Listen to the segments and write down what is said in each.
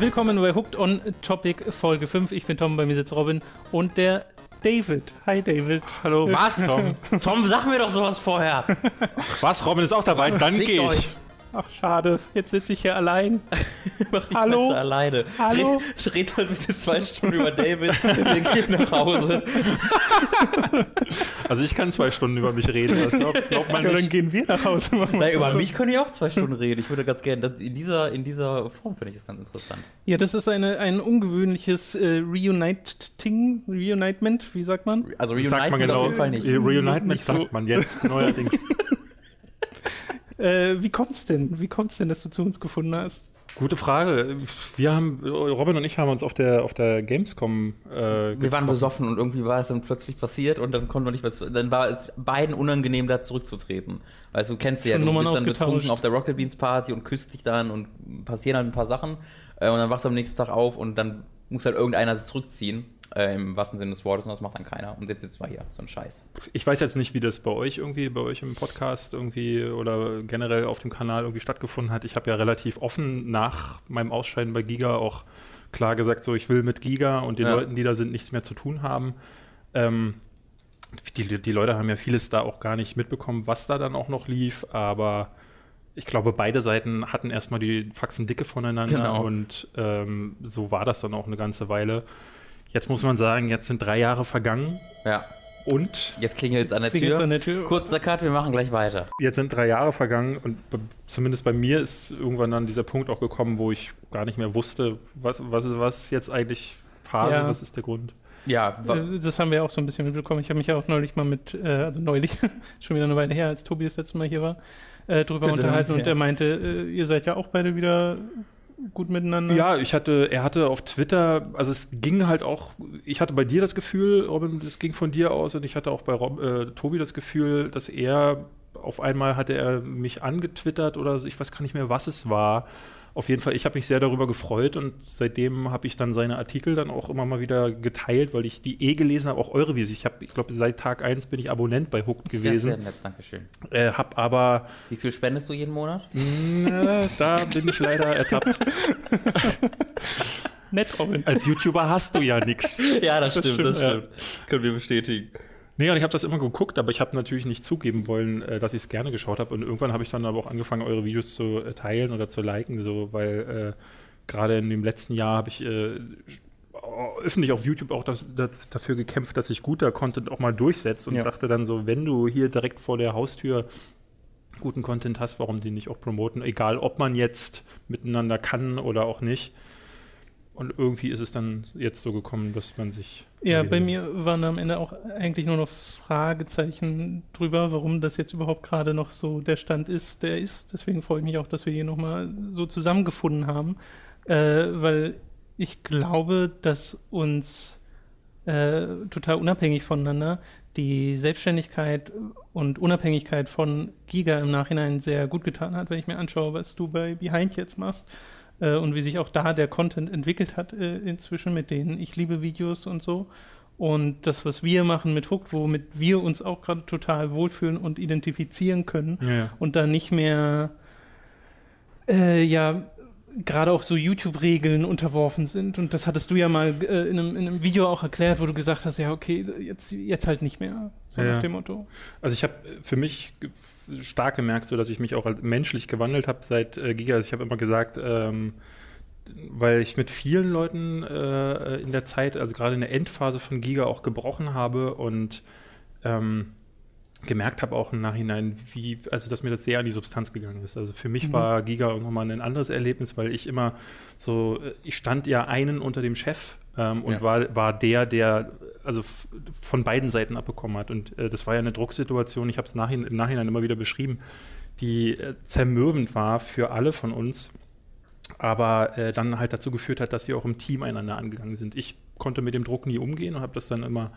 Willkommen bei Hooked on Topic Folge 5. Ich bin Tom, bei mir sitzt Robin und der David. Hi David. Hallo. Was? Tom? Tom, sag mir doch sowas vorher. Was? Robin ist auch dabei, dann Fickt geh ich. euch. Ach schade, jetzt sitze ich hier allein. Mach die Hallo? Alleine. Hallo? Red, red halt bitte zwei Stunden über David. Wir gehen nach Hause. Also ich kann zwei Stunden über mich reden, das glaubt, glaubt man Ja, dann nicht. gehen wir nach Hause. So. über mich können ich auch zwei Stunden reden. Ich würde ganz gerne, in, dieser, in dieser Form finde ich das ganz interessant. Ja, das ist eine, ein ungewöhnliches äh, Reuniting, Reunitement, wie sagt man? Also Sagt man genau. auf jeden Fall nicht. Reunitement Nicht so. sagt man jetzt neuerdings. Äh, wie kommt's denn? Wie kommt's denn, dass du zu uns gefunden hast? Gute Frage. Wir haben, Robin und ich haben uns auf der, auf der Gamescom äh, Wir waren besoffen und irgendwie war es dann plötzlich passiert und dann konnten wir nicht mehr zu, dann war es beiden unangenehm, da zurückzutreten. Weißt du, du kennst sie ja, Schon du Nummern bist dann betrunken auf der Rocket Beans Party und küsst dich dann und passieren halt ein paar Sachen äh, und dann wachst du am nächsten Tag auf und dann muss halt irgendeiner sich zurückziehen, äh, im wahrsten Sinne des Wortes und das macht dann keiner. Und jetzt sitzen wir hier, so ein Scheiß. Ich weiß jetzt nicht, wie das bei euch irgendwie, bei euch im Podcast irgendwie oder generell auf dem Kanal irgendwie stattgefunden hat. Ich habe ja relativ offen nach meinem Ausscheiden bei Giga auch klar gesagt, so ich will mit Giga und den Ja. Leuten, die da sind, nichts mehr zu tun haben. Ähm, die, die Leute haben ja vieles da auch gar nicht mitbekommen, was da dann auch noch lief, aber ich glaube, beide Seiten hatten erstmal die Faxen dicke voneinander Genau. und ähm, so war das dann auch eine ganze Weile. Jetzt muss man sagen, jetzt sind drei Jahre vergangen Ja, und jetzt klingelt es an der Tür. an der Tür. Kurzer Cut, wir machen gleich weiter. Jetzt sind drei Jahre vergangen und zumindest bei mir ist irgendwann dann dieser Punkt auch gekommen, wo ich gar nicht mehr wusste, was, was, was jetzt eigentlich Phase, Ja. was ist der Grund. Ja, Äh, Das haben wir auch so ein bisschen mitbekommen. Ich habe mich ja auch neulich mal mit, äh, also neulich, schon wieder eine Weile her, als Tobi das letzte Mal hier war, äh, drüber Tadam, unterhalten und er meinte, äh, ihr seid ja auch beide wieder gut miteinander. Ja, ich hatte, er hatte auf Twitter, also es ging halt auch, ich hatte bei dir das Gefühl, Robin, das ging von dir aus und ich hatte auch bei Rob, äh, Tobi das Gefühl, dass er auf einmal hatte er mich angetwittert oder so, ich weiß gar nicht mehr, was es war. Auf jeden Fall, ich habe mich sehr darüber gefreut und seitdem habe ich dann seine Artikel dann auch immer mal wieder geteilt, weil ich die eh gelesen habe, auch eure Videos. Ich habe, ich glaube, seit Tag 1 bin ich Abonnent bei Hooked das gewesen. sehr nett, Dankeschön. Äh, hab aber, Wie viel spendest du jeden Monat? na, da bin ich leider ertappt. Nett, Robin. Als YouTuber hast du ja nichts. Ja, das, stimmt, das ja. Das können wir bestätigen. Nee, und ich habe das immer geguckt, aber ich habe natürlich nicht zugeben wollen, äh, dass ich es gerne geschaut habe. Und irgendwann habe ich dann aber auch angefangen, eure Videos zu äh, teilen oder zu liken, so, weil äh, gerade in dem letzten Jahr habe ich äh, öffentlich auf YouTube auch das, das, dafür gekämpft, dass sich guter Content auch mal durchsetzt und Ja. dachte dann so, wenn du hier direkt vor der Haustür guten Content hast, warum den nicht auch promoten, egal ob man jetzt miteinander kann oder auch nicht. Und irgendwie ist es dann jetzt so gekommen, dass man sich. Ja, bei mir waren am Ende auch eigentlich nur noch Fragezeichen drüber, warum das jetzt überhaupt gerade noch so der Stand ist, der ist. Deswegen freue ich mich auch, dass wir hier nochmal so zusammengefunden haben, äh, weil ich glaube, dass uns äh, total unabhängig voneinander die Selbstständigkeit und Unabhängigkeit von Giga im Nachhinein sehr gut getan hat, wenn ich mir anschaue, was du bei Behind jetzt machst äh, und wie sich auch da der Content entwickelt hat äh, inzwischen mit den Ich liebe Videos und so. Und das, was wir machen mit Hooked, womit wir uns auch gerade total wohlfühlen und identifizieren können ja. und da nicht mehr, äh, ja, gerade auch so YouTube-Regeln unterworfen sind. Und das hattest du ja mal äh, in, einem, in einem Video auch erklärt, wo du gesagt hast, ja, okay, jetzt, jetzt halt nicht mehr. So Ja. nach dem Motto. Also ich habe für mich stark gemerkt, so dass ich mich auch menschlich gewandelt habe seit äh, Giga. Also ich habe immer gesagt, ähm, weil ich mit vielen Leuten äh, in der Zeit, also gerade in der Endphase von Giga auch gebrochen habe und ähm, gemerkt habe auch im Nachhinein, wie, also dass mir das sehr an die Substanz gegangen ist. Also für mich Mhm. war Giga auch nochmal ein anderes Erlebnis, weil ich immer so, äh, ich stand ja einen unter dem Chef ähm, und Ja. war, war der, der also von beiden Seiten abbekommen hat. Und äh, das war ja eine Drucksituation, ich habe es nachhin, im Nachhinein immer wieder beschrieben, die äh, zermürbend war für alle von uns aber äh, dann halt dazu geführt hat, dass wir auch im Team einander angegangen sind. Ich konnte mit dem Druck nie umgehen und habe das dann immer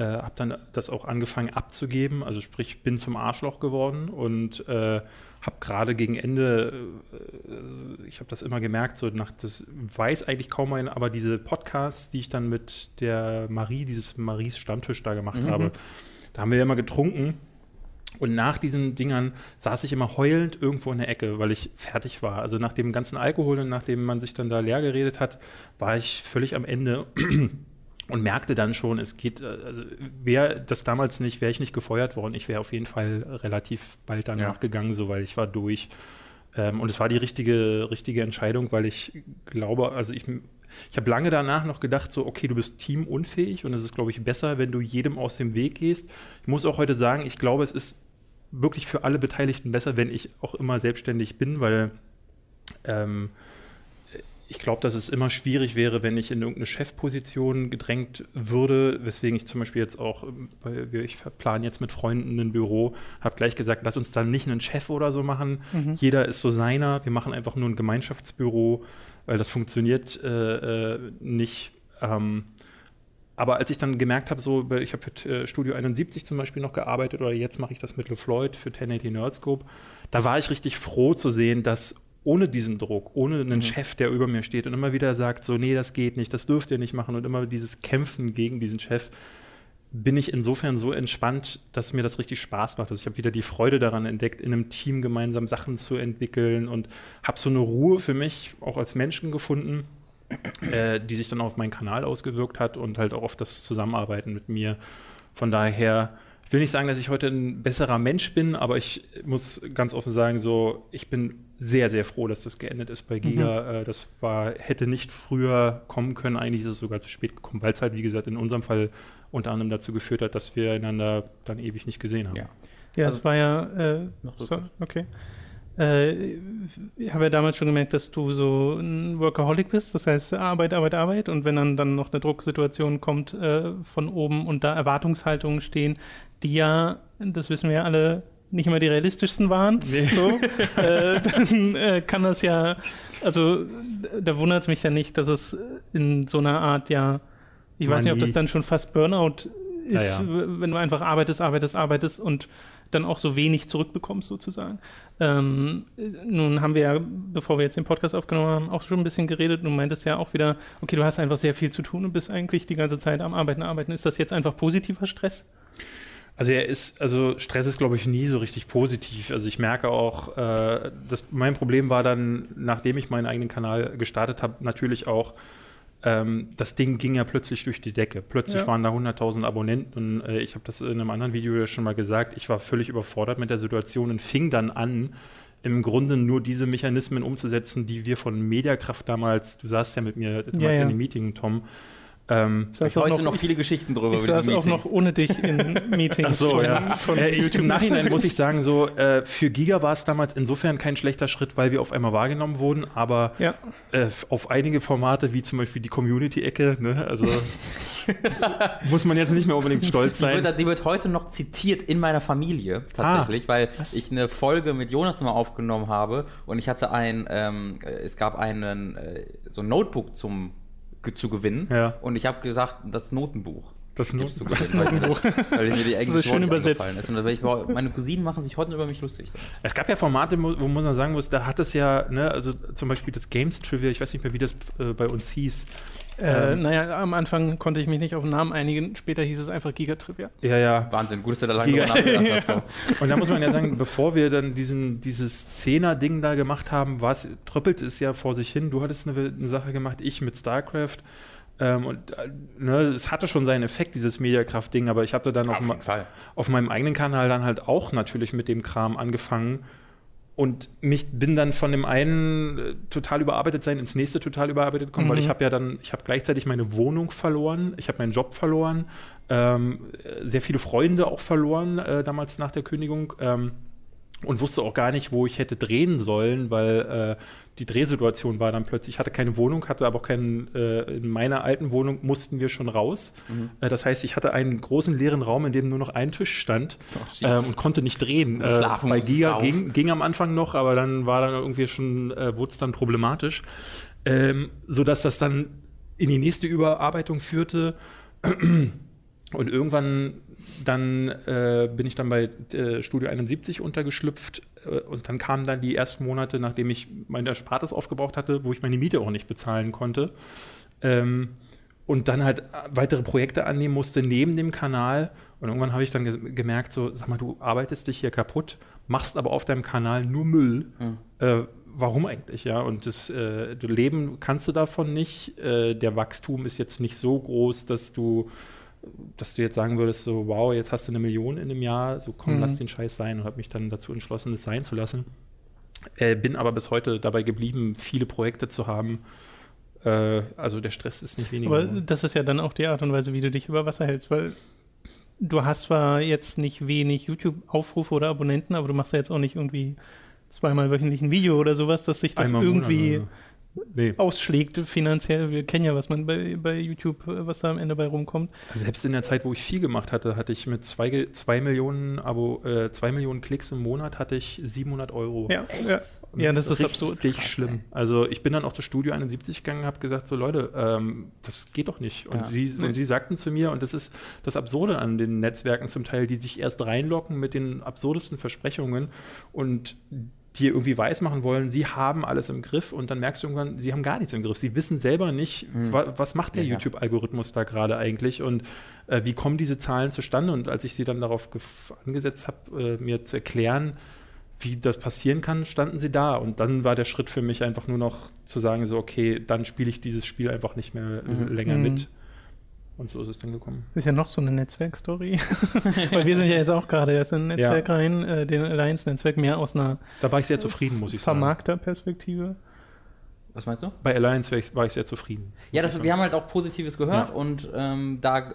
äh, habe dann das auch angefangen abzugeben, also sprich bin zum Arschloch geworden und äh, habe gerade gegen Ende, äh, ich habe das immer gemerkt, so nach das weiß eigentlich kaum einer, aber diese Podcasts, die ich dann mit der Marie, dieses Maries Stammtisch da gemacht Mhm. habe, da haben wir ja immer getrunken. Und nach diesen Dingern saß ich immer heulend irgendwo in der Ecke, weil ich fertig war. Also nach dem ganzen Alkohol und nachdem man sich dann da leer geredet hat, war ich völlig am Ende und merkte dann schon, es geht, äh, also wäre das damals nicht, wäre ich nicht gefeuert worden, ich wäre auf jeden Fall relativ bald danach Ja. gegangen, so weil ich war durch. Ähm, und es war die richtige, richtige Entscheidung, weil ich glaube, also ich, ich habe lange danach noch gedacht, so, okay, du bist teamunfähig und es ist, glaube ich, besser, wenn du jedem aus dem Weg gehst. Ich muss auch heute sagen, ich glaube, es ist wirklich für alle Beteiligten besser, wenn ich auch immer selbstständig bin, weil ähm, ich glaube, dass es immer schwierig wäre, wenn ich in irgendeine Chefposition gedrängt würde, weswegen ich zum Beispiel jetzt auch, ähm, weil wir- ich plane jetzt mit Freunden ein Büro, habe gleich gesagt, lass uns dann nicht einen Chef oder so machen. Jeder ist so seiner. Wir machen einfach nur ein Gemeinschaftsbüro, weil das funktioniert äh, äh, nicht. Ähm, aber als ich dann gemerkt habe, so, ich habe für äh, Studio 71 zum Beispiel noch gearbeitet oder jetzt mache ich das mit LeFloid für 1080 Nerdscope, da war ich richtig froh zu sehen, dass ohne diesen Druck, ohne einen Chef, der über mir steht und immer wieder sagt, so, nee, das geht nicht, das dürft ihr nicht machen und immer dieses Kämpfen gegen diesen Chef, bin ich insofern so entspannt, dass mir das richtig Spaß macht. Also ich habe wieder die Freude daran entdeckt, in einem Team gemeinsam Sachen zu entwickeln und habe so eine Ruhe für mich auch als Menschen gefunden, äh, die sich dann auf meinen Kanal ausgewirkt hat und halt auch auf das Zusammenarbeiten mit mir. Von daher, ich will nicht sagen, dass ich heute ein besserer Mensch bin, aber ich muss ganz offen sagen, so, ich bin sehr, sehr froh, dass das geendet ist bei Giga. Äh, das war, hätte nicht früher kommen können, eigentlich ist es sogar zu spät gekommen, weil es halt, wie gesagt, in unserem Fall unter anderem dazu geführt hat, dass wir einander dann ewig nicht gesehen haben. Ja. Ja, Also- es war ja. Äh, Noch so, okay. Äh, ich habe ja damals schon gemerkt, dass du so ein Workaholic bist, das heißt Arbeit, Arbeit, Arbeit. Und wenn dann, dann noch eine Drucksituation kommt äh, von oben und da Erwartungshaltungen stehen, die ja, das wissen wir ja alle, nicht immer die realistischsten waren, Nee. so, äh, dann äh, kann das ja, also da wundert es mich ja nicht, dass es in so einer Art ja, ich weiß nicht, ob das Manie. dann schon fast Burnout ist, Ja, ja. wenn du einfach arbeitest, arbeitest, arbeitest und dann auch so wenig zurückbekommst sozusagen. Ähm, nun haben wir ja, bevor wir jetzt den Podcast aufgenommen haben, auch schon ein bisschen geredet. Du meintest ja auch wieder, okay, du hast einfach sehr viel zu tun und bist eigentlich die ganze Zeit am Arbeiten, Arbeiten. Ist das jetzt einfach positiver Stress? Also er ist, also Stress ist, glaube ich, nie so richtig positiv. Also ich merke auch, äh, dass mein Problem war dann, nachdem ich meinen eigenen Kanal gestartet habe, natürlich auch, ähm, das Ding ging ja plötzlich durch die Decke. Plötzlich Ja. waren da 100.000 Abonnenten und äh, ich habe das in einem anderen Video ja schon mal gesagt, ich war völlig überfordert mit der Situation und fing dann an, im Grunde nur diese Mechanismen umzusetzen, die wir von Mediakraft damals, du saßt ja mit mir damals Ja, ja. in dem Meeting, Tom, ähm, Ich heute noch viele Geschichten drüber. Ich saß auch noch ohne dich in Meetings Ach so, von, ja. von äh, ich, YouTube. Im Nachhinein muss ich sagen, so äh, für Giga war es damals insofern kein schlechter Schritt, weil wir auf einmal wahrgenommen wurden, aber Ja, äh, auf einige Formate, wie zum Beispiel die Community-Ecke, ne, also muss man jetzt nicht mehr unbedingt stolz Die sein. wird, die wird heute noch zitiert in meiner Familie tatsächlich, weil ich eine Folge mit Jonas mal aufgenommen habe und ich hatte ein, ähm, äh, es gab einen äh, so ein Notebook zum zu gewinnen Ja. und ich habe gesagt, das Notenbuch. Das gibt's zu Notenbuch. gewinnen, weil, mir das, weil mir die englische schön übersetzt. Ist. Und ich, meine Cousinen machen sich heute über mich lustig. Es gab ja Formate, wo wo man sagen muss, da hat es ja, ne, also zum Beispiel das Games Trivia, ich weiß nicht mehr, wie das äh, bei uns hieß. äh, Ähm. naja, am Anfang konnte ich mich nicht auf den Namen einigen. Später hieß es einfach Gigatrivia. Ja, ja. Wahnsinn, gut, dass du da lange Giga- drüber nachgedacht hast. So. Und da muss man ja sagen, bevor wir dann diesen, dieses Zehner-Ding da gemacht haben, war's, tröppelte es ja vor sich hin. Du hattest eine, eine Sache gemacht, ich mit StarCraft. Ähm, und äh, ne, es hatte schon seinen Effekt, dieses Mediakraft-Ding, aber ich hatte dann auf, Auf ma- jeden Fall. auf meinem eigenen Kanal dann halt auch natürlich mit dem Kram angefangen. Und mich bin dann von dem einen äh, total überarbeitet sein ins nächste total überarbeitet gekommen, weil Mhm. ich habe ja dann, ich habe gleichzeitig meine Wohnung verloren, ich habe meinen Job verloren, ähm, äh, sehr viele Freunde auch verloren äh, damals nach der Kündigung ähm, und wusste auch gar nicht, wo ich hätte drehen sollen, weil äh, die Drehsituation war dann plötzlich, ich hatte keine Wohnung, hatte aber auch keinen, äh, in meiner alten Wohnung mussten wir schon raus. Äh, das heißt, ich hatte einen großen leeren Raum, in dem nur noch ein Tisch stand Ach, ähm, und konnte nicht drehen. Äh, Schlafen bei musstest Giga ging, ging am Anfang noch, aber dann war dann irgendwie schon, äh, wurde es dann problematisch. Ähm, sodass das dann in die nächste Überarbeitung führte. Und irgendwann dann äh, bin ich dann bei äh, Studio 71 untergeschlüpft äh, und dann kamen dann die ersten Monate, nachdem ich meine Erspartes aufgebraucht hatte, wo ich meine Miete auch nicht bezahlen konnte. Ähm, und dann halt weitere Projekte annehmen musste neben dem Kanal. Und irgendwann habe ich dann ge gemerkt, so, sag mal, du arbeitest dich hier kaputt, machst aber auf deinem Kanal nur Müll. Mhm. Äh, warum eigentlich, ja? Und das äh, Leben kannst du davon nicht. Äh, der Wachstum ist jetzt nicht so groß, dass du dass du jetzt sagen würdest, so, wow, jetzt hast du eine Million in einem Jahr, so komm, mhm. lass den Scheiß sein und habe mich dann dazu entschlossen, es sein zu lassen. Äh, bin aber bis heute dabei geblieben, viele Projekte zu haben. Äh, also der Stress ist nicht weniger. Aber das ist ja dann auch die Art und Weise, wie du dich über Wasser hältst, weil du hast zwar jetzt nicht wenig YouTube-Aufrufe oder Abonnenten, aber du machst ja jetzt auch nicht irgendwie zweimal wöchentlich ein Video oder sowas, dass sich das Einmal irgendwie. Monat, nee. ausschlägt finanziell. Wir kennen ja, was man bei, bei YouTube, äh, was da am Ende bei rumkommt. Selbst in der Zeit, wo ich viel gemacht hatte, hatte ich mit zwei, zwei Millionen Abo, äh, zwei Millionen Klicks im Monat hatte ich 700 Euro. Ja, Echt? ja. ja das ist absurd. Richtig schlimm. Also ich bin dann auch zu Studio 71 gegangen, habe gesagt, so Leute, ähm, das geht doch nicht. Und, ja. sie, und sie sagten zu mir, und das ist das Absurde an den Netzwerken zum Teil, die sich erst reinlocken mit den absurdesten Versprechungen und dir irgendwie weismachen wollen, sie haben alles im Griff und dann merkst du irgendwann, sie haben gar nichts im Griff. Sie wissen selber nicht, mhm. wa was macht der ja, YouTube-Algorithmus da gerade eigentlich und äh, wie kommen diese Zahlen zustande. Und als ich sie dann darauf angesetzt habe, äh, mir zu erklären, wie das passieren kann, standen sie da. Und dann war der Schritt für mich einfach nur noch zu sagen, so, okay, dann spiele ich dieses Spiel einfach nicht mehr mhm. länger mhm. mit. Und so ist es dann gekommen. Das ist ja noch so eine Netzwerkstory. Weil wir sind ja jetzt auch gerade erst in ein Netzwerk ja. rein, äh, den Alliance-Netzwerk mehr aus einer Da war ich sehr zufrieden, muss ich sagen. Vermarkter-Perspektive. Was meinst du? Bei Alliance war ich sehr zufrieden. Ja, das, wir haben halt auch Positives gehört ja. und ähm, da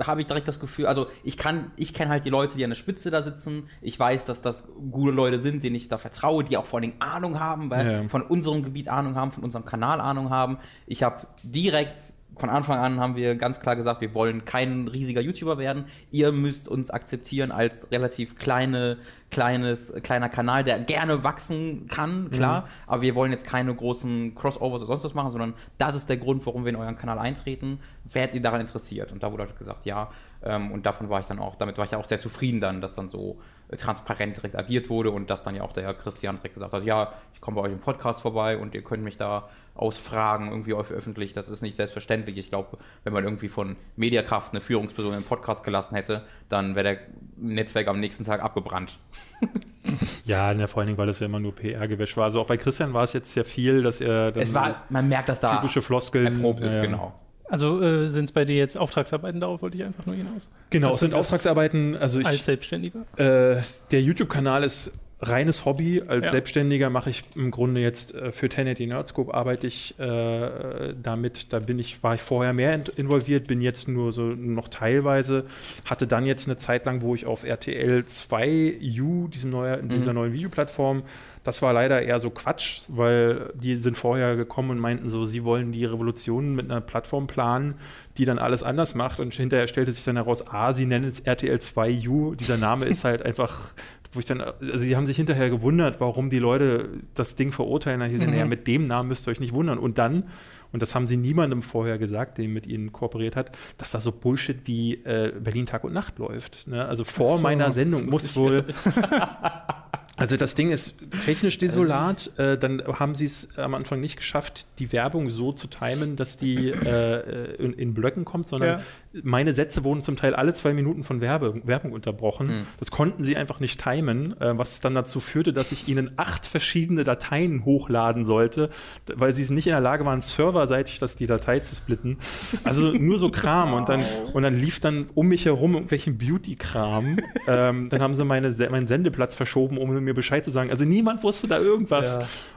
habe ich direkt das Gefühl, also ich kann, ich kenne halt die Leute, die an der Spitze da sitzen. Ich weiß, dass das gute Leute sind, denen ich da vertraue, die auch vor allen Dingen Ahnung haben, weil ja. von unserem Gebiet Ahnung haben, von unserem Kanal Ahnung haben. Ich habe direkt von Anfang an haben wir ganz klar gesagt, wir wollen kein riesiger YouTuber werden. Ihr müsst uns akzeptieren als relativ kleine, kleines, kleiner Kanal, der gerne wachsen kann, klar. Mhm. Aber wir wollen jetzt keine großen Crossovers oder sonst was machen, sondern das ist der Grund, warum wir in euren Kanal eintreten. Werdet ihr daran interessiert? Und da wurde halt gesagt, ja. Ähm, und davon war ich dann auch, damit war ich auch sehr zufrieden dann, dass dann so äh, transparent direkt agiert wurde und dass dann ja auch der Herr Christian direkt gesagt hat, ja, ich komme bei euch im Podcast vorbei und ihr könnt mich da ausfragen, irgendwie öffentlich. Das ist nicht selbstverständlich. Ich glaube, wenn man irgendwie von Mediakraft eine Führungsperson im Podcast gelassen hätte, dann wäre der Netzwerk am nächsten Tag abgebrannt. ja, ne, vor allen Dingen, weil das ja immer nur PR-Gewäsch war. Also auch bei Christian war es jetzt ja viel, dass er es war, man merkt, dass da typische Floskeln erprobt ist, äh, genau. Also äh, sind es bei dir jetzt Auftragsarbeiten, darauf wollte ich einfach nur hinaus. Genau, es sind Auftragsarbeiten. Also ich, als Selbstständiger? Äh, der YouTube-Kanal ist reines Hobby. Als ja. Selbstständiger mache ich im Grunde jetzt äh, für 1080 Nerdscope arbeite ich äh, damit. Da bin ich, war ich vorher mehr involviert, bin jetzt nur so noch teilweise. Hatte dann jetzt eine Zeit lang, wo ich auf RTL 2 U, diesem neuer, mhm. dieser neuen Videoplattform, das war leider eher so Quatsch, weil die sind vorher gekommen und meinten so, sie wollen die Revolution mit einer Plattform planen, die dann alles anders macht. Und hinterher stellte sich dann heraus, ah, sie nennen es RTL 2U. Dieser Name ist halt einfach wo ich dann, also sie haben sich hinterher gewundert, warum die Leute das Ding verurteilen. Da hieß mhm. naja, mit dem Namen müsst ihr euch nicht wundern. Und dann, und das haben sie niemandem vorher gesagt, der mit ihnen kooperiert hat, dass da so Bullshit wie äh, Berlin Tag und Nacht läuft. Ne? Also vor so, meiner Sendung muss wohl Also das Ding ist technisch desolat. Äh, dann haben sie es am Anfang nicht geschafft, die Werbung so zu timen, dass die äh, in, in, Blöcken kommt, sondern ja. meine Sätze wurden zum Teil alle zwei Minuten von Werbe, Werbung unterbrochen. Mhm. Das konnten sie einfach nicht timen, äh, was dann dazu führte, dass ich ihnen acht verschiedene Dateien hochladen sollte, weil sie es nicht in der Lage waren, serverseitig das die Datei zu splitten. Also nur so Kram und dann und dann lief dann um mich herum irgendwelchen Beauty-Kram. ähm, dann haben sie meine, meinen Sendeplatz verschoben, um mir Bescheid zu sagen. Also niemand wusste da irgendwas.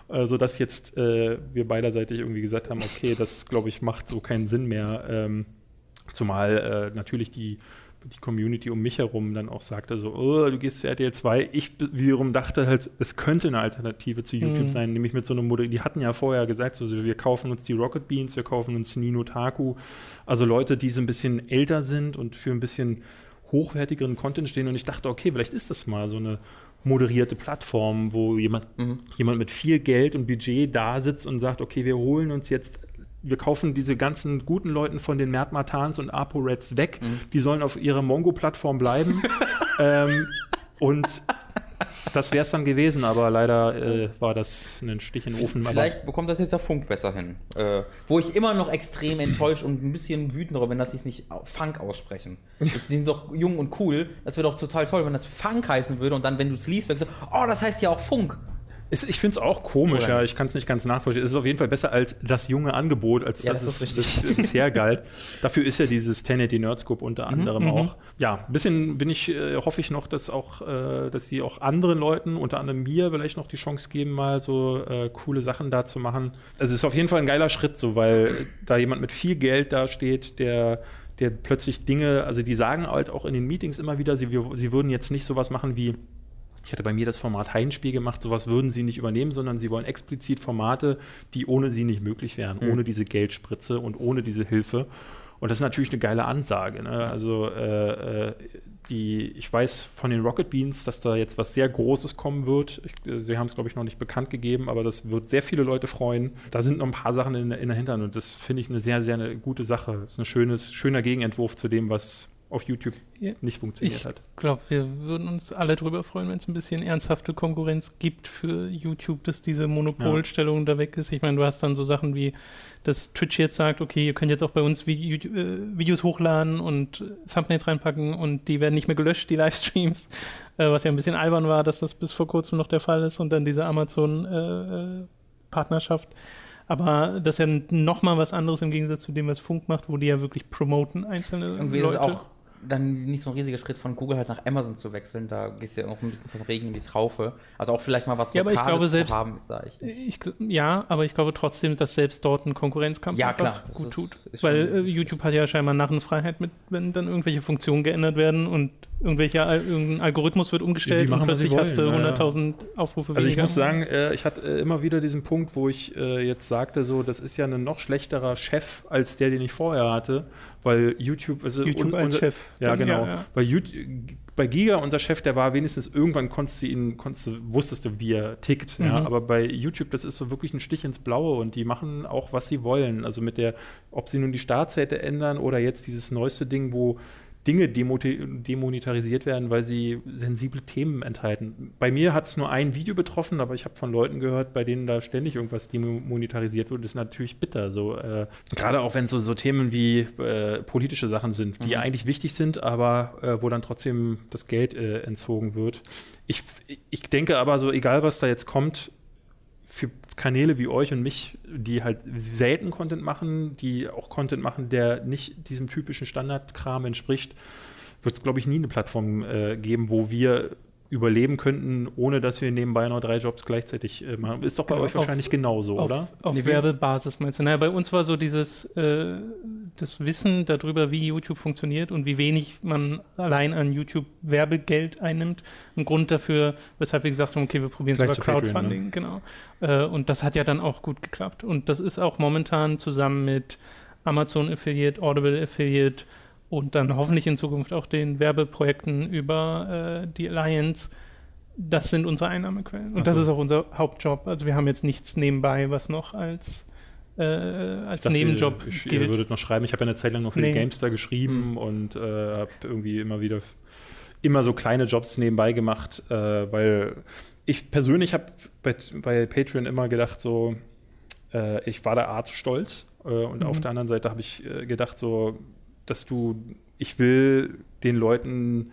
Ja. Äh, sodass jetzt äh, wir beiderseitig irgendwie gesagt haben, okay, das glaube ich macht so keinen Sinn mehr. Ähm, zumal äh, natürlich die, die Community um mich herum dann auch sagte so, oh, du gehst zu RTL 2. Ich wiederum dachte halt, es könnte eine Alternative zu YouTube mhm. sein, nämlich mit so einem Modell. Die hatten ja vorher gesagt, so, wir kaufen uns die Rocket Beans, wir kaufen uns Nino Taku. Also Leute, die so ein bisschen älter sind und für ein bisschen hochwertigeren Content stehen. Und ich dachte, okay, vielleicht ist das mal so eine moderierte Plattform, wo jemand, mhm. jemand mit viel Geld und Budget da sitzt und sagt, okay, wir holen uns jetzt wir kaufen diese ganzen guten Leuten von den Mert Matans und ApoReds weg. Mhm. Die sollen auf ihrer Mongo-Plattform bleiben. ähm, und das wäre es dann gewesen, aber leider äh, war das ein Stich in den Ofen. Vielleicht aber bekommt das jetzt der Funk besser hin. Äh, wo ich immer noch extrem enttäuscht und ein bisschen wütend darüber bin, dass sie es nicht Funk aussprechen. die sind doch jung und cool. Das wäre doch total toll, wenn das Funk heißen würde und dann, wenn du es liest, denkst du, oh, das heißt ja auch Funk. Ist, ich finde es auch komisch, Oder? ja. Ich kann es nicht ganz nachvollziehen. Es ist auf jeden Fall besser als das junge Angebot, als ja, das, das es das bisher galt. Dafür ist ja dieses 1080 Nerdscope unter mhm, anderem mhm, auch. Ja, ein bisschen bin ich, äh, hoffe ich noch, dass auch, äh, dass sie auch anderen Leuten, unter anderem mir, vielleicht noch die Chance geben, mal so äh, coole Sachen da zu machen. Also es ist auf jeden Fall ein geiler Schritt, so, weil da jemand mit viel Geld dasteht, der der plötzlich Dinge, also die sagen halt auch in den Meetings immer wieder, sie, sie würden jetzt nicht sowas machen wie ich hatte bei mir das Format Heimspiel gemacht, sowas würden sie nicht übernehmen, sondern sie wollen explizit Formate, die ohne sie nicht möglich wären, mhm. ohne diese Geldspritze und ohne diese Hilfe. Und das ist natürlich eine geile Ansage. Ne? Also äh, äh, die, ich weiß von den Rocket Beans, dass da jetzt was sehr Großes kommen wird. Ich, äh, sie haben es, glaube ich, noch nicht bekannt gegeben, aber das wird sehr viele Leute freuen. Da sind noch ein paar Sachen in, in der Hintern und das finde ich eine sehr, sehr eine gute Sache. Das ist ein schönes, schöner Gegenentwurf zu dem, was auf YouTube ja. nicht funktioniert ich hat. Ich glaube, wir würden uns alle darüber freuen, wenn es ein bisschen ernsthafte Konkurrenz gibt für YouTube, dass diese Monopolstellung ja. da weg ist. Ich meine, du hast dann so Sachen wie, dass Twitch jetzt sagt, okay, ihr könnt jetzt auch bei uns äh, Videos hochladen und Thumbnails reinpacken und die werden nicht mehr gelöscht, die Livestreams, äh, was ja ein bisschen albern war, dass das bis vor kurzem noch der Fall ist und dann diese Amazon-Partnerschaft. Äh, aber das ist ja nochmal was anderes im Gegensatz zu dem, was Funk macht, wo die ja wirklich promoten einzelne Irgendwie Leute. Ist es auch dann nicht so ein riesiger Schritt von Google halt nach Amazon zu wechseln. Da gehst du ja auch ein bisschen vom Regen in die Traufe. Also auch vielleicht mal was ja, Lokales aber ich glaube, selbst, zu haben, ist da echt ich, Ja, aber ich glaube trotzdem, dass selbst dort ein Konkurrenzkampf ja, klar, gut ist, tut. Ist Weil äh, YouTube hat ja scheinbar Narrenfreiheit mit, wenn dann irgendwelche Funktionen geändert werden und irgendwelche, irgendein Algorithmus wird umgestellt machen, und plötzlich hast du 100.000 Aufrufe Also ich muss sagen, äh, ich hatte äh, immer wieder diesen Punkt, wo ich äh, jetzt sagte, so, das ist ja ein noch schlechterer Chef als der, den ich vorher hatte, weil YouTube, also YouTube un, als Chef. Ja, Dann, genau. Ja, ja. Bei, YouTube, bei Giga, unser Chef, der war wenigstens irgendwann konntest du ihn, konntest du, wusstest du, wie er tickt. Mhm. Ja, aber bei YouTube, das ist so wirklich ein Stich ins Blaue und die machen auch, was sie wollen. Also mit der, ob sie nun die Startseite ändern oder jetzt dieses neueste Ding, wo Dinge demonetarisiert werden, weil sie sensible Themen enthalten. Bei mir hat es nur ein Video betroffen, aber ich habe von Leuten gehört, bei denen da ständig irgendwas demonetarisiert wird. Das ist natürlich bitter. So, äh, gerade auch wenn es so, so, Themen wie äh, politische Sachen sind, die mhm. eigentlich wichtig sind, aber äh, wo dann trotzdem das Geld äh, entzogen wird. Ich, ich denke aber so, egal was da jetzt kommt, für Kanäle wie euch und mich, die halt selten Content machen, die auch Content machen, der nicht diesem typischen Standardkram entspricht, wird es, glaube ich, nie eine Plattform äh, geben, wo wir überleben könnten, ohne dass wir nebenbei noch drei Jobs gleichzeitig äh, machen. Ist doch bei genau, euch wahrscheinlich auf, genauso, auf, oder? Auf nee, Werbebasis meinst du? Naja, bei uns war so dieses äh, das Wissen darüber, wie YouTube funktioniert und wie wenig man allein an YouTube Werbegeld einnimmt. Ein Grund dafür, weshalb wir gesagt haben, okay, wir probieren es über Crowdfunding, Patreon, ne? genau. Äh, und das hat ja dann auch gut geklappt. Und das ist auch momentan zusammen mit Amazon Affiliate, Audible Affiliate, und dann hoffentlich in Zukunft auch den Werbeprojekten über äh, die Alliance. Das sind unsere Einnahmequellen. Und so. das ist auch unser Hauptjob. Also wir haben jetzt nichts nebenbei, was noch als, äh, als dachte, Nebenjob ich, gilt. Ihr würdet noch schreiben, ich habe ja eine Zeit lang noch für nee. die Gamester geschrieben mhm. und äh, habe irgendwie immer wieder immer so kleine Jobs nebenbei gemacht, äh, weil ich persönlich habe bei, bei Patreon immer gedacht, so, äh, ich war da A zu stolz äh, und mhm. auf der anderen Seite habe ich gedacht, so, dass du, ich will den Leuten,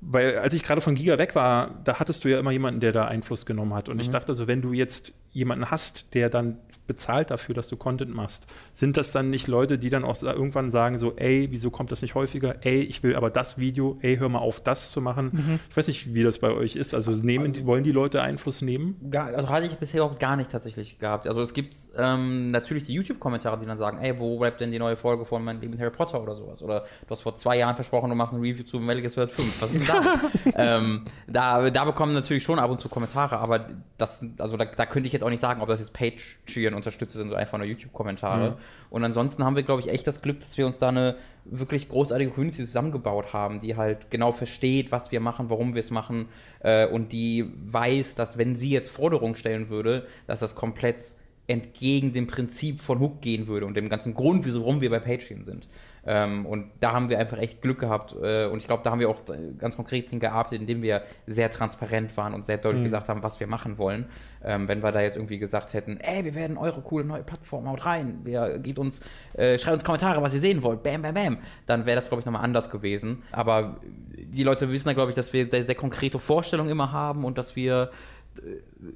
weil als ich gerade von Giga weg war, da hattest du ja immer jemanden, der da Einfluss genommen hat. Und mhm. ich dachte, also wenn du jetzt jemanden hast, der dann bezahlt dafür, dass du Content machst. Sind das dann nicht Leute, die dann auch irgendwann sagen so, ey, wieso kommt das nicht häufiger? Ey, ich will aber das Video, ey, hör mal auf, das zu machen. Mhm. Ich weiß nicht, wie das bei euch ist. Also, nehmen, also, wollen die Leute Einfluss nehmen? Gar, also hatte ich bisher auch gar nicht tatsächlich gehabt. Also es gibt ähm, natürlich die YouTube-Kommentare, die dann sagen, ey, wo bleibt denn die neue Folge von Mein Leben Harry Potter oder sowas? Oder du hast vor zwei Jahren versprochen, du machst ein Review zu Metal Gear Solid 5. Was ist denn da? ähm, da? Da bekommen natürlich schon ab und zu Kommentare, aber das, also da, da könnte ich jetzt auch nicht sagen, ob das jetzt Patreon unterstütze, sind einfach nur YouTube-Kommentare. Mhm. Und ansonsten haben wir, glaube ich, echt das Glück, dass wir uns da eine wirklich großartige Community zusammengebaut haben, die halt genau versteht, was wir machen, warum wir es machen äh, und die weiß, dass wenn sie jetzt Forderungen stellen würde, dass das komplett entgegen dem Prinzip von Hook gehen würde und dem ganzen Grund, warum wir bei Patreon sind. Ähm, und da haben wir einfach echt Glück gehabt. Äh, und ich glaube, da haben wir auch ganz konkret hingearbeitet, indem wir sehr transparent waren und sehr deutlich mhm. gesagt haben, was wir machen wollen. Ähm, wenn wir da jetzt irgendwie gesagt hätten, ey, wir werden eure coole neue Plattform, haut rein, wir, geht uns, äh, schreibt uns Kommentare, was ihr sehen wollt, bam, bam, bam, dann wäre das, glaube ich, nochmal anders gewesen. Aber die Leute wissen da, glaube ich, dass wir sehr konkrete Vorstellungen immer haben und dass wir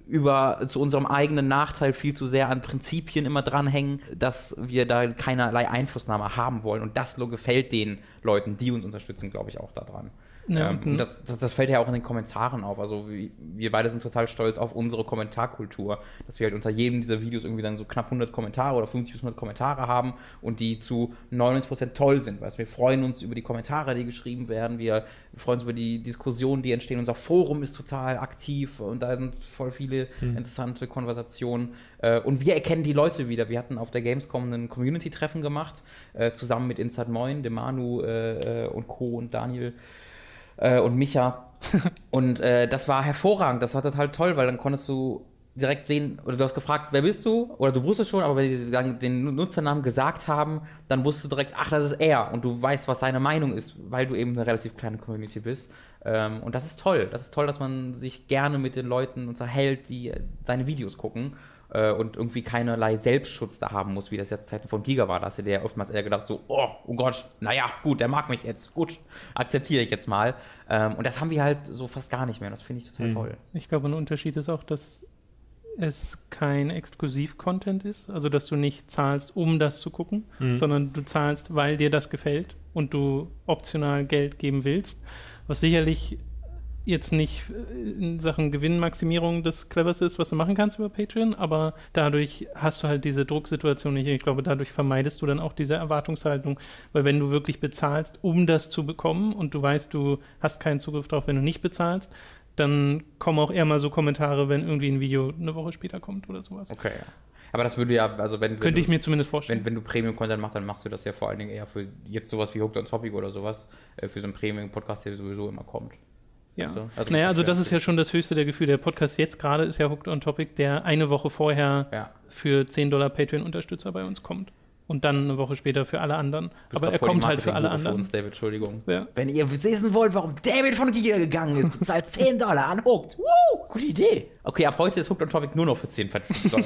über zu unserem eigenen Nachteil viel zu sehr an Prinzipien immer dranhängen, dass wir da keinerlei Einflussnahme haben wollen. Und das gefällt den Leuten, die uns unterstützen, glaube ich, auch daran. Ja, ähm, das, das, das, fällt ja auch in den Kommentaren auf. Also wir beide sind total stolz auf unsere Kommentarkultur, dass wir halt unter jedem dieser Videos irgendwie dann so knapp 100 Kommentare oder 50 bis 100 Kommentare haben und die zu 99% toll sind. Weil wir freuen uns über die Kommentare, die geschrieben werden. Wir freuen uns über die Diskussionen, die entstehen. Unser Forum ist total aktiv und da sind voll viele mhm. interessante Konversationen. Äh, und wir erkennen die Leute wieder. Wir hatten auf der Gamescom ein Community-Treffen gemacht, äh, zusammen mit Inside Moin, dem Manu äh, und Co. und Daniel äh, und Micha. und äh, das war hervorragend, das war total toll, weil dann konntest du direkt sehen, oder du hast gefragt, wer bist du? Oder du wusstest schon, aber wenn sie den Nutzernamen gesagt haben, dann wusstest du direkt, ach, das ist er. Und du weißt, was seine Meinung ist, weil du eben eine relativ kleine Community bist. Ähm, und das ist toll. Das ist toll, dass man sich gerne mit den Leuten unterhält, die seine Videos gucken äh, und irgendwie keinerlei Selbstschutz da haben muss, wie das ja zu Zeiten von Giga war. Da hast du dir ja oftmals eher gedacht, so, oh, oh Gott, naja, gut, der mag mich jetzt, gut, akzeptiere ich jetzt mal. Ähm, und das haben wir halt so fast gar nicht mehr. Das finde ich total mhm. toll. Ich glaube, ein Unterschied ist auch, dass es kein Exklusiv-Content ist, also dass du nicht zahlst, um das zu gucken, mhm. sondern du zahlst, weil dir das gefällt und du optional Geld geben willst, was sicherlich jetzt nicht äh, in Sachen Gewinnmaximierung das Cleverste ist, was du machen kannst über Patreon, aber dadurch hast du halt diese Drucksituation nicht. Ich glaube, dadurch vermeidest du dann auch diese Erwartungshaltung, weil wenn du wirklich bezahlst, um das zu bekommen und du weißt, du hast keinen Zugriff darauf, wenn du nicht bezahlst, dann kommen auch eher mal so Kommentare, wenn irgendwie ein Video eine Woche später kommt oder sowas. Okay, ja. Aber das würde ja, also wenn, wenn Könnte ich mir zumindest vorstellen. Wenn, wenn du Premium-Content machst, dann machst du das ja vor allen Dingen eher für jetzt sowas wie Hooked on Topic oder sowas, äh, für so einen Premium-Podcast, der sowieso immer kommt. Ja. Also, also naja, also das ist ja schon das höchste der Gefühle. Der Podcast jetzt gerade ist ja Hooked on Topic, der eine Woche vorher ja. für 10 Dollar Patreon-Unterstützer bei uns kommt und dann eine Woche später für alle anderen. Aber er kommt halt für alle anderen. Für uns, David, Entschuldigung. Ja. Wenn ihr wissen wollt, warum David von Giga gegangen ist, bezahlt 10 Dollar an Hooked. Woo, gute Idee. Okay, ab heute ist Hooked on Topic nur noch für 10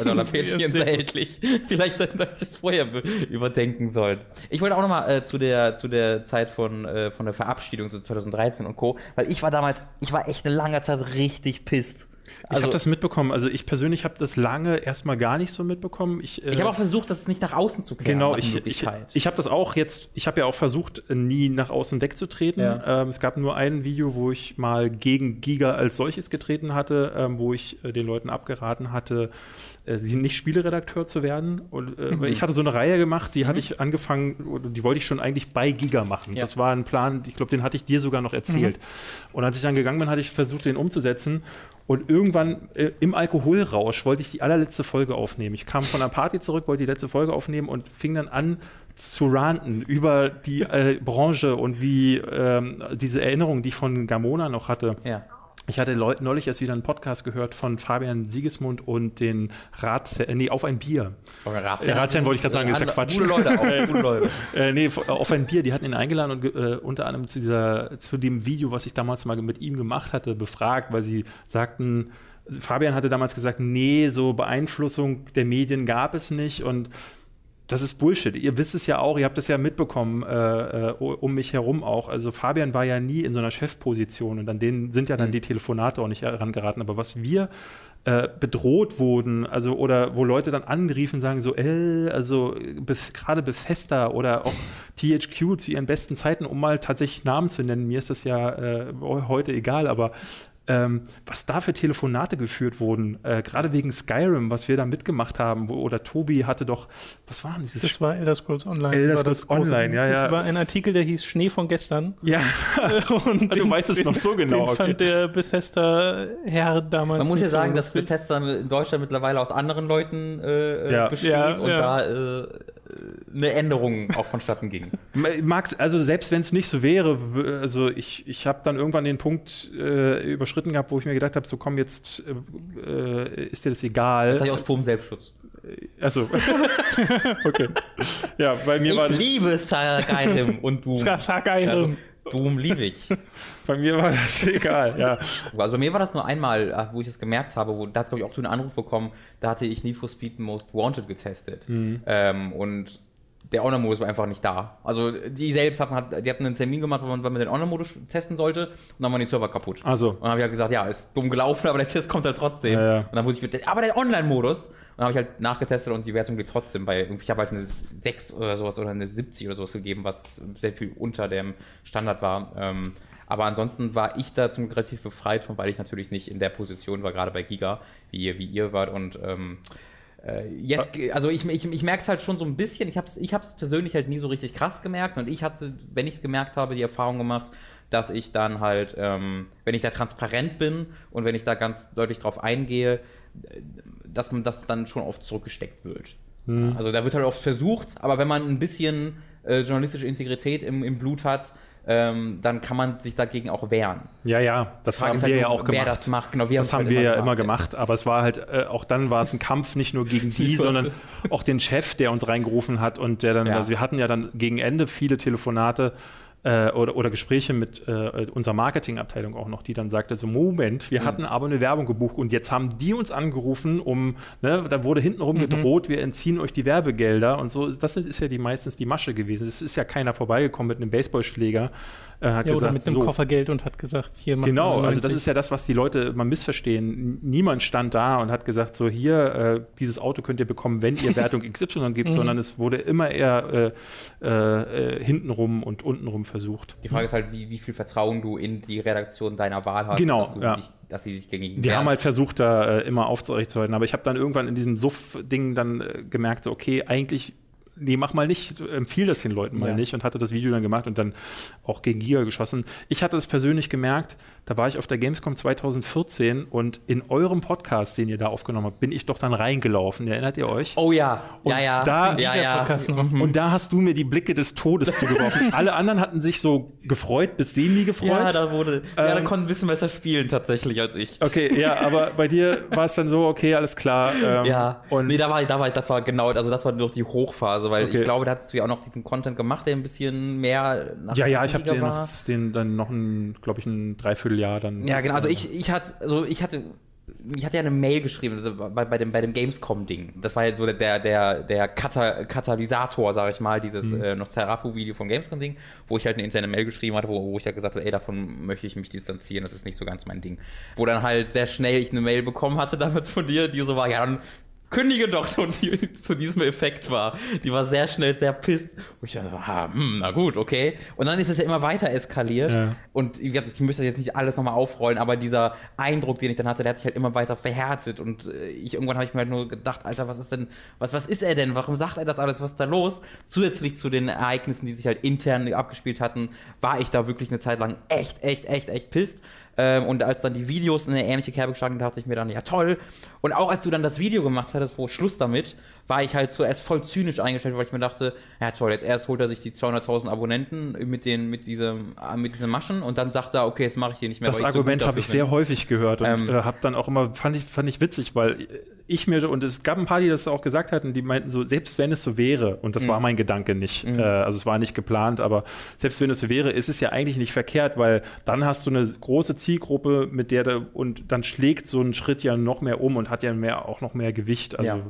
Dollar Patreons erhältlich. Vielleicht sollten wir das vorher überdenken sollen. Ich wollte auch nochmal äh, zu, der, zu der Zeit von, äh, von der Verabschiedung, so 2013 und Co., weil ich war damals, ich war echt eine lange Zeit richtig pisst ich also, habe das mitbekommen. Also ich persönlich habe das lange erstmal gar nicht so mitbekommen. Ich, äh, ich habe auch versucht, das nicht nach außen zu kehren. Genau, ich, ich, ich habe das auch jetzt, ich habe ja auch versucht, nie nach außen wegzutreten. Ja. Ähm, es gab nur ein Video, wo ich mal gegen Giga als solches getreten hatte, ähm, wo ich äh, den Leuten abgeraten hatte, äh, nicht Spieleredakteur zu werden. Und, äh, mhm. Ich hatte so eine Reihe gemacht, die mhm. hatte ich angefangen, die wollte ich schon eigentlich bei Giga machen. Ja. Das war ein Plan, ich glaube, den hatte ich dir sogar noch erzählt. Mhm. Und als ich dann gegangen bin, hatte ich versucht, den umzusetzen. Und irgendwann äh, im Alkoholrausch wollte ich die allerletzte Folge aufnehmen. Ich kam von einer Party zurück, wollte die letzte Folge aufnehmen und fing dann an zu ranten über die äh, Branche und wie ähm, diese Erinnerungen, die ich von Gamona noch hatte. Ja. Ich hatte neulich erst wieder einen Podcast gehört von Fabian Siegesmund und den Ratsherrn, äh, nee, auf ein Bier. Ratsherrn, Ratsherrn wollte ich gerade sagen, ist ja Quatsch. Gute Leute, auch, gute Leute. äh, nee, auf ein Bier, die hatten ihn eingeladen und äh, unter anderem zu, dieser, zu dem Video, was ich damals mal mit ihm gemacht hatte, befragt, weil sie sagten, Fabian hatte damals gesagt, nee, so Beeinflussung der Medien gab es nicht und das ist Bullshit. Ihr wisst es ja auch, ihr habt es ja mitbekommen äh, äh um mich herum auch. Also Fabian war ja nie in so einer Chefposition und an denen sind ja dann mhm. die Telefonate auch nicht herangeraten. Aber was wir äh, bedroht wurden, also oder wo Leute dann anriefen, sagen so, äh, also gerade Bethesda oder auch THQ zu ihren besten Zeiten, um mal tatsächlich Namen zu nennen, mir ist das ja äh, heute egal, aber ähm, was da für Telefonate geführt wurden, äh, gerade wegen Skyrim, was wir da mitgemacht haben, wo, oder Tobi hatte doch, was war denn dieses? Das war Elder Scrolls Online. Elder Scrolls Online, ja, ja. Das war ein Artikel, der hieß Schnee von gestern. Ja, und du den, weißt es noch so genau. Den okay. fand der Bethesda-Herr damals. Man muss ja sagen, so dass Bethesda in Deutschland mittlerweile aus anderen Leuten äh, ja. besteht ja, und ja. da äh, eine Änderung auch vonstatten ging. Max, also selbst wenn es nicht so wäre, also ich, ich habe dann irgendwann den Punkt äh, überschritten gehabt, wo ich mir gedacht habe, so komm, jetzt äh, ist dir das egal. Das sage ich aus purem Selbstschutz. also, okay. Ja, bei mir ich war liebe Skyrim und Doom. Skyrim. Doom liebe ich. Bei mir war das egal, ja. Also bei mir war das nur einmal, äh, wo ich es gemerkt habe, wo, da hat glaube ich auch du einen Anruf bekommen, da hatte ich Need for Speed Most Wanted getestet. Mhm. Ähm, und der Honor-Modus war einfach nicht da. Also die selbst hatten, die hatten einen Termin gemacht, wo man, man den Honor-Modus testen sollte und dann waren die Server kaputt. Also. Und dann habe ich halt gesagt, ja, ist dumm gelaufen, aber der Test kommt halt trotzdem. Ja, ja. Und dann muss ich mit, aber der Online-Modus. Dann habe ich halt nachgetestet und die Wertung geht trotzdem bei, ich habe halt eine 6 oder sowas oder eine 70 oder sowas gegeben, was sehr viel unter dem Standard war. Ähm, aber ansonsten war ich da zum relativ befreit von, weil ich natürlich nicht in der Position war, gerade bei Giga, wie, wie ihr wart und ähm, äh, jetzt, also ich, ich, ich merke es halt schon so ein bisschen. Ich habe es ich persönlich halt nie so richtig krass gemerkt. Und ich hatte, wenn ich es gemerkt habe, die Erfahrung gemacht, dass ich dann halt, ähm, wenn ich da transparent bin und wenn ich da ganz deutlich drauf eingehe, dass man das dann schon oft zurückgesteckt wird. Hm. Also da wird halt oft versucht, aber wenn man ein bisschen äh, journalistische Integrität im, im Blut hat, ähm, dann kann man sich dagegen auch wehren. Ja, ja, das haben halt wir ja auch gemacht. Wer das macht, genau. Wir das haben wir ja immer gemacht, aber es war halt, äh, auch dann war es ein Kampf nicht nur gegen die, sondern auch den Chef, der uns reingerufen hat und der dann, ja. also wir hatten ja dann gegen Ende viele Telefonate äh, oder, oder Gespräche mit äh, unserer Marketingabteilung auch noch, die dann sagte so, Moment, wir mhm. hatten aber eine Werbung gebucht und jetzt haben die uns angerufen, um, ne, da wurde hintenrum mhm. gedroht, wir entziehen euch die Werbegelder und so. Das ist ja die meistens die Masche gewesen. Es ist ja keiner vorbeigekommen mit einem Baseballschläger äh, hat ja, gesagt, oder mit einem so, Koffergeld und hat gesagt, hier machen Genau, also das ist ja das, was die Leute mal missverstehen. Niemand stand da und hat gesagt, so hier, äh, dieses Auto könnt ihr bekommen, wenn ihr Wertung XY gibt, mhm. sondern es wurde immer eher äh, äh, hintenrum und untenrum versucht. Die Frage ist halt, wie, wie viel Vertrauen du in die Redaktion deiner Wahl hast, genau, dass, ja. dich, dass sie sich gegen Wir haben halt versucht, da äh, immer aufrechtzuerhalten, aber ich habe dann irgendwann in diesem Suff-Ding dann äh, gemerkt, so, okay, eigentlich nee, mach mal nicht, empfiehl das den Leuten mal ja. nicht und hatte das Video dann gemacht und dann auch gegen Giga geschossen. Ich hatte das persönlich gemerkt, da war ich auf der Gamescom 2014 und in eurem Podcast, den ihr da aufgenommen habt, bin ich doch dann reingelaufen. Erinnert ihr euch? Oh ja, und ja, ja. Da, ja, ja. Mhm. Und da hast du mir die Blicke des Todes zugeworfen. Alle anderen hatten sich so gefreut, bis semi gefreut. Ja, da wurde, ähm, ja, da konnten ein bisschen besser spielen tatsächlich als ich. Okay, ja, aber bei dir war es dann so, okay, alles klar. Ähm, ja, und nee, da war, da war, das war genau, also das war noch die Hochphase, weil okay. ich glaube, da hattest du ja auch noch diesen Content gemacht, der ein bisschen mehr nach Ja, ja, ich habe den, den dann noch ein, glaube ich, ein Dreiviertel Vierteljahr dann. Ja, genau. Also ich, ich hatte, also ich hatte, ich hatte ja eine Mail geschrieben also bei, bei dem, bei dem Gamescom-Ding. Das war ja so der, der, der Kata Katalysator, sag ich mal, dieses mhm. äh, Nosferatu-Video vom Gamescom-Ding, wo ich halt eine interne Mail geschrieben hatte, wo, wo ich halt gesagt habe, ey, davon möchte ich mich distanzieren, das ist nicht so ganz mein Ding. Wo dann halt sehr schnell ich eine Mail bekommen hatte damals von dir, die so war, ja, dann kündige doch so, die zu diesem Effekt war. Die war sehr schnell sehr pisst. Und ich dachte, ah, hm, na gut, okay. Und dann ist es ja immer weiter eskaliert. Ja. Und ich möchte jetzt nicht alles nochmal aufrollen, aber dieser Eindruck, den ich dann hatte, der hat sich halt immer weiter verhärtet. Und äh, ich irgendwann habe ich mir halt nur gedacht, Alter, was ist denn, was, was ist er denn? Warum sagt er das alles? Was ist da los? Zusätzlich zu den Ereignissen, die sich halt intern abgespielt hatten, war ich da wirklich eine Zeit lang echt, echt, echt, echt pisst. Ähm, und als dann die Videos in eine ähnliche Kerbe geschlagen, dachte ich mir dann, ja toll. Und auch als du dann das Video gemacht hattest, wo Schluss damit, war ich halt zuerst voll zynisch eingestellt, weil ich mir dachte, ja toll, jetzt erst holt er sich die 200.000 Abonnenten mit den mit diesem mit diesen Maschen und dann sagt er, okay, jetzt mache ich die nicht mehr. Das Argument so habe ich sehr häufig gehört und ähm, äh, habe dann auch immer fand ich fand ich witzig, weil ich mir und es gab ein paar, die das auch gesagt hatten, die meinten so, selbst wenn es so wäre und das mhm. war mein Gedanke nicht, mhm. äh, also es war nicht geplant, aber selbst wenn es so wäre, ist es ja eigentlich nicht verkehrt, weil dann hast du eine große Zielgruppe, mit der du und dann schlägt so ein Schritt ja noch mehr um und hat ja mehr auch noch mehr Gewicht, also ja.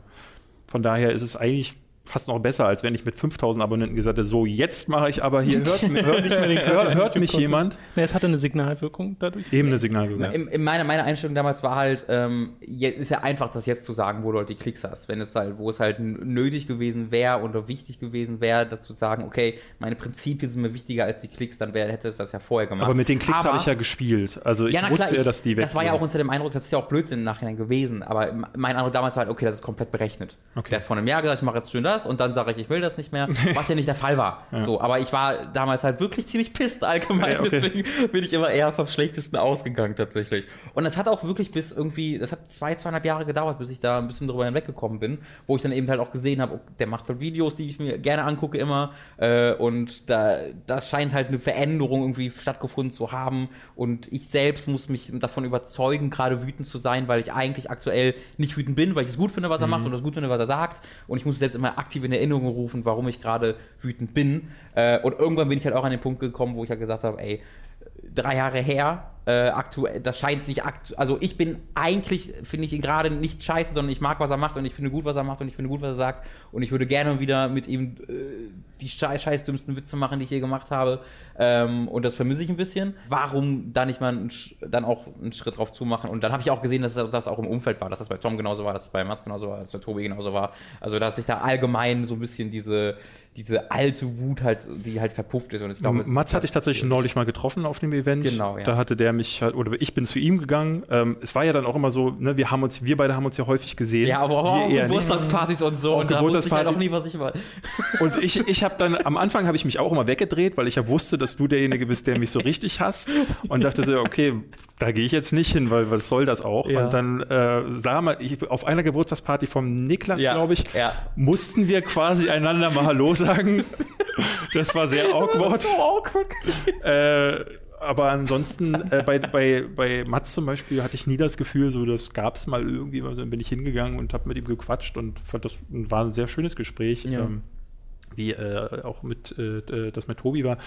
Von daher ist es eigentlich fast noch besser, als wenn ich mit 5000 Abonnenten gesagt hätte, so jetzt mache ich aber hier, hört, hört, nicht mehr den, hört, hört mich jemand. Nee, es hatte eine Signalwirkung dadurch. Eben eine Signalwirkung. In, in meine, meine Einstellung damals war halt, ähm, ist ja einfach, das jetzt zu sagen, wo du halt die Klicks hast. Wenn es halt, wo es halt nötig gewesen wäre oder wichtig gewesen wäre, dazu zu sagen, okay, meine Prinzipien sind mir wichtiger als die Klicks, dann wär, hätte es das ja vorher gemacht. Aber mit den Klicks habe ich ja gespielt. Also ich ja, wusste klar, ja, dass die weg Das war ja auch unter dem Eindruck, das ist ja auch Blödsinn im Nachhinein gewesen, aber mein Eindruck damals war halt, okay, das ist komplett berechnet. Okay. Der hat vor einem Jahr gesagt, ich mache jetzt schön da das und dann sage ich, ich will das nicht mehr, was ja nicht der Fall war. Ja. So, aber ich war damals halt wirklich ziemlich pisst allgemein, ja, okay. deswegen bin ich immer eher vom Schlechtesten ausgegangen tatsächlich. Und das hat auch wirklich bis irgendwie, das hat zwei, zweieinhalb Jahre gedauert, bis ich da ein bisschen drüber hinweggekommen bin, wo ich dann eben halt auch gesehen habe, der macht halt Videos, die ich mir gerne angucke immer äh, und da, da scheint halt eine Veränderung irgendwie stattgefunden zu haben und ich selbst muss mich davon überzeugen, gerade wütend zu sein, weil ich eigentlich aktuell nicht wütend bin, weil ich es gut finde, was er mhm. macht und es gut finde, was er sagt und ich muss selbst immer aktiv in Erinnerung rufen, warum ich gerade wütend bin. Äh, und irgendwann bin ich halt auch an den Punkt gekommen, wo ich halt gesagt habe, ey, drei Jahre her, äh, aktuell, das scheint sich aktuell, also ich bin eigentlich, finde ich ihn gerade nicht scheiße, sondern ich mag, was er macht und ich finde gut, was er macht und ich finde gut, was er sagt und ich würde gerne wieder mit ihm äh, die scheiß, scheiß dümmsten Witze machen, die ich je gemacht habe ähm, und das vermisse ich ein bisschen. Warum da nicht mal einen, dann auch einen Schritt drauf zu machen und dann habe ich auch gesehen, dass das auch im Umfeld war, dass das bei Tom genauso war, dass es bei Mats genauso war, dass es bei Tobi genauso war, also dass sich da allgemein so ein bisschen diese diese alte Wut halt, die halt verpufft ist. Und ich glaube, Mats hatte ich tatsächlich neulich mal getroffen auf dem Event. Genau, ja. Da hatte der mich halt, oder ich bin zu ihm gegangen. Ähm, es war ja dann auch immer so, ne, wir haben uns, wir beide haben uns ja häufig gesehen. Ja, aber auch Geburtstagspartys und so. Und da wusste ich halt auch nie, was ich war. Und ich, ich habe dann, am Anfang habe ich mich auch immer weggedreht, weil ich ja wusste, dass du derjenige bist, der mich so richtig hasst. Und dachte so, okay, da gehe ich jetzt nicht hin, weil was soll das auch? Ja. Und dann äh, sah man, ich, auf einer Geburtstagsparty vom Niklas, ja. glaube ich, ja. mussten wir quasi einander mal Hallo sagen. Das war sehr awkward. Das so awkward. Äh, aber ansonsten, äh, bei, bei, bei Mats zum Beispiel hatte ich nie das Gefühl, so das gab es mal irgendwie, also dann bin ich hingegangen und habe mit ihm gequatscht und fand das war ein sehr schönes Gespräch. Ja. Ähm, wie äh, auch mit äh, das mit Tobi war.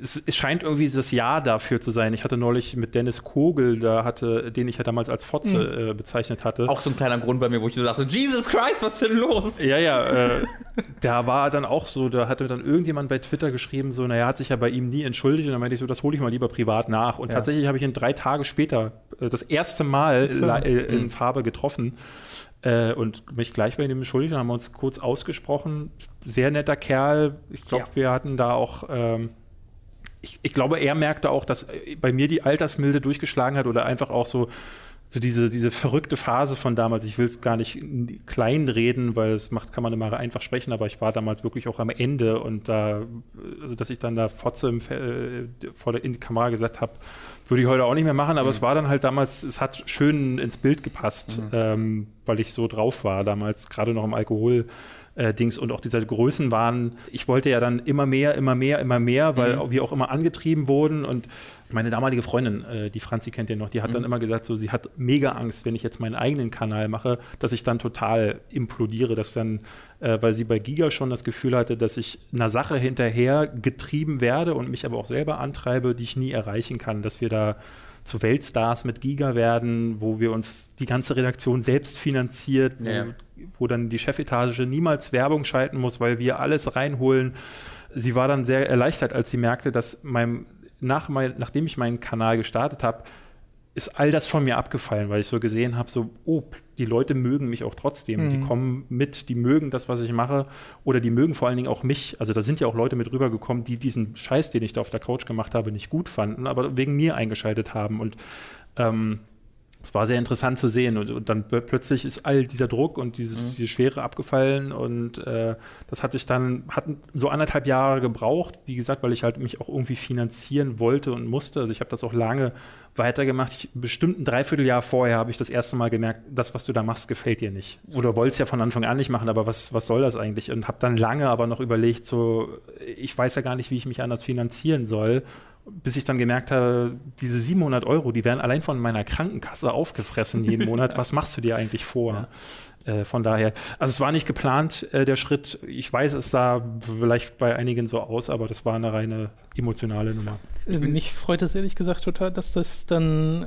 Es, es, scheint irgendwie das Jahr dafür zu sein. Ich hatte neulich mit Dennis Kogel, da hatte, den ich ja damals als Fotze mhm. äh, bezeichnet hatte. Auch so ein kleiner Grund bei mir, wo ich so dachte, Jesus Christ, was ist denn los? Ja, ja, äh, da war dann auch so, da hatte dann irgendjemand bei Twitter geschrieben, so, naja, hat sich ja bei ihm nie entschuldigt. Und dann meinte ich so, das hole ich mal lieber privat nach. Und ja. tatsächlich habe ich ihn drei Tage später äh, das erste Mal so. Äh, in mhm. Farbe getroffen äh, und mich gleich bei ihm entschuldigt. Dann haben wir uns kurz ausgesprochen. Sehr netter Kerl. Ich glaube, ja. wir hatten da auch. Ähm, ich, ich, glaube, er merkte auch, dass bei mir die Altersmilde durchgeschlagen hat oder einfach auch so, so diese, diese verrückte Phase von damals. Ich will es gar nicht kleinreden, weil es macht, kann man immer einfach sprechen, aber ich war damals wirklich auch am Ende und da, also dass ich dann da Fotze im, äh, vor der in die Kamera gesagt habe, würde ich heute auch nicht mehr machen, aber mhm. es war dann halt damals, es hat schön ins Bild gepasst, mhm. ähm, weil ich so drauf war damals, gerade noch im Alkohol. Äh, Dings und auch diese Größen waren, ich wollte ja dann immer mehr, immer mehr, immer mehr, weil mhm. wir auch immer angetrieben wurden und meine damalige Freundin, äh, die Franzi kennt ihr noch, die hat mhm. dann immer gesagt, so sie hat mega Angst, wenn ich jetzt meinen eigenen Kanal mache, dass ich dann total implodiere, dass dann, äh, weil sie bei Giga schon das Gefühl hatte, dass ich einer Sache hinterher getrieben werde und mich aber auch selber antreibe, die ich nie erreichen kann, dass wir da zu Weltstars mit Giga werden, wo wir uns die ganze Redaktion selbst finanziert, ja. wo, wo dann die Chefetage niemals Werbung schalten muss, weil wir alles reinholen. Sie war dann sehr erleichtert, als sie merkte, dass meinem nach mein, nachdem ich meinen Kanal gestartet habe, ist all das von mir abgefallen, weil ich so gesehen habe, so, oh, die Leute mögen mich auch trotzdem. Mhm. Die kommen mit, die mögen das, was ich mache, oder die mögen vor allen Dingen auch mich. Also da sind ja auch Leute mit rübergekommen, die diesen Scheiß, den ich da auf der Couch gemacht habe, nicht gut fanden, aber wegen mir eingeschaltet haben. Und ähm, es war sehr interessant zu sehen und, und, dann plötzlich ist all dieser Druck und dieses, mhm. diese Schwere abgefallen und äh, das hat sich dann, hat so anderthalb Jahre gebraucht, wie gesagt, weil ich halt mich auch irgendwie finanzieren wollte und musste. Also ich habe das auch lange weitergemacht. Ich, bestimmt ein Dreivierteljahr vorher habe ich das erste Mal gemerkt, das, was du da machst, gefällt dir nicht. Oder wolltest ja von Anfang an nicht machen, aber was, was soll das eigentlich? Und habe dann lange aber noch überlegt, so, ich weiß ja gar nicht, wie ich mich anders finanzieren soll bis ich dann gemerkt habe, diese 700 Euro, die werden allein von meiner Krankenkasse aufgefressen jeden Monat. Was machst du dir eigentlich vor? Ja. Äh, von daher, also es war nicht geplant, äh, der Schritt. Ich weiß, es sah vielleicht bei einigen so aus, aber das war eine reine emotionale Nummer. Äh, mich freut es ehrlich gesagt total, dass das dann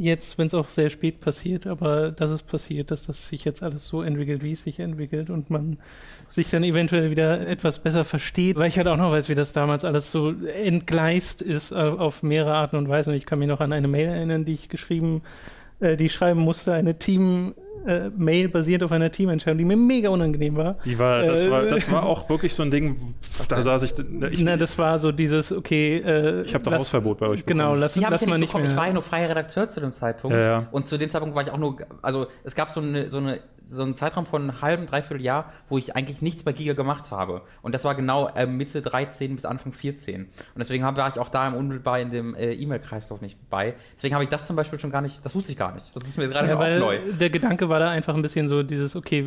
jetzt, wenn es auch sehr spät passiert, aber dass es passiert, dass das sich jetzt alles so entwickelt, wie es sich entwickelt und man sich dann eventuell wieder etwas besser versteht, weil ich halt auch noch weiß, wie das damals alles so entgleist ist auf mehrere Arten und Weisen. Und ich kann mich noch an eine Mail erinnern, die ich geschrieben, äh, die ich schreiben musste, eine Team, äh, Mail basiert auf einer Teamentscheidung, die mir mega unangenehm war. Die war, das, äh, war, das war auch wirklich so ein Ding, da saß ich, ich. Na, das war so dieses, okay. Äh, ich habe doch Hausverbot bei euch. Genau, lass, die lass mal nicht mehr. Ich war ja nur freier Redakteur zu dem Zeitpunkt. Ja, ja. Und zu dem Zeitpunkt war ich auch nur, also es gab so eine, so eine so einen Zeitraum von einem halben, dreiviertel Jahr, wo ich eigentlich nichts bei Giga gemacht habe. Und das war genau äh, Mitte 13 bis Anfang 14. Und deswegen war ich auch da im unmittelbar in dem äh, E-Mail-Kreislauf nicht bei. Deswegen habe ich das zum Beispiel schon gar nicht, das wusste ich gar nicht. Das ist mir gerade ja, auch neu. Der Gedanke war da einfach ein bisschen so dieses, okay,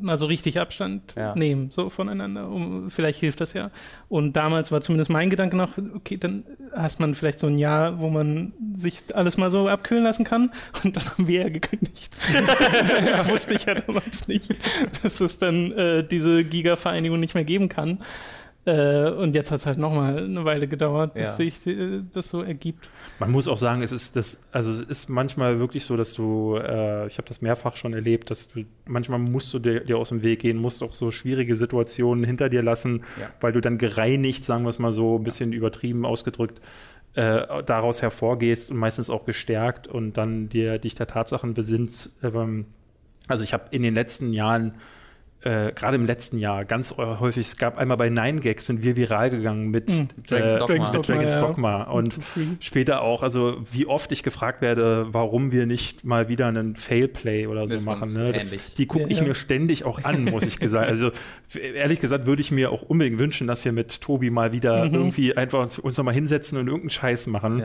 mal so richtig Abstand ja. nehmen, so voneinander. Um, vielleicht hilft das ja. Und damals war zumindest mein Gedanke noch, okay, dann hast man vielleicht so ein Jahr, wo man sich alles mal so abkühlen lassen kann. Und dann haben wir ja gekündigt. das wusste ich ja damals nicht, dass es dann äh, diese Giga-Vereinigung nicht mehr geben kann. Äh, und jetzt hat es halt nochmal eine Weile gedauert, bis ja. sich äh, das so ergibt. Man muss auch sagen, es ist das, also es ist manchmal wirklich so, dass du, äh, ich habe das mehrfach schon erlebt, dass du manchmal musst du dir, dir, aus dem Weg gehen, musst auch so schwierige Situationen hinter dir lassen, ja. weil du dann gereinigt, sagen wir es mal so, ein bisschen übertrieben ausgedrückt, äh, daraus hervorgehst und meistens auch gestärkt und dann dir dich der Tatsachen besinnst. Also ich habe in den letzten Jahren äh, gerade im letzten Jahr ganz häufig, es gab einmal bei Nine Gags sind wir viral gegangen mit hm, Dragon's, äh, Dogma. Dragon's Dogma. Ja. Und später auch, also wie oft ich gefragt werde, warum wir nicht mal wieder einen Failplay oder so machen. Ne? Das, die gucke ja, ich ja. mir ständig auch an, muss ich gesagt. Also ehrlich gesagt würde ich mir auch unbedingt wünschen, dass wir mit Tobi mal wieder mhm. irgendwie einfach uns, uns nochmal hinsetzen und irgendeinen Scheiß machen.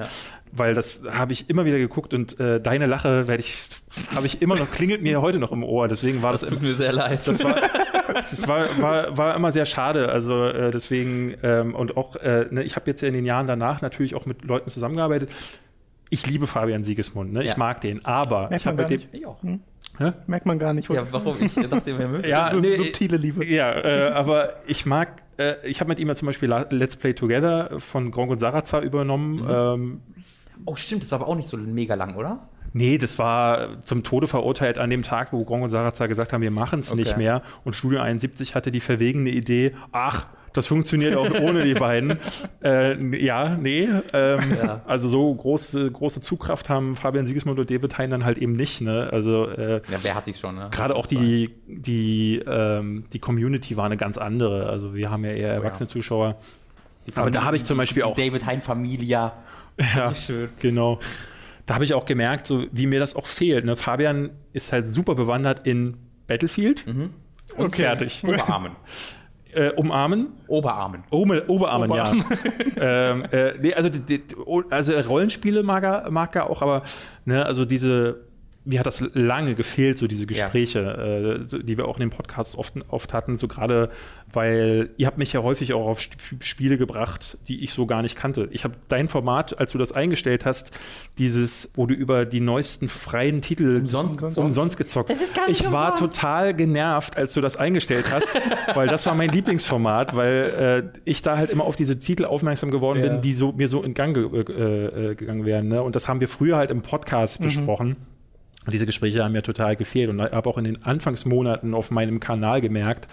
Weil das habe ich immer wieder geguckt und äh, deine Lache werde ich, habe ich immer noch, klingelt mir heute noch im Ohr. Deswegen war das, das tut mir sehr leid. Das war, das war, war, war immer sehr schade. Also äh, deswegen, ähm, und auch, äh, ne, ich habe jetzt ja in den Jahren danach natürlich auch mit Leuten zusammengearbeitet. Ich liebe Fabian Siegesmund, ne? Ja. ich mag den, aber Merkt ich habe mit dem. Hm? Merkt man gar nicht. Ja, warum? Ich dachte, wir mögen ja, so, nee, subtile Liebe. Ja, äh, aber ich mag, äh, ich habe mit ihm ja zum Beispiel Let's Play Together von Gronk und Sarazar übernommen. Mhm. Ähm, oh, stimmt, das war aber auch nicht so mega lang, oder? Nee, das war zum Tode verurteilt an dem Tag, wo Gronk und Sarazar gesagt haben, wir machen es okay. nicht mehr. Und Studio 71 hatte die verwegene Idee, ach, das funktioniert auch ohne die beiden. Äh, ja, nee. Ähm, ja. Also so große, große Zugkraft haben Fabian Siegesmund und David Hein dann halt eben nicht. Ne? Also, äh, ja, wer hat die schon? Ne? Gerade auch die, die, ähm, die Community war eine ganz andere. Also wir haben ja eher erwachsene oh, ja. Zuschauer. Aber da habe ich zum Beispiel auch. David Hein-Familie. Ja, schön. genau da habe ich auch gemerkt, so wie mir das auch fehlt. Ne? Fabian ist halt super bewandert in Battlefield mhm. und okay. fertig. Oberarmen. Äh, umarmen? Oberarmen. Ober, Oberarmen, Oberarmen, ja. ähm, äh, nee, also, also Rollenspiele mag er, mag er auch, aber ne, also diese mir hat das lange gefehlt, so diese Gespräche, ja. äh, die wir auch in dem Podcast oft, oft hatten, so gerade, weil ihr habt mich ja häufig auch auf Spiele gebracht, die ich so gar nicht kannte. Ich habe dein Format, als du das eingestellt hast, dieses, wo du über die neuesten freien Titel umsonst, umsonst, umsonst gezockt. Ich war total genervt, als du das eingestellt hast, weil das war mein Lieblingsformat, weil äh, ich da halt immer auf diese Titel aufmerksam geworden ja. bin, die so, mir so in Gang ge äh, äh, gegangen wären. Ne? Und das haben wir früher halt im Podcast mhm. besprochen. Und diese Gespräche haben mir total gefehlt. Und habe auch in den Anfangsmonaten auf meinem Kanal gemerkt,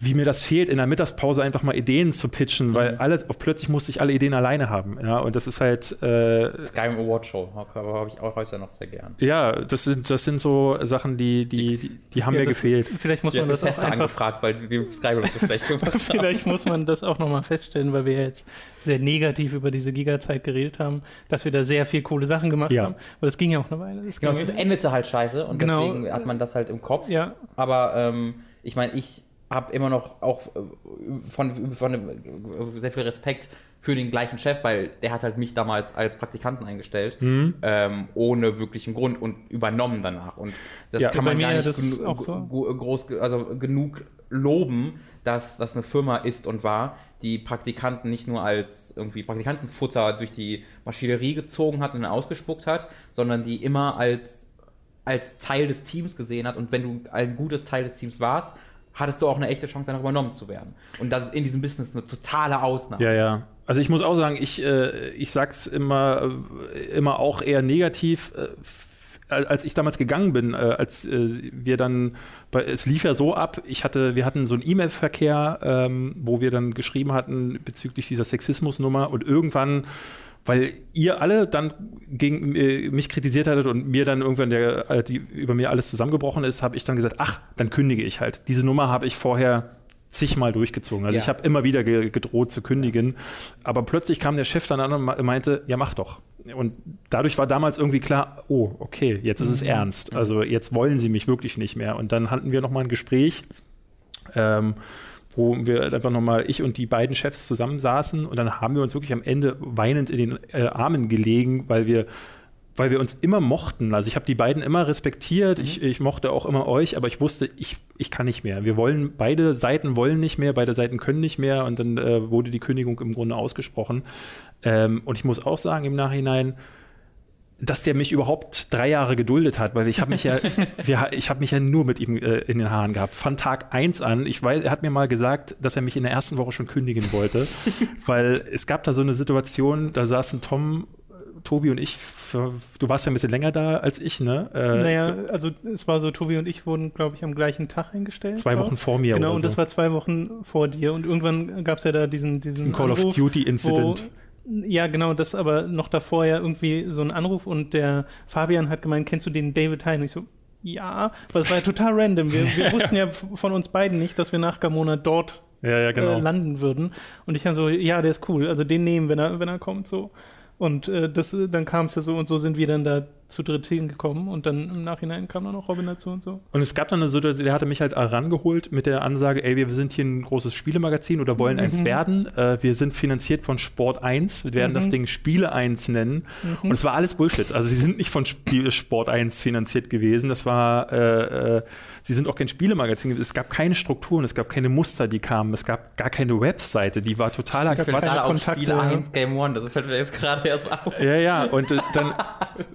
wie mir das fehlt, in der Mittagspause einfach mal Ideen zu pitchen, mhm. weil alle, plötzlich musste ich alle Ideen alleine haben. Ja, und das ist halt. Äh, Skyrim Award Show habe ich auch heute noch sehr gern. Ja, das sind, das sind so Sachen, die, die, die, die haben ja, mir das, gefehlt. Vielleicht muss man das auch einfach angefragt, weil wir Skyrim so schlecht gemacht haben. Vielleicht muss man das auch nochmal feststellen, weil wir jetzt sehr negativ über diese Giga-Zeit geredet haben, dass wir da sehr viel coole Sachen gemacht ja. haben. Weil das ging ja auch eine Weile. Das genau, es endete halt scheiße und genau. deswegen hat man das halt im Kopf. Ja. Aber ähm, ich meine, ich habe immer noch auch äh, von, von sehr viel Respekt für den gleichen Chef, weil der hat halt mich damals als Praktikanten eingestellt, mhm. ähm, ohne wirklichen Grund und übernommen danach. Und das ja, kann man gar nicht genu so. groß, also genug loben, dass das eine Firma ist und war, die Praktikanten nicht nur als irgendwie Praktikantenfutter durch die Maschinerie gezogen hat und ausgespuckt hat, sondern die immer als als Teil des Teams gesehen hat und wenn du ein gutes Teil des Teams warst, hattest du auch eine echte Chance, dann übernommen zu werden. Und das ist in diesem Business eine totale Ausnahme. Ja, ja. Also ich muss auch sagen, ich, äh, ich sag's immer, äh, immer auch eher negativ. Äh, als ich damals gegangen bin, äh, als äh, wir dann, es lief ja so ab, ich hatte, wir hatten so einen E-Mail-Verkehr, ähm, wo wir dann geschrieben hatten bezüglich dieser Sexismusnummer und irgendwann weil ihr alle dann gegen äh, mich kritisiert hattet und mir dann irgendwann der, äh, die, über mir alles zusammengebrochen ist, habe ich dann gesagt, ach, dann kündige ich halt. Diese Nummer habe ich vorher zigmal durchgezogen. Also ja. ich habe immer wieder ge gedroht zu kündigen. Aber plötzlich kam der Chef dann an und meinte, ja, mach doch. und dadurch war damals irgendwie klar, oh, okay, jetzt ist es mhm. ernst. Also jetzt wollen sie mich wirklich nicht mehr. Und dann hatten wir noch mal ein Gespräch, ähm, wo wir einfach nochmal, ich und die beiden Chefs zusammensaßen und dann haben wir uns wirklich am Ende weinend in den äh, Armen gelegen, weil wir weil wir uns immer mochten. Also ich habe die beiden immer respektiert, mhm. ich, ich, mochte auch immer euch, aber ich wusste, ich, ich kann nicht mehr. Wir wollen, beide Seiten wollen nicht mehr, beide Seiten können nicht mehr und dann äh, wurde die Kündigung im Grunde ausgesprochen. Ähm, und ich muss auch sagen im Nachhinein, dass der mich überhaupt drei Jahre geduldet hat, weil ich habe mich ja, wir, ich habe mich ja nur mit ihm äh, in den Haaren gehabt. Von Tag eins an. Ich weiß, er hat mir mal gesagt, dass er mich in der ersten Woche schon kündigen wollte, weil es gab da so eine Situation, da saßen Tom Tobi und ich, für, du warst ja ein bisschen länger da als ich, ne? Äh, naja, also es war so, Tobi und ich wurden, glaube ich, am gleichen Tag eingestellt. Zwei Wochen vor mir. Genau, und so. das war zwei Wochen vor dir. Und irgendwann gab es ja da diesen, diesen Call Anruf, of Duty Incident. Ja, genau, das aber noch davor ja irgendwie so ein Anruf und der Fabian hat gemeint, kennst du den David Hein? Und ich so, ja, aber es war ja total random. Wir, wir wussten ja von uns beiden nicht, dass wir nach Gamona dort ja, ja, genau. äh, landen würden. Und ich dann so, ja, der ist cool. Also den nehmen, wenn er, wenn er kommt, so. Und äh, das, dann kam es ja so und so sind wir dann da zu dritt hingekommen und dann im Nachhinein kam dann auch Robin dazu und so. Und es gab dann eine Situation, der hatte mich halt rangeholt mit der Ansage, ey, wir sind hier ein großes Spielemagazin oder wollen mhm. eins werden. Äh, wir sind finanziert von Sport 1, wir werden mhm. das Ding Spiele 1 nennen. Mhm. Und es war alles Bullshit. Also sie sind nicht von Spiel Sport 1 finanziert gewesen. Das war, äh, äh, sie sind auch kein Spielemagazin. Es gab keine Strukturen, es gab keine Muster, die kamen. Es gab gar keine Webseite, die war totaler Quatsch. Alle auf Spiele 1 Game One, das fällt mir jetzt gerade erst auf. Ja, ja, und äh, dann,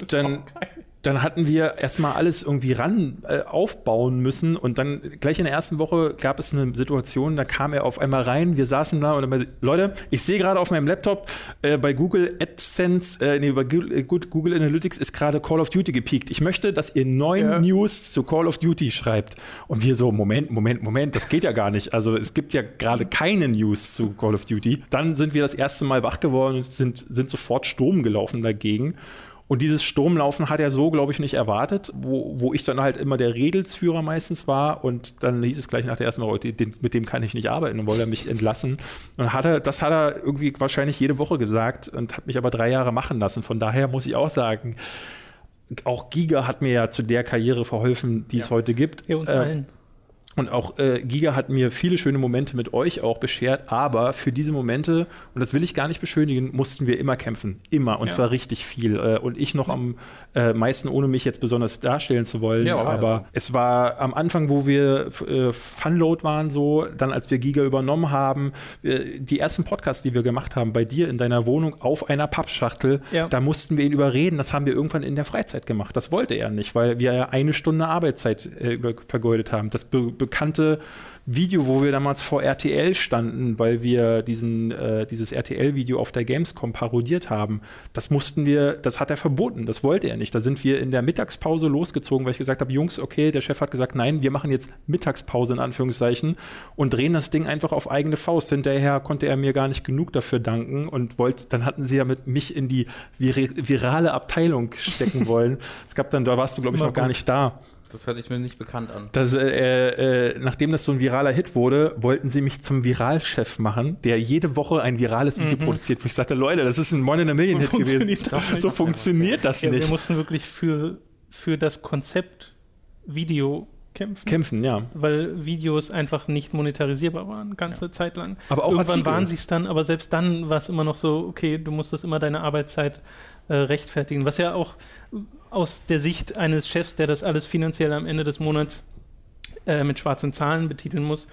dann dann hatten wir erstmal alles irgendwie ran äh, aufbauen müssen und dann gleich in der ersten Woche gab es eine Situation, da kam er auf einmal rein, wir saßen da und dann, Leute, ich sehe gerade auf meinem Laptop äh, bei Google AdSense, äh, nee, bei äh, Google Analytics ist gerade Call of Duty gepiekt. Ich möchte, dass ihr neun ja. News zu Call of Duty schreibt. Und wir so, Moment, Moment, Moment, das geht ja gar nicht. Also es gibt ja gerade keine News zu Call of Duty. Dann sind wir das erste Mal wach geworden und sind, sind sofort Sturm gelaufen dagegen. Und dieses Sturmlaufen hat er so, glaube ich, nicht erwartet, wo, wo ich dann halt immer der Redelsführer meistens war und dann hieß es gleich nach der ersten Woche, mit dem kann ich nicht arbeiten und wollte er mich entlassen. Und hat er, das hat er irgendwie wahrscheinlich jede Woche gesagt und hat mich aber drei Jahre machen lassen. Von daher muss ich auch sagen, auch Giga hat mir ja zu der Karriere verholfen, die ja. es heute gibt. Ja, uns äh, allen. Und auch äh, Giga hat mir viele schöne Momente mit euch auch beschert, aber für diese Momente, und das will ich gar nicht beschönigen, mussten wir immer kämpfen. Immer. Und ja. zwar richtig viel. Äh, und ich noch am äh, meisten, ohne mich jetzt besonders darstellen zu wollen. Ja, aber ja. es war am Anfang, wo wir äh, Funload waren, so, dann als wir Giga übernommen haben, äh, die ersten Podcasts, die wir gemacht haben, bei dir in deiner Wohnung auf einer Pappschachtel, da mussten wir ihn überreden. Das haben wir irgendwann in der Freizeit gemacht. Das wollte er nicht, weil wir ja eine Stunde Arbeitszeit äh, vergeudet haben. Das be bekannte Video, wo wir damals vor RTL standen, weil wir diesen, äh, dieses RTL-Video auf der Gamescom parodiert haben. Das mussten wir, das hat er verboten, das wollte er nicht. Da sind wir in der Mittagspause losgezogen, weil ich gesagt habe, Jungs, okay, der Chef hat gesagt, nein, wir machen jetzt Mittagspause in Anführungszeichen und drehen das Ding einfach auf eigene Faust. Hinterher konnte er mir gar nicht genug dafür danken und wollte, dann hatten sie ja mit mich in die vir virale Abteilung stecken wollen. es gab dann, da warst du, glaube ich, noch gar nicht da. Das hört sich mir nicht bekannt an. Das, äh, äh, nachdem das so ein viraler Hit wurde, wollten sie mich zum Viralchef machen, der jede Woche ein virales Video mhm. produziert. Wo ich sagte, Leute, das ist ein One in a Million Hit gewesen. So funktioniert das ja, nicht. Wir mussten wirklich für, für das Konzept Video kämpfen. Kämpfen, ja. Weil Videos einfach nicht monetarisierbar waren, ganze ja. Zeit lang. Aber auch Irgendwann Artikel. waren sie es dann, aber selbst dann war es immer noch so, okay, du musstest immer deine Arbeitszeit äh, rechtfertigen. Was ja auch aus der Sicht eines Chefs, der das alles finanziell am Ende des Monats äh, mit schwarzen Zahlen betiteln muss,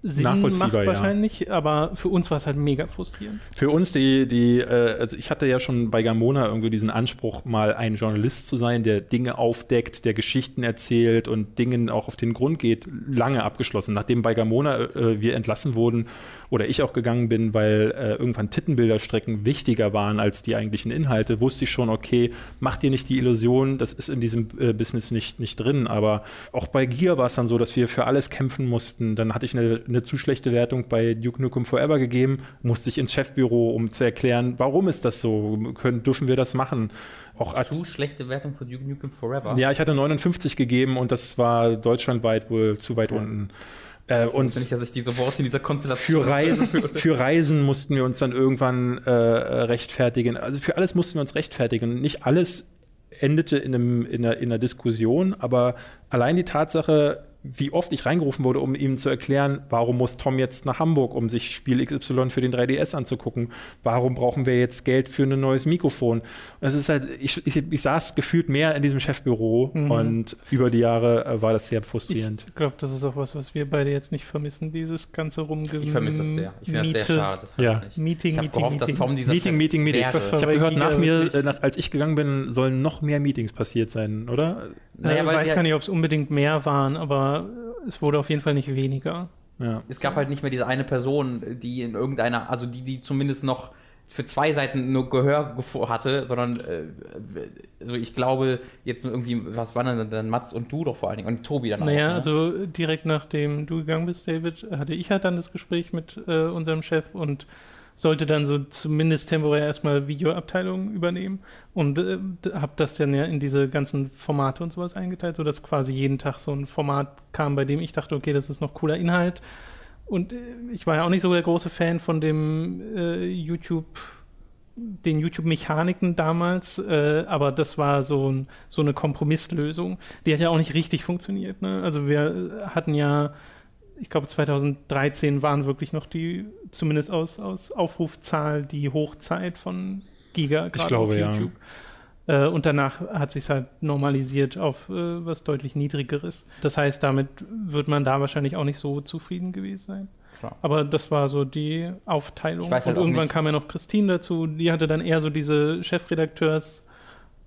Sinn macht wahrscheinlich, ja. aber für uns war es halt mega frustrierend. Für uns die, die, äh, also ich hatte ja schon bei Gamona irgendwie diesen Anspruch, mal ein Journalist zu sein, der Dinge aufdeckt, der Geschichten erzählt und Dingen auch auf den Grund geht, lange abgeschlossen. Nachdem bei Gamona äh, wir entlassen wurden oder ich auch gegangen bin, weil äh, irgendwann Tittenbilderstrecken wichtiger waren als die eigentlichen Inhalte, wusste ich schon, okay, mach dir nicht die Illusion, das ist in diesem äh, Business nicht, nicht drin. Aber auch bei Gear war es dann so, dass wir für alles kämpfen mussten. Dann hatte ich eine eine zu schlechte Wertung bei Duke Nukem Forever gegeben, musste ich ins Chefbüro, um zu erklären, warum ist das so? Können, dürfen wir das machen? Auch zu schlechte Wertung von Duke Nukem Forever? Ja, ich hatte 59 gegeben und das war deutschlandweit wohl zu weit ja. unten. Äh, und nicht, dass ich diese Worte in dieser Konstellation. Für Reisen, für Reisen mussten wir uns dann irgendwann äh, rechtfertigen. Also für alles mussten wir uns rechtfertigen. Nicht alles endete in, einem, in, einer, in einer Diskussion, aber allein die Tatsache, wie oft ich reingerufen wurde, um ihm zu erklären, warum muss Tom jetzt nach Hamburg, um sich Spiel XY für den 3DS anzugucken? Warum brauchen wir jetzt Geld für ein neues Mikrofon? Das ist halt, ich, ich, ich saß gefühlt mehr in diesem Chefbüro mhm. und über die Jahre äh, war das sehr frustrierend. Ich glaube, das ist auch was, was wir beide jetzt nicht vermissen, dieses ganze Rumgemiete. Ich vermisse es sehr. Ich finde das sehr schade. Das ja. Meeting, ich Meeting, gehofft, Meeting. Tom Meeting, Meeting, Meeting. Ich habe gehört, nach mir, äh, nach, als ich gegangen bin, sollen noch mehr Meetings passiert sein, oder? Naja, ich weiß gar nicht, ob es unbedingt mehr waren, aber es wurde auf jeden Fall nicht weniger. Ja. Es gab halt nicht mehr diese eine Person, die in irgendeiner, also die, die zumindest noch für zwei Seiten nur Gehör hatte, sondern äh, also ich glaube, jetzt irgendwie, was waren denn dann Mats und du doch vor allen Dingen und Tobi dann naja, auch. Naja, ne? also direkt nachdem du gegangen bist, David, hatte ich halt dann das Gespräch mit äh, unserem Chef und sollte dann so zumindest temporär erstmal Videoabteilung übernehmen und äh, habe das dann ja in diese ganzen Formate und sowas eingeteilt, sodass quasi jeden Tag so ein Format kam, bei dem ich dachte, okay, das ist noch cooler Inhalt. Und äh, ich war ja auch nicht so der große Fan von dem äh, YouTube, den YouTube-Mechaniken damals, äh, aber das war so, ein, so eine Kompromisslösung. Die hat ja auch nicht richtig funktioniert. Ne? Also wir hatten ja ich glaube 2013 waren wirklich noch die, zumindest aus, aus Aufrufzahl, die Hochzeit von Giga ich glaube, auf YouTube. Ja. Äh, und danach hat sich halt normalisiert auf äh, was deutlich niedrigeres. Das heißt, damit wird man da wahrscheinlich auch nicht so zufrieden gewesen sein. Klar. Aber das war so die Aufteilung. Halt und irgendwann nicht. kam ja noch Christine dazu, die hatte dann eher so diese Chefredakteurs-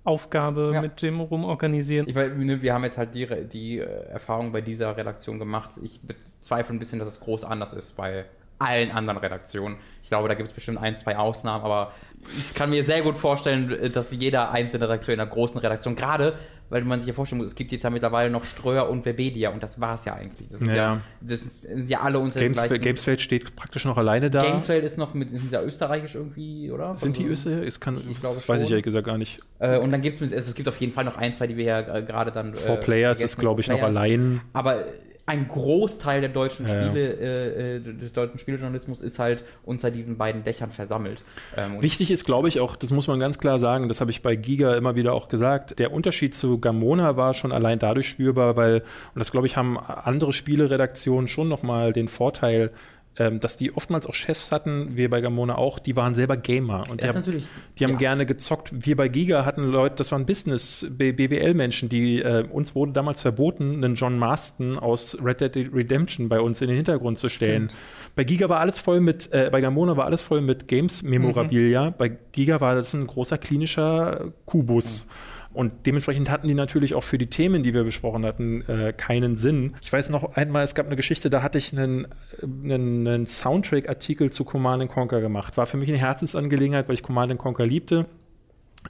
Aufgabe ja. mit dem Rumorganisieren. Ich, ne, wir haben jetzt halt die, die äh, Erfahrung bei dieser Redaktion gemacht. Ich bezweifle ein bisschen, dass es groß anders ist bei allen anderen Redaktionen. Ich glaube, da gibt es bestimmt ein, zwei Ausnahmen, aber ich kann mir sehr gut vorstellen, dass jeder einzelne Redakteur in einer großen Redaktion, gerade weil man sich ja vorstellen muss, es gibt jetzt ja mittlerweile noch Ströer und Webedia und das war es ja eigentlich. Das, ja. ja. das sind ja alle unter Games, Gamesfeld steht praktisch noch alleine da. Gamesfeld ist noch mit, sind ja österreichisch irgendwie, oder? Sind die Österreicher? Ich, kann, ich glaube weiß ich ehrlich gesagt gar nicht. Äh, und dann gibt es, also es gibt auf jeden Fall noch ein, zwei, die wir ja äh, gerade dann. Four äh, Players ist, glaube ich, noch allein. Aber ein Großteil der deutschen Spiele, ja. Äh, äh, des deutschen Spieljournalismus ist halt unter diesen beiden Dächern versammelt. Ähm, Wichtig ist, glaube ich, auch, das muss man ganz klar sagen, das habe ich bei Giga immer wieder auch gesagt, der Unterschied zu Gamona war schon allein dadurch spürbar, weil, und das glaube ich, haben andere Spieleredaktionen schon nochmal den Vorteil, ähm, dass die oftmals auch Chefs hatten, wir bei Gamona auch, die waren selber Gamer und die, haben, die haben, gerne gezockt. Wir bei Giga hatten Leute, das waren Business, BWL-Menschen, die äh, uns wurde damals verboten, einen John Marston aus Red Dead Redemption bei uns in den Hintergrund zu stellen. Stimmt. Bei Giga war alles voll mit, äh, bei Gamona war alles voll mit Games-Memorabilia. Mhm. Bei Giga war das ein großer klinischer Kubus. Mhm. Und dementsprechend hatten die natürlich auch für die Themen, die wir besprochen hatten, äh, keinen Sinn. Ich weiß noch einmal, es gab eine Geschichte, da hatte ich einen, einen, einen Soundtrack-Artikel zu Command Conquer gemacht. War für mich eine Herzensangelegenheit, weil ich Command Conquer liebte.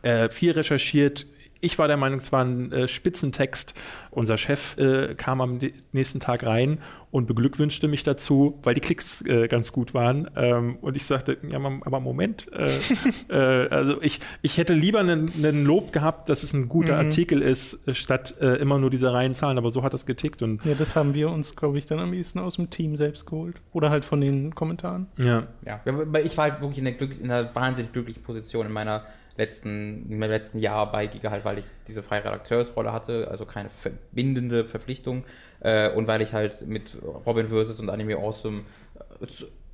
Äh, viel recherchiert, ich war der Meinung, es war ein äh, Spitzentext. Unser Chef äh, kam am nächsten Tag rein und beglückwünschte mich dazu, weil die Klicks äh, ganz gut waren. Ähm, und ich sagte, ja, aber Moment, äh, äh, also ich, ich hätte lieber einen, Lob gehabt, dass es ein guter mhm. Artikel ist, statt äh, immer nur diese reinen Zahlen. Aber so hat das getickt. Und ja, das haben wir uns, glaube ich, dann am ehesten aus dem Team selbst geholt. Oder halt von den Kommentaren. Ja. ja ich war halt wirklich in, der in einer wahnsinnig glücklichen Position in meiner letzten, im letzten Jahr bei Giga halt, weil ich diese freie Redakteursrolle hatte, also keine verbindende Verpflichtung äh, und weil ich halt mit Robin vs. und Anime Awesome äh,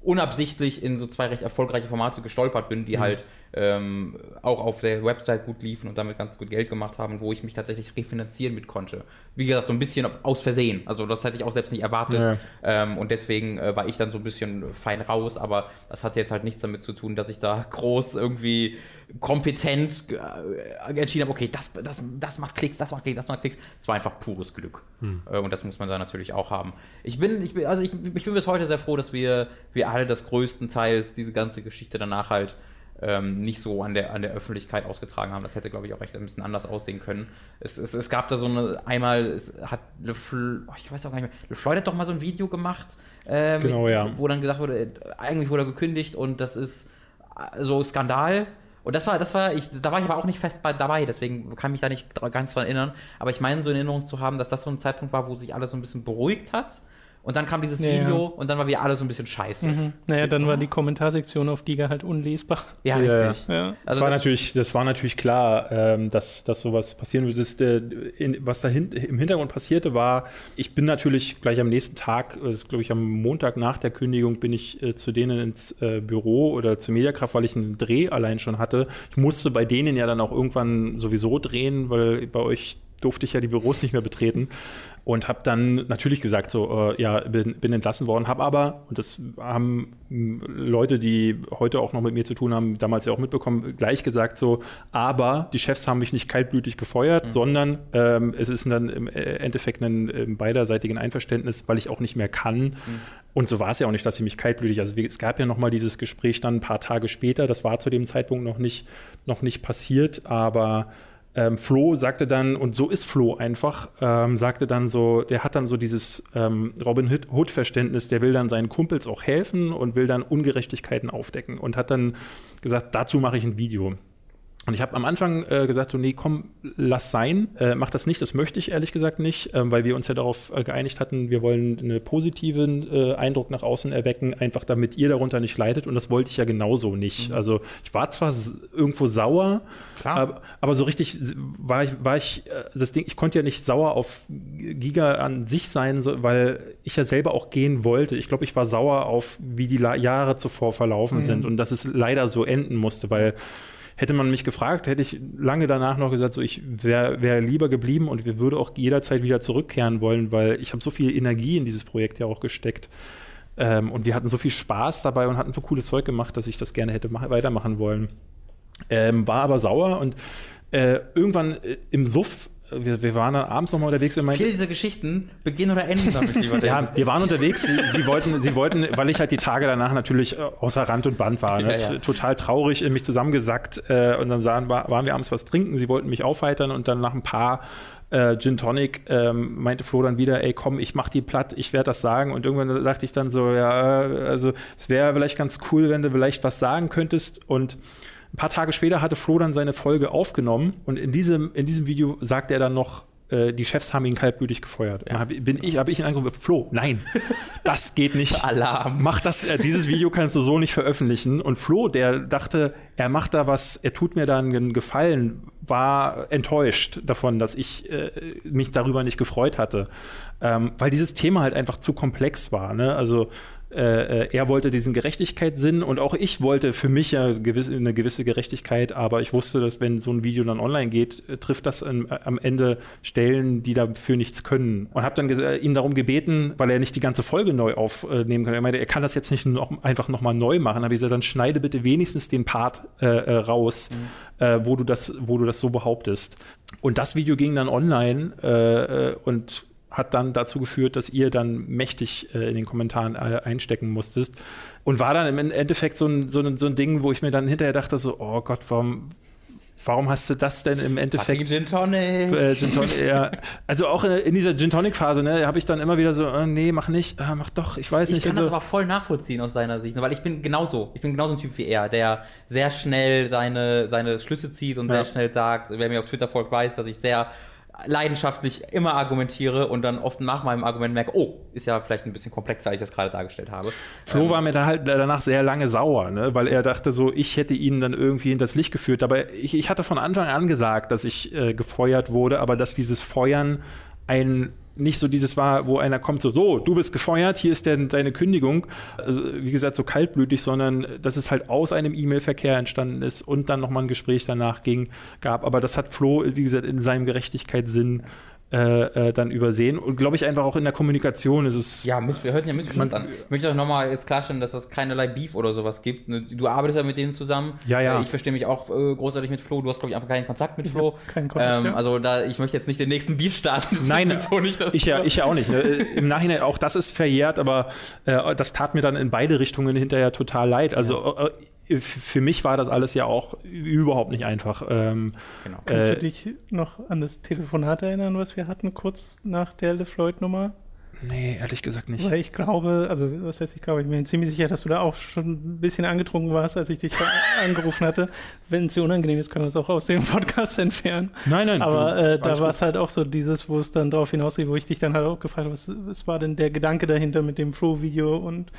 unabsichtlich in so zwei recht erfolgreiche Formate gestolpert bin, die mhm. halt ähm, auch auf der Website gut liefen und damit ganz gut Geld gemacht haben, wo ich mich tatsächlich refinanzieren mit konnte. Wie gesagt, so ein bisschen aus Versehen. Also das hätte ich auch selbst nicht erwartet. Ja. Ähm, und deswegen äh, war ich dann so ein bisschen fein raus, aber das hat jetzt halt nichts damit zu tun, dass ich da groß irgendwie kompetent äh, entschieden habe, okay, das, das, das macht Klicks, das macht Klicks, das macht Klicks. Es war einfach pures Glück. Hm. Äh, und das muss man da natürlich auch haben. Ich bin, ich bin, also ich, ich bin bis heute sehr froh, dass wir, wir alle das größtenteils diese ganze Geschichte danach halt ähm, nicht so an der, an der Öffentlichkeit ausgetragen haben. Das hätte, glaube ich, auch echt ein bisschen anders aussehen können. Es, es, es gab da so eine, einmal, es hat Le oh, ich weiß auch gar nicht mehr, LeFloid hat doch mal so ein Video gemacht, ähm, genau, ja. wo dann gesagt wurde, eigentlich wurde er gekündigt und das ist äh, so Skandal. Und das war, das war, ich, da war ich aber auch nicht fest bei, dabei, deswegen kann ich mich da nicht ganz dran erinnern. Aber ich meine, so in Erinnerung zu haben, dass das so ein Zeitpunkt war, wo sich alles so ein bisschen beruhigt hat Und dann kam dieses ja, Video ja. und dann war wieder alles so ein bisschen scheiße. Mhm. Naja, dann war die Kommentarsektion auf Giga halt unlesbar. Ja, richtig. Ja. Das, also war natürlich, das war natürlich klar, ähm, dass, dass sowas passieren würde. Das, äh, in, was da im Hintergrund passierte, war, ich bin natürlich gleich am nächsten Tag, das glaube ich am Montag nach der Kündigung, bin ich äh, zu denen ins äh, Büro oder zur Mediakraft, weil ich einen Dreh allein schon hatte. Ich musste bei denen ja dann auch irgendwann sowieso drehen, weil bei euch durfte ich ja die Büros nicht mehr betreten und habe dann natürlich gesagt, so, äh, ja, bin, bin entlassen worden, habe aber, und das haben Leute, die heute auch noch mit mir zu tun haben, damals ja auch mitbekommen, gleich gesagt, so, aber die Chefs haben mich nicht kaltblütig gefeuert, mhm. sondern ähm, es ist dann im Endeffekt ein, ein beiderseitigen Einverständnis, weil ich auch nicht mehr kann. Mhm. Und so war es ja auch nicht, dass sie mich kaltblütig, also es gab ja noch mal dieses Gespräch dann ein paar Tage später, das war zu dem Zeitpunkt noch nicht, noch nicht passiert, aber ähm, Flo sagte dann, und so ist Flo einfach, ähm, sagte dann so, der hat dann so dieses ähm, Robin Hood-Verständnis, der will dann seinen Kumpels auch helfen und will dann Ungerechtigkeiten aufdecken und hat dann gesagt, dazu mache ich ein Video. Und ich habe am Anfang äh, gesagt, so, nee, komm, lass sein, äh, mach das nicht, das möchte ich ehrlich gesagt nicht, ähm, weil wir uns ja darauf äh, geeinigt hatten, wir wollen einen positiven äh, Eindruck nach außen erwecken, einfach damit ihr darunter nicht leidet und das wollte ich ja genauso nicht. Mhm. Also ich war zwar irgendwo sauer, aber, aber, so richtig war ich, war ich, äh, das Ding, ich konnte ja nicht sauer auf Giga an sich sein, so, weil ich ja selber auch gehen wollte. Ich glaube, ich war sauer auf, wie die La Jahre zuvor verlaufen mhm. sind und dass es leider so enden musste, weil Hätte man mich gefragt, hätte ich lange danach noch gesagt, so ich wäre wär lieber geblieben und wir würde auch jederzeit wieder zurückkehren wollen, weil ich habe so viel Energie in dieses Projekt ja auch gesteckt. Ähm, und wir hatten so viel Spaß dabei und hatten so cooles Zeug gemacht, dass ich das gerne hätte weitermachen wollen. Ähm, war aber sauer und äh, irgendwann äh, im Suff wir, wir waren dann abends nochmal unterwegs. Und Viele dieser Geschichten beginnen oder enden damit, lieber Ja, wir waren unterwegs. Sie, sie, wollten, sie wollten, weil ich halt die Tage danach natürlich äh, außer Rand und Band war, ne? ja, ja. total traurig in mich zusammengesackt. Äh, und dann waren, waren wir abends was trinken. Sie wollten mich aufheitern und dann nach ein paar äh, Gin Tonic ähm, meinte Flo dann wieder, ey komm, ich mach die platt, ich werde das sagen. Und irgendwann sagte ich dann so, ja, also es wäre vielleicht ganz cool, wenn du vielleicht was sagen könntest. Und ein paar Tage später hatte Flo dann seine Folge aufgenommen und in diesem, in diesem Video sagt er dann noch, äh, die Chefs haben ihn kaltblütig gefeuert. Ja. Bin ich, habe ich ihn angerufen, Flo, nein, das geht nicht. Alarm. Mach das, äh, dieses Video kannst du so nicht veröffentlichen. Und Flo, der dachte, er macht da was, er tut mir da einen Gefallen, war enttäuscht davon, dass ich äh, mich darüber nicht gefreut hatte. Ähm, weil dieses Thema halt einfach zu komplex war. Ne? Also äh, äh, er wollte diesen Gerechtigkeitssinn und auch ich wollte für mich ja gewisse, eine gewisse Gerechtigkeit, aber ich wusste, dass wenn so ein Video dann online geht, äh, trifft das an, am Ende Stellen, die dafür nichts können. Und habe dann äh, ihn darum gebeten, weil er nicht die ganze Folge neu aufnehmen kann. Er meinte, er kann das jetzt nicht noch, einfach nochmal neu machen. Aber ich gesagt, dann schneide bitte wenigstens den Part äh, raus, mhm. wo, du das, wo du das so behauptest. Und das Video ging dann online und hat dann dazu geführt, dass ihr dann mächtig äh, in den Kommentaren äh, einstecken musstest. Und war dann im Endeffekt so ein, so, ein, so ein Ding, wo ich mir dann hinterher dachte, so, oh Gott, warum, warum hast du das denn im Endeffekt? Gin Tonic. Äh, Gin Tonic ja. Also auch in, in dieser Gin Tonic Phase, ne, habe ich dann immer wieder so, äh, nee, mach nicht, äh, mach doch, ich weiß ich nicht. Ich kann das aber voll nachvollziehen aus seiner Sicht, ne, weil ich bin genauso, ich bin genauso ein Typ wie er, der sehr schnell seine, seine Schlüsse zieht und ja. sehr schnell sagt, wer mir auf Twitter folgt, weiß, dass ich sehr leidenschaftlich immer argumentiere und dann oft nach meinem Argument merke, oh, ist ja vielleicht ein bisschen komplexer, als ich das gerade dargestellt habe. Flo ähm, war mir da halt danach sehr lange sauer, ne? weil er dachte so, ich hätte ihn dann irgendwie in das Licht geführt. Aber ich, ich hatte von Anfang an gesagt, dass ich äh, gefeuert wurde, aber dass dieses Feuern ein nicht so dieses war, wo einer kommt so, so, du bist gefeuert, hier ist denn deine Kündigung. Also, wie gesagt, so kaltblütig, sondern dass es halt aus einem E-Mail-Verkehr entstanden ist und dann nochmal ein Gespräch danach ging, gab. Aber das hat Flo, wie gesagt, in seinem Gerechtigkeitssinn äh, äh, dann übersehen. Und glaube ich einfach auch in der Kommunikation ist es. Ja, wir hörten ja Missverstand an. Ich möchte auch nochmal jetzt klarstellen, dass es keinerlei Beef oder sowas gibt. Ne, du arbeitest ja mit denen zusammen. Ja, ja. Äh, ich verstehe mich auch äh, großartig mit Flo. Du hast, glaube ich, einfach keinen Kontakt mit Flo. Keinen Kontakt. Ähm, ja. Also da, ich möchte jetzt nicht den nächsten Beef starten. Nein, so nicht, ich, ja, ich ja auch nicht. Ne? Im Nachhinein, auch das ist verjährt, aber äh, das tat mir dann in beide Richtungen hinterher total leid. Also ja für mich war das alles ja auch überhaupt nicht einfach. Ähm, genau. Kannst äh, du dich noch an das Telefonat erinnern, was wir hatten, kurz nach der LeFloid-Nummer? Nee, ehrlich gesagt nicht. Weil ich glaube, also was heißt ich glaube, ich bin ziemlich sicher, dass du da auch schon ein bisschen angetrunken warst, als ich dich angerufen hatte. Wenn es dir unangenehm ist, können wir es auch aus dem Podcast entfernen. Nein, nein. Aber du, äh, da war es halt auch so dieses, wo es dann darauf hinausgeht, wo ich dich dann halt auch gefragt habe, was, was war denn der Gedanke dahinter mit dem Flow-Video und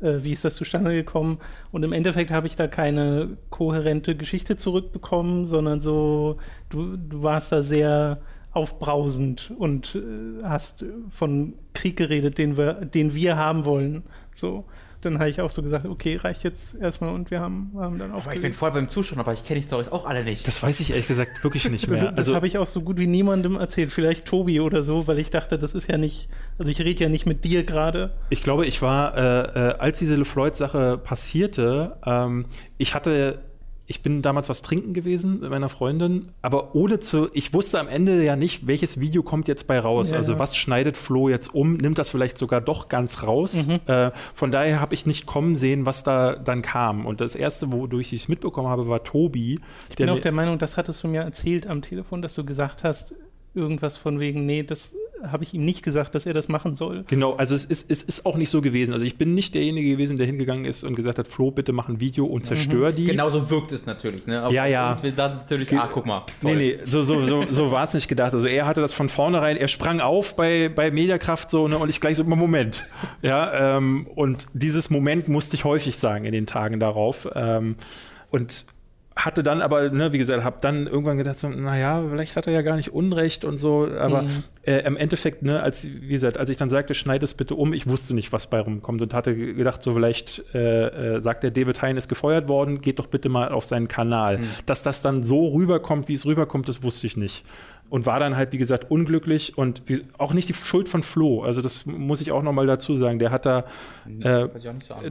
äh, wie ist das zustande gekommen? Und im Endeffekt habe ich da keine kohärente Geschichte zurückbekommen, sondern so, du, du warst da sehr aufbrausend und äh, hast von Krieg geredet, den wir, den wir haben wollen. So dann habe ich auch so gesagt, okay, reicht jetzt erstmal und wir haben, haben dann aufgelegt. ich bin voll beim Zuschauen, aber ich kenne die Storys auch alle nicht. Das weiß ich ehrlich gesagt wirklich nicht mehr. das, das also, habe ich auch so gut wie niemandem erzählt, vielleicht Tobi oder so, weil ich dachte, das ist ja nicht, also ich rede ja nicht mit dir gerade. Ich glaube, ich war, äh, äh, als diese LeFloid-Sache passierte, ähm, ich hatte ich bin damals was trinken gewesen mit meiner Freundin, aber ohne zu, ich wusste am Ende ja nicht, welches Video kommt jetzt bei raus. Ja, also ja. was schneidet Flo jetzt um, nimmt das vielleicht sogar doch ganz raus. Mhm. Äh, von daher habe ich nicht kommen sehen, was da dann kam. Und das erste, wodurch ich es mitbekommen habe, war Tobi. Ich bin auch der Meinung, das hattest du mir erzählt am Telefon, dass du gesagt hast, irgendwas von wegen, nee, das habe ich ihm nicht gesagt, dass er das machen soll. Genau, also es ist, es ist auch nicht so gewesen. Also ich bin nicht derjenige gewesen, der hingegangen ist und gesagt hat, Flo, bitte mach ein Video und zerstör mhm. die. Genauso wirkt es natürlich, ne? Auf ja, ja. Dann natürlich, Ge ah, guck mal. Toll. Nee, nee, so, so, so, so war es nicht gedacht. Also er hatte das von vornherein, er sprang auf bei, bei Mediakraft so, ne? Und ich gleich so, Moment. Ja, ähm, und dieses Moment musste ich häufig sagen in den Tagen darauf. Ähm, und hatte dann aber, ne, wie gesagt, habe dann irgendwann gedacht, so, naja, vielleicht hat er ja gar nicht Unrecht und so, aber mhm. äh, im Endeffekt, ne, als, wie gesagt, als ich dann sagte, schneid es bitte um, ich wusste nicht, was bei rumkommt und hatte gedacht, so vielleicht äh, äh, sagt der David Hein ist gefeuert worden, geht doch bitte mal auf seinen Kanal. Mhm. Dass das dann so rüberkommt, wie es rüberkommt, das wusste ich nicht und war dann halt, wie gesagt, unglücklich und wie, auch nicht die Schuld von Flo. Also das muss ich auch noch mal dazu sagen. Der hat da, äh,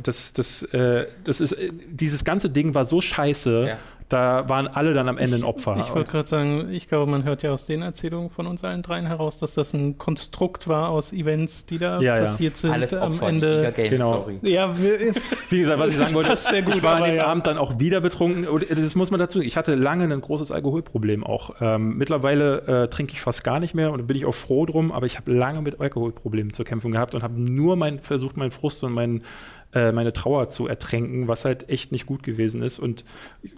das, das, äh, das ist, dieses ganze Ding war so scheiße. Ja da waren alle dann am Ende ein Opfer. Ich, ich wollte gerade sagen, ich glaube, man hört ja aus den Erzählungen von uns allen dreien heraus, dass das ein Konstrukt war aus Events, die da ja, passiert ja. sind Alles am Ende. Genau. Story. Ja, wie gesagt, was ich sagen wollte, sehr gut, ich war an dem ja. Abend dann auch wieder betrunken. Das muss man dazu. Ich hatte lange ein großes Alkoholproblem auch. Ähm, mittlerweile äh, trinke ich fast gar nicht mehr und bin ich auch froh drum. Aber ich habe lange mit Alkoholproblemen zu kämpfen gehabt und habe nur mein, versucht, meinen Frust und meinen äh, meine Trauer zu ertränken, was halt echt nicht gut gewesen ist. Und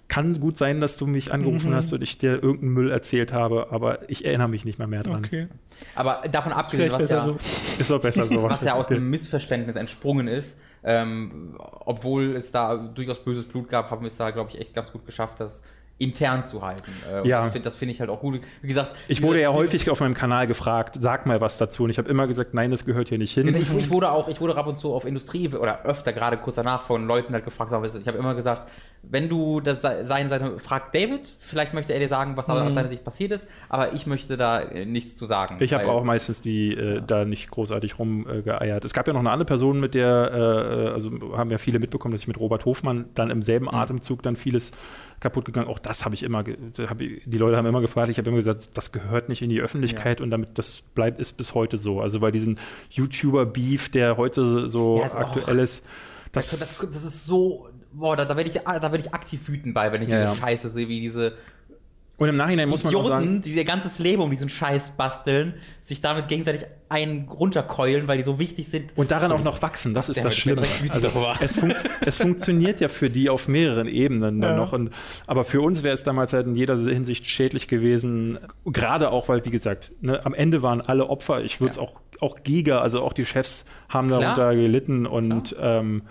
kann gut sein, dass du mich angerufen mhm. hast und ich dir irgendeinen Müll erzählt habe, aber ich erinnere mich nicht mehr mehr dran. Okay. Aber davon abgesehen, was ja, so. ist auch besser so. was ja aus dem Missverständnis entsprungen ist, ähm, obwohl es da durchaus böses Blut gab, haben wir es da, glaube ich, echt ganz gut geschafft, dass intern zu halten. Äh, ja. Das finde find ich halt auch gut. Wie gesagt, ich wurde ja häufig auf meinem Kanal gefragt, sag mal was dazu. Und ich habe immer gesagt, nein, das gehört hier nicht hin. Ich, ich, wurde auch, ich wurde ab und zu auf Industrie oder öfter gerade kurz danach von Leuten halt gefragt. Ich habe immer gesagt, wenn du das sein Seite fragt David, vielleicht möchte er dir sagen, was mhm. aus seiner Sicht passiert ist, aber ich möchte da äh, nichts zu sagen. Ich habe auch meistens die äh, ja. da nicht großartig rumgeeiert. Äh, es gab ja noch eine andere Person, mit der, äh, also haben ja viele mitbekommen, dass ich mit Robert Hofmann dann im selben mhm. Atemzug dann vieles kaputt gegangen. Auch das habe ich immer, hab ich, die Leute haben immer gefragt, ich habe immer gesagt, das gehört nicht in die Öffentlichkeit ja. und damit das bleibt ist bis heute so. Also bei diesem YouTuber-Beef, der heute so ja, aktuell ist. Das, das, das, ist so, boah, da, da werde ich, werd ich aktiv wütend bei, wenn ich ja, diese Scheiße sehe, wie diese und im Nachhinein muss man Idioten, auch sagen, die ihr ganzes Leben um diesen Scheiß basteln, sich damit gegenseitig einen runterkeulen, weil die so wichtig sind. Und daran auch noch wachsen, das ist das Schlimme. Also es, funkt, es, funktioniert ja für die auf mehreren Ebenen ja. noch. Und, aber für uns wäre es damals halt in jeder Hinsicht schädlich gewesen. Gerade auch, weil, wie gesagt, ne, am Ende waren alle Opfer. Ich würde es ja. auch, auch Giga, also auch die Chefs haben Klar. darunter gelitten und ähm,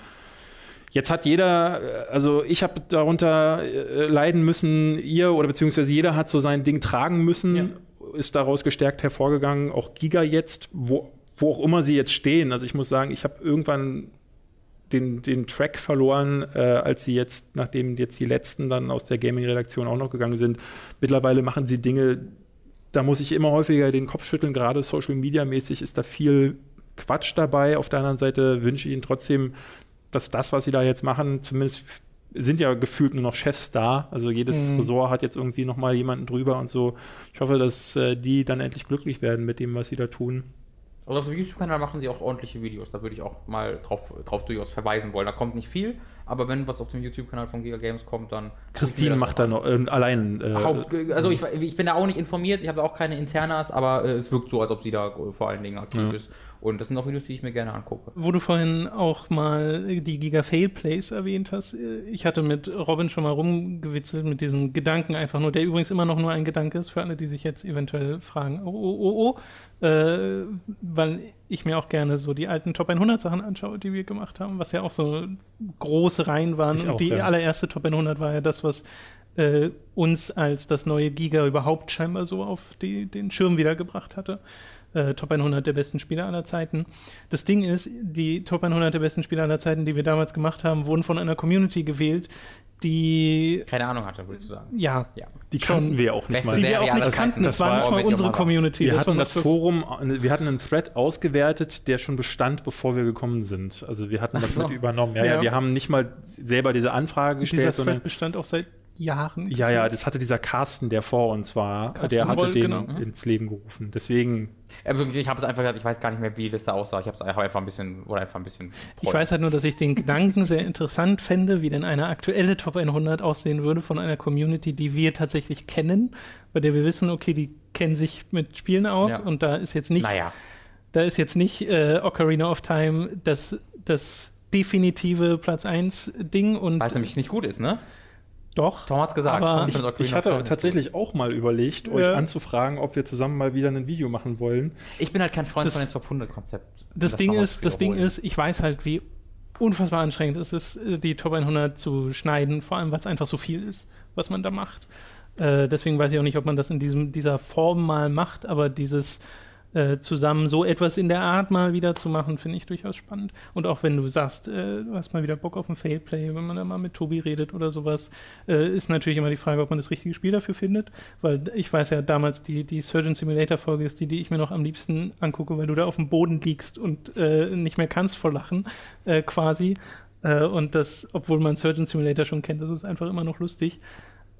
Jetzt hat jeder, äh, also ich habe darunter äh, leiden müssen, ihr oder beziehungsweise jeder hat so sein Ding tragen müssen, ja. ist daraus gestärkt hervorgegangen. Auch Giga jetzt, wo, wo auch immer sie jetzt stehen. Also ich muss sagen, ich habe irgendwann den, den Track verloren, äh, als sie jetzt, nachdem jetzt die letzten dann aus der Gaming-Redaktion auch noch gegangen sind. Mittlerweile machen sie Dinge, da muss ich immer häufiger den Kopf schütteln, gerade Social Media mäßig ist da viel Quatsch dabei. Auf der anderen Seite wünsche ich ihnen trotzdem dass das, was sie da jetzt machen, zumindest sind ja gefühlt nur noch Chefs da. Also jedes mhm. Ressort hat jetzt irgendwie noch mal jemanden drüber und so. Ich hoffe, dass äh, die dann endlich glücklich werden mit dem, was sie da tun. Also auf dem YouTube-Kanal machen sie auch ordentliche Videos. Da würde ich auch mal drauf, drauf durchaus verweisen wollen. Da kommt nicht viel, aber wenn was auf dem YouTube-Kanal von Giga Games kommt, dann. Christine macht da noch äh, allein. Äh, Haupt, also ich, ich, bin da auch nicht informiert, ich habe auch keine Internas, aber äh, es wirkt so, als ob sie da vor allen Dingen aktiv ja. ist. Und das sind auch Videos, die ich mir gerne angucke. Wo du vorhin auch mal die Giga Fail Plays erwähnt hast, ich hatte mit Robin schon mal rumgewitzelt mit diesem Gedanken einfach nur, der übrigens immer noch nur ein Gedanke ist für alle, die sich jetzt eventuell fragen, oh, oh, oh, oh, äh, weil ich mir auch gerne so die alten Top 100 Sachen anschaue, die wir gemacht haben, was ja auch so große Reihen waren. Ich und auch, die ja. allererste Top 100 war ja das, was äh, uns als das neue Giga überhaupt scheinbar so auf die, den Schirm wiedergebracht hatte äh, Top 100 der besten Spieler aller Zeiten. Das Ding ist, die Top 100 der besten Spieler aller Zeiten, die wir damals gemacht haben, wurden von einer Community gewählt, die keine Ahnung hatte, würdest du sagen. Ja, ja. die kannten wir auch nicht mal. Die wir auch nicht kannten, das, das war nicht mal unsere Community. Wir das hatten das Forum, wir hatten einen Thread ausgewertet, der schon bestand, bevor wir gekommen sind. Also wir hatten das so. mit übernommen. Ja, ja, ja, wir haben nicht mal selber diese Anfrage gestellt. Dieser Thread bestand auch seit Jahren. Ja, ja, das hatte dieser Carsten, der vor uns war, Carsten der hatte Roll, den genau. ins Leben gerufen. Deswegen. Ich habe es einfach gesagt, ich weiß gar nicht mehr, wie die Liste aussah. Ich habe es einfach ein bisschen, oder einfach ein bisschen. Ich weiß halt nur, dass ich den Gedanken sehr interessant fände, wie denn eine aktuelle Top 100 aussehen würde von einer Community, die wir tatsächlich kennen, bei der wir wissen, okay, die kennen sich mit Spielen aus ja. und da ist jetzt nicht, naja. da ist jetzt nicht äh, Ocarina of Time das, das definitive Platz 1 Ding und. Weil es nämlich nicht gut ist, ne? Doch. Tom hat es gesagt. Aber ich, ich hatte tatsächlich auch mal überlegt, ja. euch anzufragen, ob wir zusammen mal wieder ein Video machen wollen. Ich bin halt kein Freund das, von dem Top 100 Konzept. Das, das Ding ist, das Ding ist, ich weiß halt, wie unfassbar anstrengend es ist, äh, die Top 100 zu schneiden, vor allem weil es einfach so viel ist, was man da macht. Äh, deswegen weiß ich auch nicht, ob man das in diesem, dieser Form mal macht, aber dieses äh, zusammen so etwas in der Art mal wieder zu machen, finde ich durchaus spannend. Und auch wenn du sagst, äh, du hast mal wieder Bock auf ein Failplay, wenn man da mal mit Tobi redet oder sowas, äh, ist natürlich immer die Frage, ob man das richtige Spiel dafür findet. Weil ich weiß ja damals, die, die Surgeon Simulator Folge ist die, die ich mir noch am liebsten angucke, weil du da auf dem Boden liegst und äh, nicht mehr kannst vor Lachen, äh, quasi. und das, obwohl man Surgeon Simulator schon kennt, das ist einfach immer noch lustig.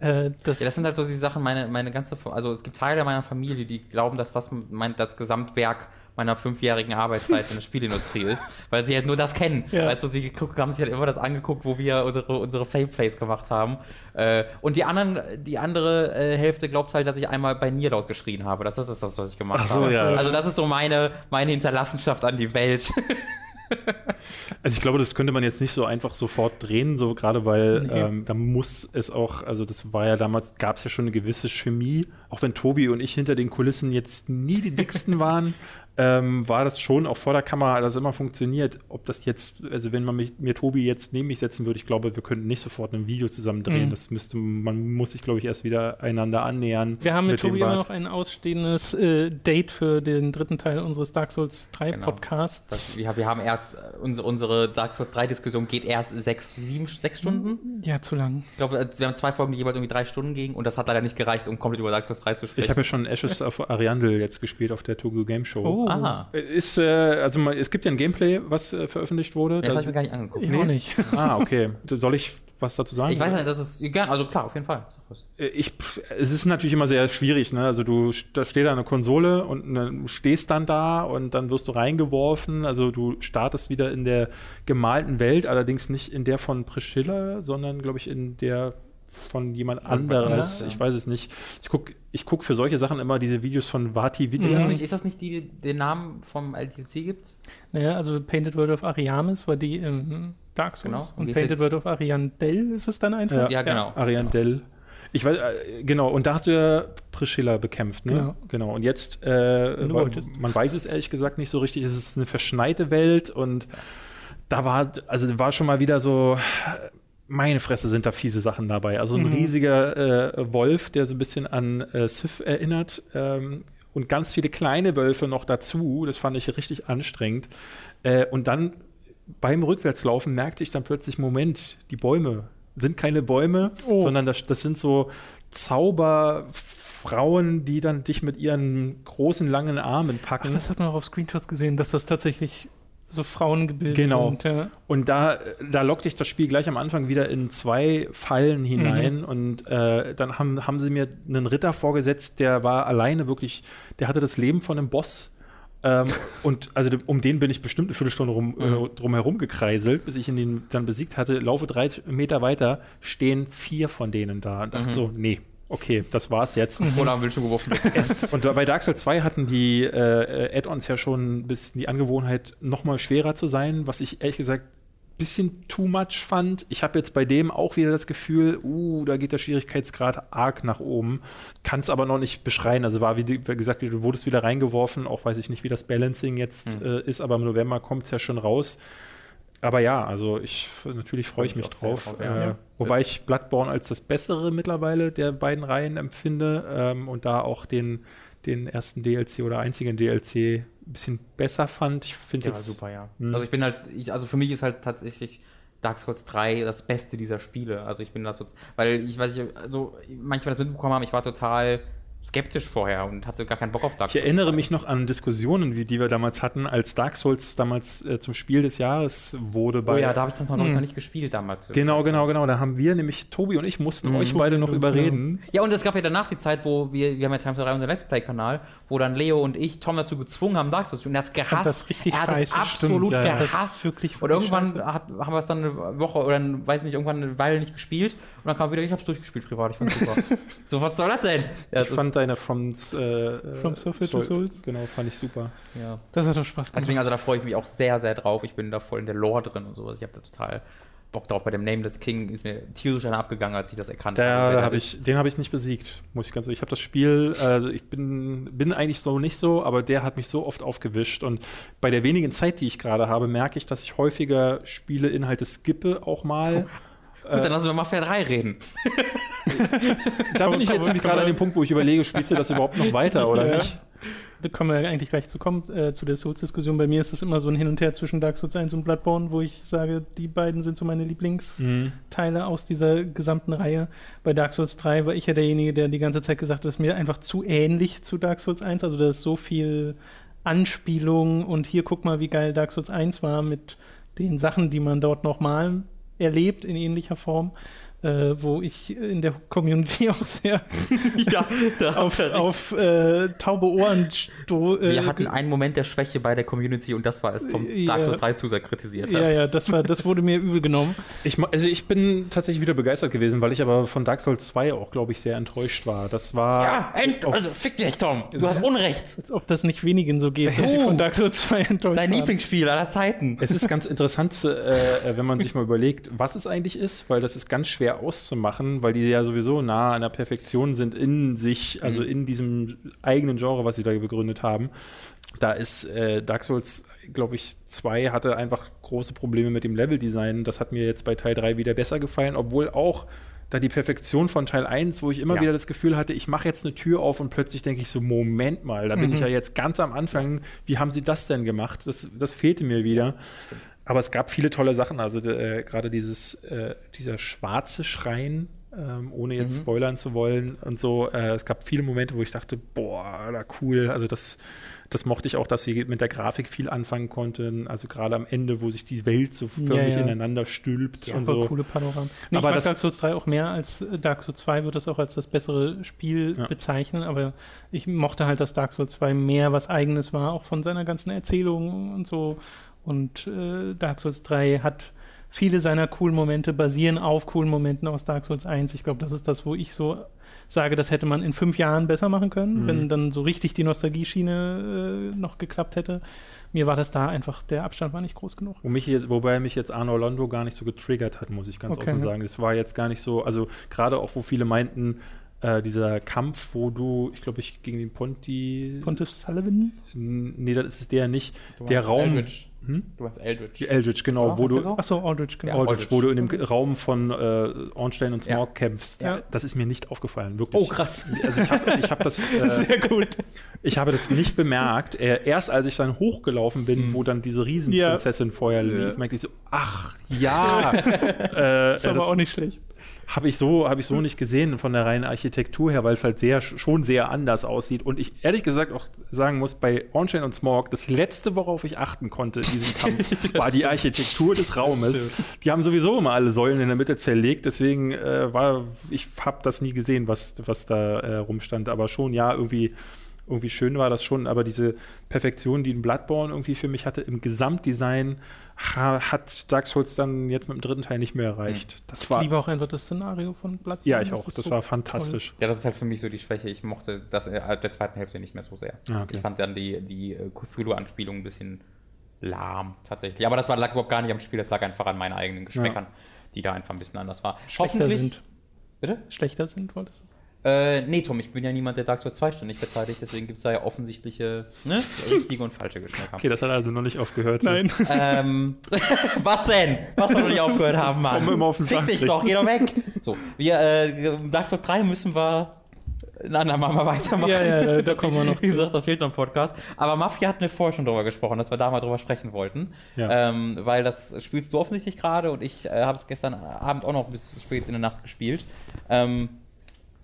Äh, das, ja, das sind halt so die Sachen, meine, meine ganze, also es gibt Teile meiner Familie, die glauben, dass das mein, das Gesamtwerk meiner fünfjährigen Arbeitszeit in der Spielindustrie ist, weil sie halt nur das kennen. Ja. Weißt du, sie geguckt, haben sich halt immer das angeguckt, wo wir unsere, unsere Fame-Plays gemacht haben. Äh, und die anderen, die andere äh, Hälfte glaubt halt, dass ich einmal bei Nier laut geschrien habe. Das ist das, was ich gemacht Ach so, habe. Ja. Also das ist so meine, meine Hinterlassenschaft an die Welt. Also ich glaube, das könnte man jetzt nicht so einfach sofort drehen, so gerade weil nee. ähm, da muss es auch, also das war ja damals, gab es ja schon eine gewisse Chemie, auch wenn Tobi und ich hinter den Kulissen jetzt nie die dicksten waren, ähm, war das schon auch vor der Kamera das immer funktioniert. Ob das jetzt, also wenn man mich, mir Tobi jetzt neben mich setzen würde, ich glaube, wir könnten nicht sofort ein Video zusammen drehen. Mhm. Das müsste, man muss sich, glaube ich, erst wieder einander annähern. Wir haben mit, mit Tobi immer noch ein ausstehendes äh, Date für den dritten Teil unseres Dark Souls 3 genau. Podcasts. Das, ja, wir haben erst, äh, unsere, unsere Dark Souls 3 Diskussion geht erst sechs, sieben, sechs Stunden. Ja, zu lang. Ich glaube, wir haben zwei Folgen, die jeweils irgendwie drei Stunden gingen und das hat leider nicht gereicht, um komplett über Dark Souls 3 zu sprechen. Ich habe ja schon Ashes of Ariandel jetzt gespielt auf der Tokyo Game Show. Oh. Aha. Ist äh, also man, es gibt ja ein Gameplay, was äh, veröffentlicht wurde. Das hast du gar nicht angeguckt. Ich nee. nicht. Ah, okay. Soll ich was dazu sagen? Ich weiß nicht, das ist gern, also klar, auf jeden Fall. Äh, ich, es ist natürlich immer sehr schwierig, ne? Also du da steht da eine Konsole und ne, stehst dann da und dann wirst du reingeworfen. Also du startest wieder in der gemalten Welt, allerdings nicht in der von Priscilla, sondern glaube ich in der von jemand anderes. Ja, ja. Ich weiß es nicht. Ich gucke ich guck für solche Sachen immer diese Videos von Vati Video. Ist das nicht, ist das nicht die, den Namen vom LTC gibt? Naja, also Painted World of Ariamis war die im Dark Souls. Genau. Und, und Painted World of Ariandel ist es dann einfach? Ja, ja genau. Ariandel. Ich weiß, äh, genau, und da hast du ja Priscilla bekämpft, ne? Genau. genau. Und jetzt, äh, man weiß es ehrlich gesagt nicht so richtig, es ist eine verschneite Welt und da war, also war schon mal wieder so, meine Fresse sind da fiese Sachen dabei. Also ein mhm. riesiger äh, Wolf, der so ein bisschen an äh, Sif erinnert. Ähm, und ganz viele kleine Wölfe noch dazu. Das fand ich richtig anstrengend. Äh, und dann beim Rückwärtslaufen merkte ich dann plötzlich, Moment, die Bäume sind keine Bäume, oh. sondern das, das sind so Zauberfrauen, die dann dich mit ihren großen, langen Armen packen. Ach, das hat man auch auf Screenshots gesehen, dass das tatsächlich so Frauengebilde genau. sind. Ja. Und da, da lockt dich das Spiel gleich am Anfang wieder in zwei Fallen hinein. Mhm. Und äh, dann haben, haben sie mir einen Ritter vorgesetzt, der war alleine wirklich, der hatte das Leben von einem Boss. ähm, und also um den bin ich bestimmt eine Viertelstunde rum, äh, mhm. äh, drumherum gekreiselt, bis ich ihn dann besiegt hatte. Laufe drei Meter weiter, stehen vier von denen da. Und dachte mhm. so, nee, okay, das war's jetzt. Oder am Bildschirm geworfen. es, und bei Dark Souls 2 hatten die äh, Add-ons ja schon bis die Angewohnheit, nochmal schwerer zu sein, was ich ehrlich gesagt bisschen too much fand. Ich habe jetzt bei dem auch wieder das Gefühl, uh, da geht der Schwierigkeitsgrad arg nach oben. Kann es aber noch nicht beschreien. Also war, wie gesagt, du wurdest wieder reingeworfen. Auch weiß ich nicht, wie das Balancing jetzt mhm. äh, ist, aber im November kommt es ja schon raus. Aber ja, also ich natürlich freue ich mich drauf. drauf ja. Äh, wobei ich Bloodborne als das bessere mittlerweile der beiden Reihen empfinde ähm, und da auch den, den ersten DLC oder einzigen DLC ein bisschen besser fand. Ich finde ja, jetzt super, ja. Mh. Also ich bin halt, ich, also für mich ist halt tatsächlich Dark Souls 3 das Beste dieser Spiele. Also ich bin da so, weil ich weiß nicht, also manchmal das mitbekommen haben, ich war total skeptisch vorher und hatte gar keinen Bock auf Dark Souls. Ich erinnere mich noch an Diskussionen, wie die wir damals hatten, als Dark Souls damals äh, zum Spiel des Jahres wurde. Bei, oh ja, da habe ich das noch, hm. noch nicht gespielt damals. Genau, genau, genau. Da haben wir nämlich, Tobi und ich mussten mhm. euch beide noch überreden. Ja, und es gab ja danach die Zeit, wo wir, wir haben ja Time 3 unser Let's Play-Kanal, wo dann Leo und ich Tom dazu gezwungen haben, Dark Souls zu spielen. Er hat es gehasst. Das richtig er hat es absolut stimmt, ja, gehasst. wirklich und irgendwann hat, haben wir es dann eine Woche oder weiß nicht, irgendwann eine Weile nicht gespielt und dann kam wieder, ich habe es durchgespielt privat, ich fand super. so, was soll das denn? Ja, ich fand deine From äh, From Software to Souls. Genau, fand ich super. Ja. Das hat doch Spaß gemacht. Deswegen, also da freue ich mich auch sehr, sehr drauf. Ich bin da voll in der Lore drin und sowas. Ich habe da total Bock drauf. Bei dem Nameless King ist mir tierisch einer abgegangen, als ich das erkannt der, habe. Hab ich, den habe ich nicht besiegt, muss ich ganz ehrlich. Ich habe das Spiel, also ich bin, bin eigentlich so nicht so, aber der hat mich so oft aufgewischt. Und bei der wenigen Zeit, die ich gerade habe, merke ich, dass ich häufiger Spieleinhalte skippe auch mal. Gut, dann lassen wir mal Fair 3 reden. da bin ich jetzt nämlich gerade an dem Punkt, wo ich überlege, spielst du das überhaupt noch weiter oder ja. nicht? Da kommen wir eigentlich gleich zu kommen, äh, zu der Souls-Diskussion. Bei mir ist es immer so ein Hin und Her zwischen Dark Souls 1 und Bloodborne, wo ich sage, die beiden sind so meine Lieblingsteile mhm. aus dieser gesamten Reihe. Bei Dark Souls 3 war ich ja derjenige, der die ganze Zeit gesagt hat, das ist mir einfach zu ähnlich zu Dark Souls 1. Also da ist so viel Anspielung und hier guck mal, wie geil Dark Souls 1 war mit den Sachen, die man dort nochmal erlebt in ähnlicher Form äh, wo ich in der Community auch sehr ja, auf, auf äh, taube Ohren sto äh, Wir hatten einen Moment der Schwäche bei der Community und das war es, Tom ja, Dark Souls 3 zu sehr kritisiert hat. Ja, ja, das, war, das wurde mir übel genommen. Ich, also ich bin tatsächlich wieder begeistert gewesen, weil ich aber von Dark Souls 2 auch, glaube ich, sehr enttäuscht war. Das war. Ja, end, also fick dich, Tom. Du hast Unrecht. Als ob das nicht wenigen so geht, dass sie von Dark Souls 2 enttäuscht Dein Lieblingsspiel aller Zeiten. Es ist ganz interessant, äh, wenn man sich mal überlegt, was es eigentlich ist, weil das ist ganz schwer schwer auszumachen, weil die ja sowieso nah an der Perfektion sind in sich, also mhm. in diesem eigenen Genre, was sie da begründet haben. Da ist äh, Dark Souls, glaube ich, 2 hatte einfach große Probleme mit dem Leveldesign. Das hat mir jetzt bei Teil 3 wieder besser gefallen, obwohl auch da die Perfektion von Teil 1, wo ich immer ja. wieder das Gefühl hatte, ich mache jetzt eine Tür auf und plötzlich denke ich so, Moment mal, da bin mhm. ich ja jetzt ganz am Anfang, wie haben sie das denn gemacht? Das, das fehlte mir wieder. Aber es gab viele tolle Sachen. Also äh, gerade dieses, äh, dieser schwarze Schrein, ähm, ohne jetzt mhm. spoilern zu wollen und so. Äh, es gab viele Momente, wo ich dachte, boah, da cool. Also das, das mochte ich auch, dass sie mit der Grafik viel anfangen konnten. Also gerade am Ende, wo sich die Welt so förmlich ja, ja. ineinander stülpt Super und so. coole Panoramen. Nee, aber ich mag Dark Souls 3 auch mehr als äh, Dark Souls 2 wird das auch als das bessere Spiel ja. bezeichnen. Aber ich mochte halt, dass Dark Souls 2 mehr was Eigenes war, auch von seiner ganzen Erzählung und so. Und äh, Dark Souls 3 hat viele seiner coolen Momente basieren auf coolen Momenten aus Dark Souls 1. Ich glaube, das ist das, wo ich so sage, das hätte man in fünf Jahren besser machen können, mhm. wenn dann so richtig die Nostalgie-Schiene äh, noch geklappt hätte. Mir war das da einfach, der Abstand war nicht groß genug. Mich jetzt, wobei mich jetzt Arno Londo gar nicht so getriggert hat, muss ich ganz okay, offen sagen. Es war jetzt gar nicht so, also gerade auch, wo viele meinten, äh, dieser Kampf, wo du, ich glaube, ich gegen den Ponti. Pontiff Sullivan? Nee, das ist der nicht. Der Raum. Eldritch. Hm? Du meinst Eldritch. Eldritch, genau. Ja, wo du, so? Achso, Aldrich, genau. Ja, Aldrich, wo du in dem Raum von äh, Ornstein und Smog ja. kämpfst. Ja. Das ist mir nicht aufgefallen, wirklich. Oh, krass. Also ich habe ich hab das. Äh, Sehr gut. Ich habe das nicht bemerkt. Äh, erst als ich dann hochgelaufen bin, mhm. wo dann diese Riesenprinzessin vorher lief, merkte ich so, ach ja. äh, ist aber das, auch nicht schlecht habe ich so habe ich so nicht gesehen von der reinen Architektur her, weil es halt sehr schon sehr anders aussieht. Und ich ehrlich gesagt auch sagen muss bei Onchain und Smog das letzte worauf ich achten konnte in diesem Kampf war die Architektur des Raumes. Die haben sowieso immer alle Säulen in der Mitte zerlegt, deswegen äh, war ich habe das nie gesehen, was was da äh, rumstand, aber schon ja irgendwie irgendwie schön war das schon, aber diese Perfektion, die ein Bloodborne irgendwie für mich hatte, im Gesamtdesign hat Dark Souls dann jetzt mit dem dritten Teil nicht mehr erreicht. Hm. Das war, ich liebe auch einfach das Szenario von Bloodborne. Ja, ich auch. Das, das war fantastisch. Toll. Ja, das ist halt für mich so die Schwäche. Ich mochte das äh, der zweiten Hälfte nicht mehr so sehr. Ah, okay. Ich fand dann die, die äh, Cthulhu-Anspielung ein bisschen lahm, tatsächlich. Aber das war, lag überhaupt gar nicht am Spiel, das lag einfach an meinen eigenen Geschmäckern, ja. die da einfach ein bisschen anders war. Schlechter sind. Bitte? Schlechter sind, wolltest du sagen? Äh, nee, Tom, ich bin ja niemand, der Dark Souls 2 ständig verteidigt, deswegen gibt es da ja offensichtliche ne, richtige und falsche Geschmäcker. Okay, das hat also noch nicht aufgehört. Nein. Ähm, was denn? Was wir noch nicht aufgehört haben, Mann? Komm immer auf den Fick dich doch, geh doch weg. So, wir, äh, Dark Souls 3 müssen wir na, na, machen wir weitermachen. Ja, ja, da, da kommen wir noch. Wie gesagt, da fehlt noch ein Podcast. Aber Mafia hatten wir vorher schon drüber gesprochen, dass wir da mal drüber sprechen wollten. Ja. Ähm, weil das spielst du offensichtlich gerade und ich äh, habe es gestern Abend auch noch bis spät in der Nacht gespielt. Ähm,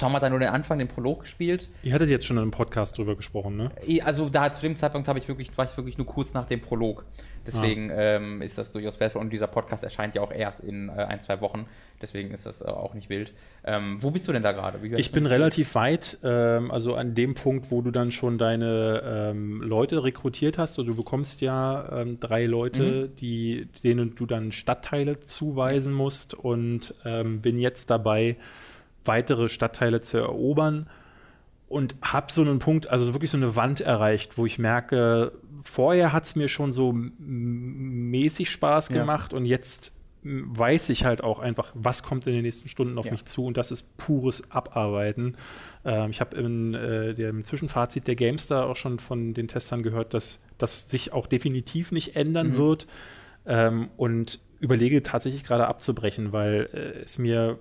Tom hat da nur den Anfang, den Prolog gespielt. Ihr hattet jetzt schon in einem Podcast drüber gesprochen, ne? Also da zu dem Zeitpunkt ich wirklich, war ich wirklich nur kurz nach dem Prolog. Deswegen ah. ähm, ist das durchaus wertvoll. Und dieser Podcast erscheint ja auch erst in äh, ein, zwei Wochen. Deswegen ist das äh, auch nicht wild. Ähm, wo bist du denn da gerade? Ich bin relativ weit, ähm, also an dem Punkt, wo du dann schon deine ähm, Leute rekrutiert hast. Und du bekommst ja ähm, drei Leute, mhm. die, denen du dann Stadtteile zuweisen musst. Und ähm, bin jetzt dabei, weitere Stadtteile zu erobern und habe so einen Punkt, also wirklich so eine Wand erreicht, wo ich merke, vorher hat es mir schon so mäßig Spaß gemacht ja. und jetzt weiß ich halt auch einfach, was kommt in den nächsten Stunden auf ja. mich zu und das ist pures Abarbeiten. Ähm, ich habe in äh, dem Zwischenfazit der GameStar auch schon von den Testern gehört, dass das sich auch definitiv nicht ändern mhm. wird ähm, und überlege tatsächlich gerade abzubrechen, weil äh, es mir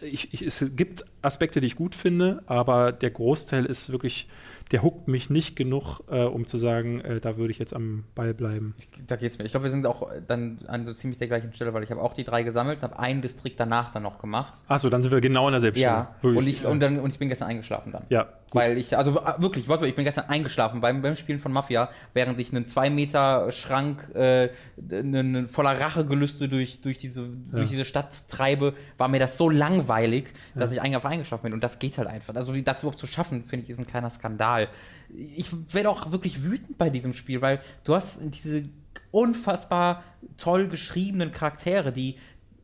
ich, ich, es gibt Aspekte, die ich gut finde, aber der Großteil ist wirklich der huckt mich nicht genug, äh, um zu sagen, äh, da würde ich jetzt am Ball bleiben. Da geht's mir. Ich glaube, wir sind auch dann an so ziemlich der gleichen Stelle, weil ich habe auch die drei gesammelt, habe einen Distrikt danach dann noch gemacht. Achso, dann sind wir genau an derselben Stelle. Ja, und ich, und, dann, und ich bin gestern eingeschlafen dann. Ja. Gut. Weil ich, also wirklich, ich bin gestern eingeschlafen beim, beim Spielen von Mafia, während ich einen zwei Meter Schrank äh, einen, voller Rachegelüste durch, durch, diese, ja. durch diese Stadt treibe, war mir das so langweilig, dass ja. ich einfach eingeschlafen bin. Und das geht halt einfach. Also das überhaupt zu schaffen, finde ich, ist ein kleiner Skandal ich werde auch wirklich wütend bei diesem Spiel, weil du hast diese unfassbar toll geschriebenen Charaktere, die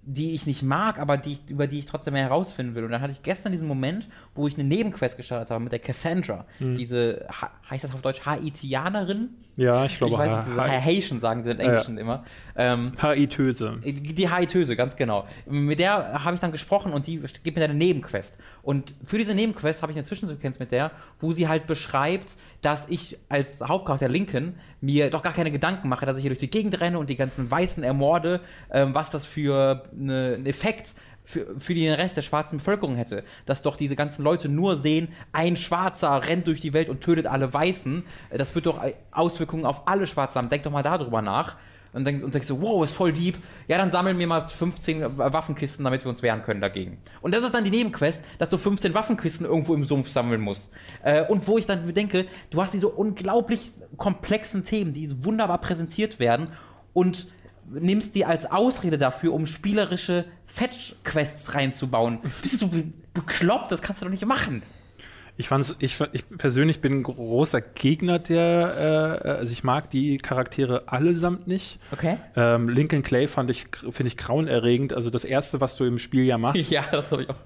die ich nicht mag, aber die ich, über die ich trotzdem mehr herausfinden will. Und dann hatte ich gestern diesen Moment, wo ich eine Nebenquest gestartet habe mit der Cassandra. Mhm. Diese, heißt das auf Deutsch Haitianerin? Ja, ich glaube. Ich weiß nicht, ha Haitian sagen sie in Englischen ja. immer. Ähm, Haitöse. Die Haitöse, ganz genau. Mit der habe ich dann gesprochen und die gibt mir eine Nebenquest. Und für diese Nebenquest habe ich eine Zwischensequenz mit der, wo sie halt beschreibt, dass ich als Hauptcharakter Lincoln mir doch gar keine Gedanken mache, dass ich hier durch die Gegend renne und die ganzen Weißen ermorde, ähm, was das für eine, einen Effekt für, für den Rest der schwarzen Bevölkerung hätte. Dass doch diese ganzen Leute nur sehen, ein Schwarzer rennt durch die Welt und tötet alle Weißen. Das wird doch Auswirkungen auf alle Schwarzen haben. Denk doch mal darüber nach und denkst, und denkst so, wow, ist voll deep. Ja, dann sammeln wir mal 15 Waffenkisten, damit wir uns wehren können dagegen. Und das ist dann die Nebenquest, dass du 15 Waffenkisten irgendwo im Sumpf sammeln musst. Äh, und wo ich dann bedenke, du hast diese unglaublich komplexen Themen, die wunderbar präsentiert werden und nimmst die als Ausrede dafür, um spielerische Fetch-Quests reinzubauen. Bist du bekloppt? Das kannst du doch nicht machen. Ich fand's, ich, ich persönlich bin ein großer Gegner der, äh, also ich mag die Charaktere allesamt nicht. Okay. Ähm, Lincoln Clay fand ich, finde ich grauenerregend. Also das erste, was du im Spiel ja machst, ja,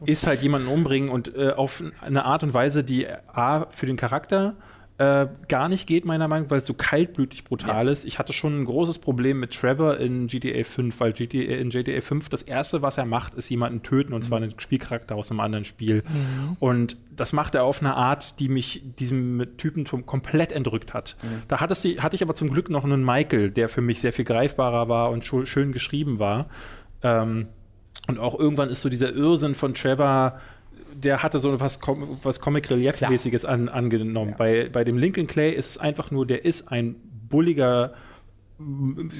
ist halt jemanden umbringen und äh, auf eine Art und Weise, die A für den Charakter äh, gar nicht geht, meiner Meinung nach, weil es so kaltblütig brutal ja. ist. Ich hatte schon ein großes Problem mit Trevor in GTA 5, weil GTA, in GTA 5 das erste, was er macht, ist jemanden töten und mhm. zwar einen Spielcharakter aus einem anderen Spiel. Mhm. Und das macht er auf eine Art, die mich diesem Typentum komplett entrückt hat. Mhm. Da hatte, sie, hatte ich aber zum Glück noch einen Michael, der für mich sehr viel greifbarer war und schön geschrieben war. Ähm, und auch irgendwann ist so dieser Irrsinn von Trevor der hatte so was, was Comic-Relief-mäßiges an, angenommen. Ja. Bei, bei dem Lincoln Clay ist es einfach nur, der ist ein bulliger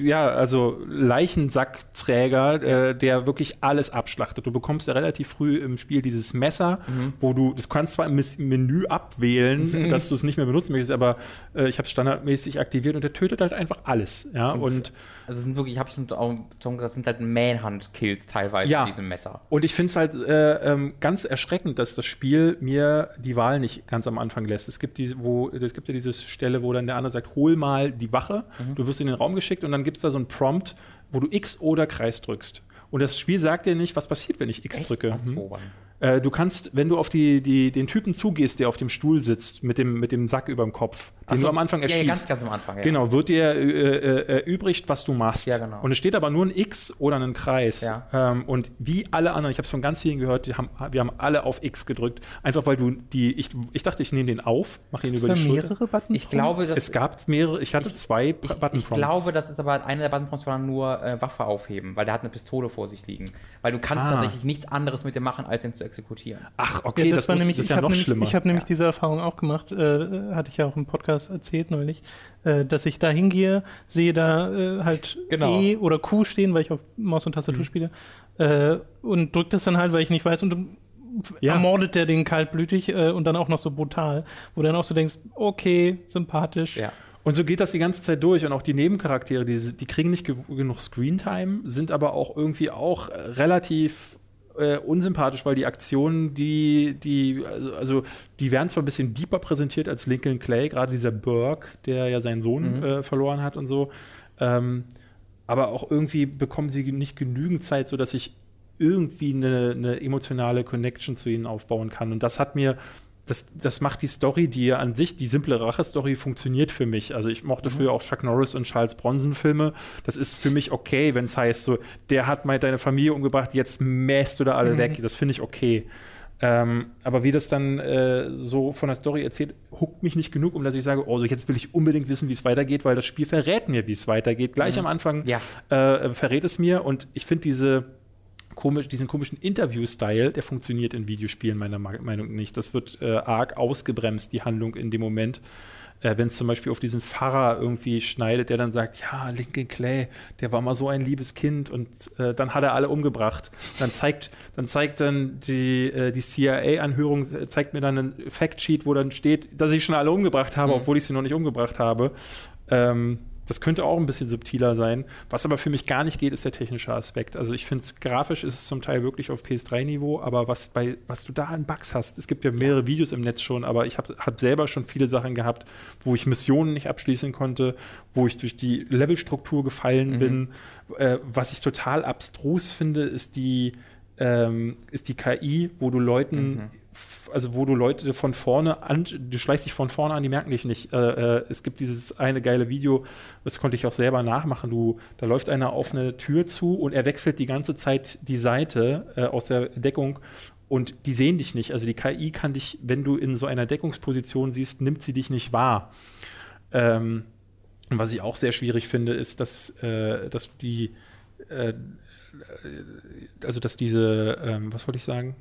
ja, also Leichensackträger, äh, der wirklich alles abschlachtet. Du bekommst ja relativ früh im Spiel dieses Messer, mhm. wo du, das kannst zwar im Menü abwählen, dass du es nicht mehr benutzen möchtest, aber äh, ich habe es standardmäßig aktiviert und der tötet halt einfach alles. Ja, und, und also sind wirklich, ich habe schon auch gesagt, sind halt Manhunt-Kills teilweise ja, mit diesem Messer. Und ich finde es halt äh, ähm, ganz erschreckend, dass das Spiel mir die Wahl nicht ganz am Anfang lässt. Es gibt diese, wo, es gibt ja diese Stelle, wo dann der andere sagt, hol mal die Wache, mhm. du wirst in den Raum geschickt und dann gibt es da so einen Prompt, wo du X oder Kreis drückst. Und das Spiel sagt dir nicht, was passiert, wenn ich X Echt? drücke. Was, mhm. Äh, du kannst, wenn du auf die, die, den Typen zugehst, der auf dem Stuhl sitzt, mit dem, mit dem Sack über dem Kopf, den so, du am Anfang erschießt. Ja, ganz, ganz am Anfang, ja. Genau, wird dir äh, äh, erübrigt, was du machst. Ja, genau. Und es steht aber nur ein X oder ein Kreis. Ja. Ähm, und wie alle anderen, ich habe es von ganz vielen gehört, die haben, wir haben alle auf X gedrückt, einfach weil du die, ich, ich dachte, ich nehme den auf, mache ihn über die Schulter. mehrere Button Ich glaube, es gab mehrere, ich hatte ich, zwei ich, Button Ich glaube, das ist aber einer der Button Prompts war nur äh, Waffe aufheben, weil der hat eine Pistole vor sich liegen. Weil du kannst ah. tatsächlich nichts anderes mit dem machen, als ihn zu exekutieren. Ach, okay, ja, das, das war nämlich, das ist ja noch nämlich, schlimmer. Ich habe nämlich diese Erfahrung auch gemacht, äh, hatte ich ja auch im Podcast erzählt neulich, äh, dass ich da hingehe, sehe da äh, halt genau. E oder Q stehen, weil ich auf Maus und Tastatur mhm. spiele, äh, und drücke das dann halt, weil ich nicht weiß, und ja. ermordet der den kaltblütig äh, und dann auch noch so brutal, wo du dann auch so denkst, okay, sympathisch. Ja. Und so geht das die ganze Zeit durch. Und auch die Nebencharaktere, die, die kriegen nicht genug Screentime, sind aber auch irgendwie auch relativ äh, unsympathisch, weil die Aktionen, die, die, also, also, die werden zwar ein bisschen deeper präsentiert als Lincoln Clay, gerade dieser Burke, der ja seinen Sohn mhm. äh, verloren hat und so. Ähm, aber auch irgendwie bekommen sie nicht genügend Zeit, sodass ich irgendwie eine, eine emotionale Connection zu ihnen aufbauen kann. Und das hat mir das, das macht die Story, die ja an sich, die simple Rache-Story funktioniert für mich. Also ich mochte mhm. früher auch Chuck Norris und Charles Bronson-Filme. Das ist für mich okay, wenn es heißt, so, der hat mal deine Familie umgebracht, jetzt mähst du da alle mhm. weg. Das finde ich okay. Ähm, aber wie das dann äh, so von der Story erzählt, huckt mich nicht genug, um dass ich sage, oh, jetzt will ich unbedingt wissen, wie es weitergeht, weil das Spiel verrät mir, wie es weitergeht. Gleich mhm. am Anfang ja. äh, verrät es mir und ich finde diese komisch, diesen komischen Interview-Style, der funktioniert in Videospielen meiner Meinung nach nicht. Das wird äh, arg ausgebremst, die Handlung in dem Moment. Äh, Wenn es zum Beispiel auf diesen Pfarrer irgendwie schneidet, der dann sagt, ja, Lincoln Clay, der war mal so ein liebes Kind und äh, dann hat er alle umgebracht. Dann zeigt, dann zeigt dann die, äh, die CIA-Anhörung, zeigt mir dann ein Factsheet, wo dann steht, dass ich schon alle umgebracht habe, mhm. obwohl ich sie noch nicht umgebracht habe. Ähm, das könnte auch ein bisschen subtiler sein. Was aber für mich gar nicht geht, ist der technische Aspekt. Also ich finde es grafisch ist es zum Teil wirklich auf PS3-Niveau, aber was bei, was du da an Bugs hast, es gibt ja mehrere Videos im Netz schon, aber ich habe hab selber schon viele Sachen gehabt, wo ich Missionen nicht abschließen konnte, wo ich durch die Levelstruktur gefallen mhm. bin. Äh, was ich total abstrus finde, ist die, ähm, ist die KI, wo du Leuten mhm also wo du Leute von vorne an, du schleichst dich von vorne an, die merken dich nicht. Äh, äh, es gibt dieses eine geile Video, das konnte ich auch selber nachmachen. Du, da läuft einer auf eine Tür zu und er wechselt die ganze Zeit die Seite äh, aus der Deckung und die sehen dich nicht. Also die KI kann dich, wenn du in so einer Deckungsposition siehst, nimmt sie dich nicht wahr. Ähm, was ich auch sehr schwierig finde, ist, dass, äh, dass die, äh, also dass diese, ähm, was wollte ich sagen?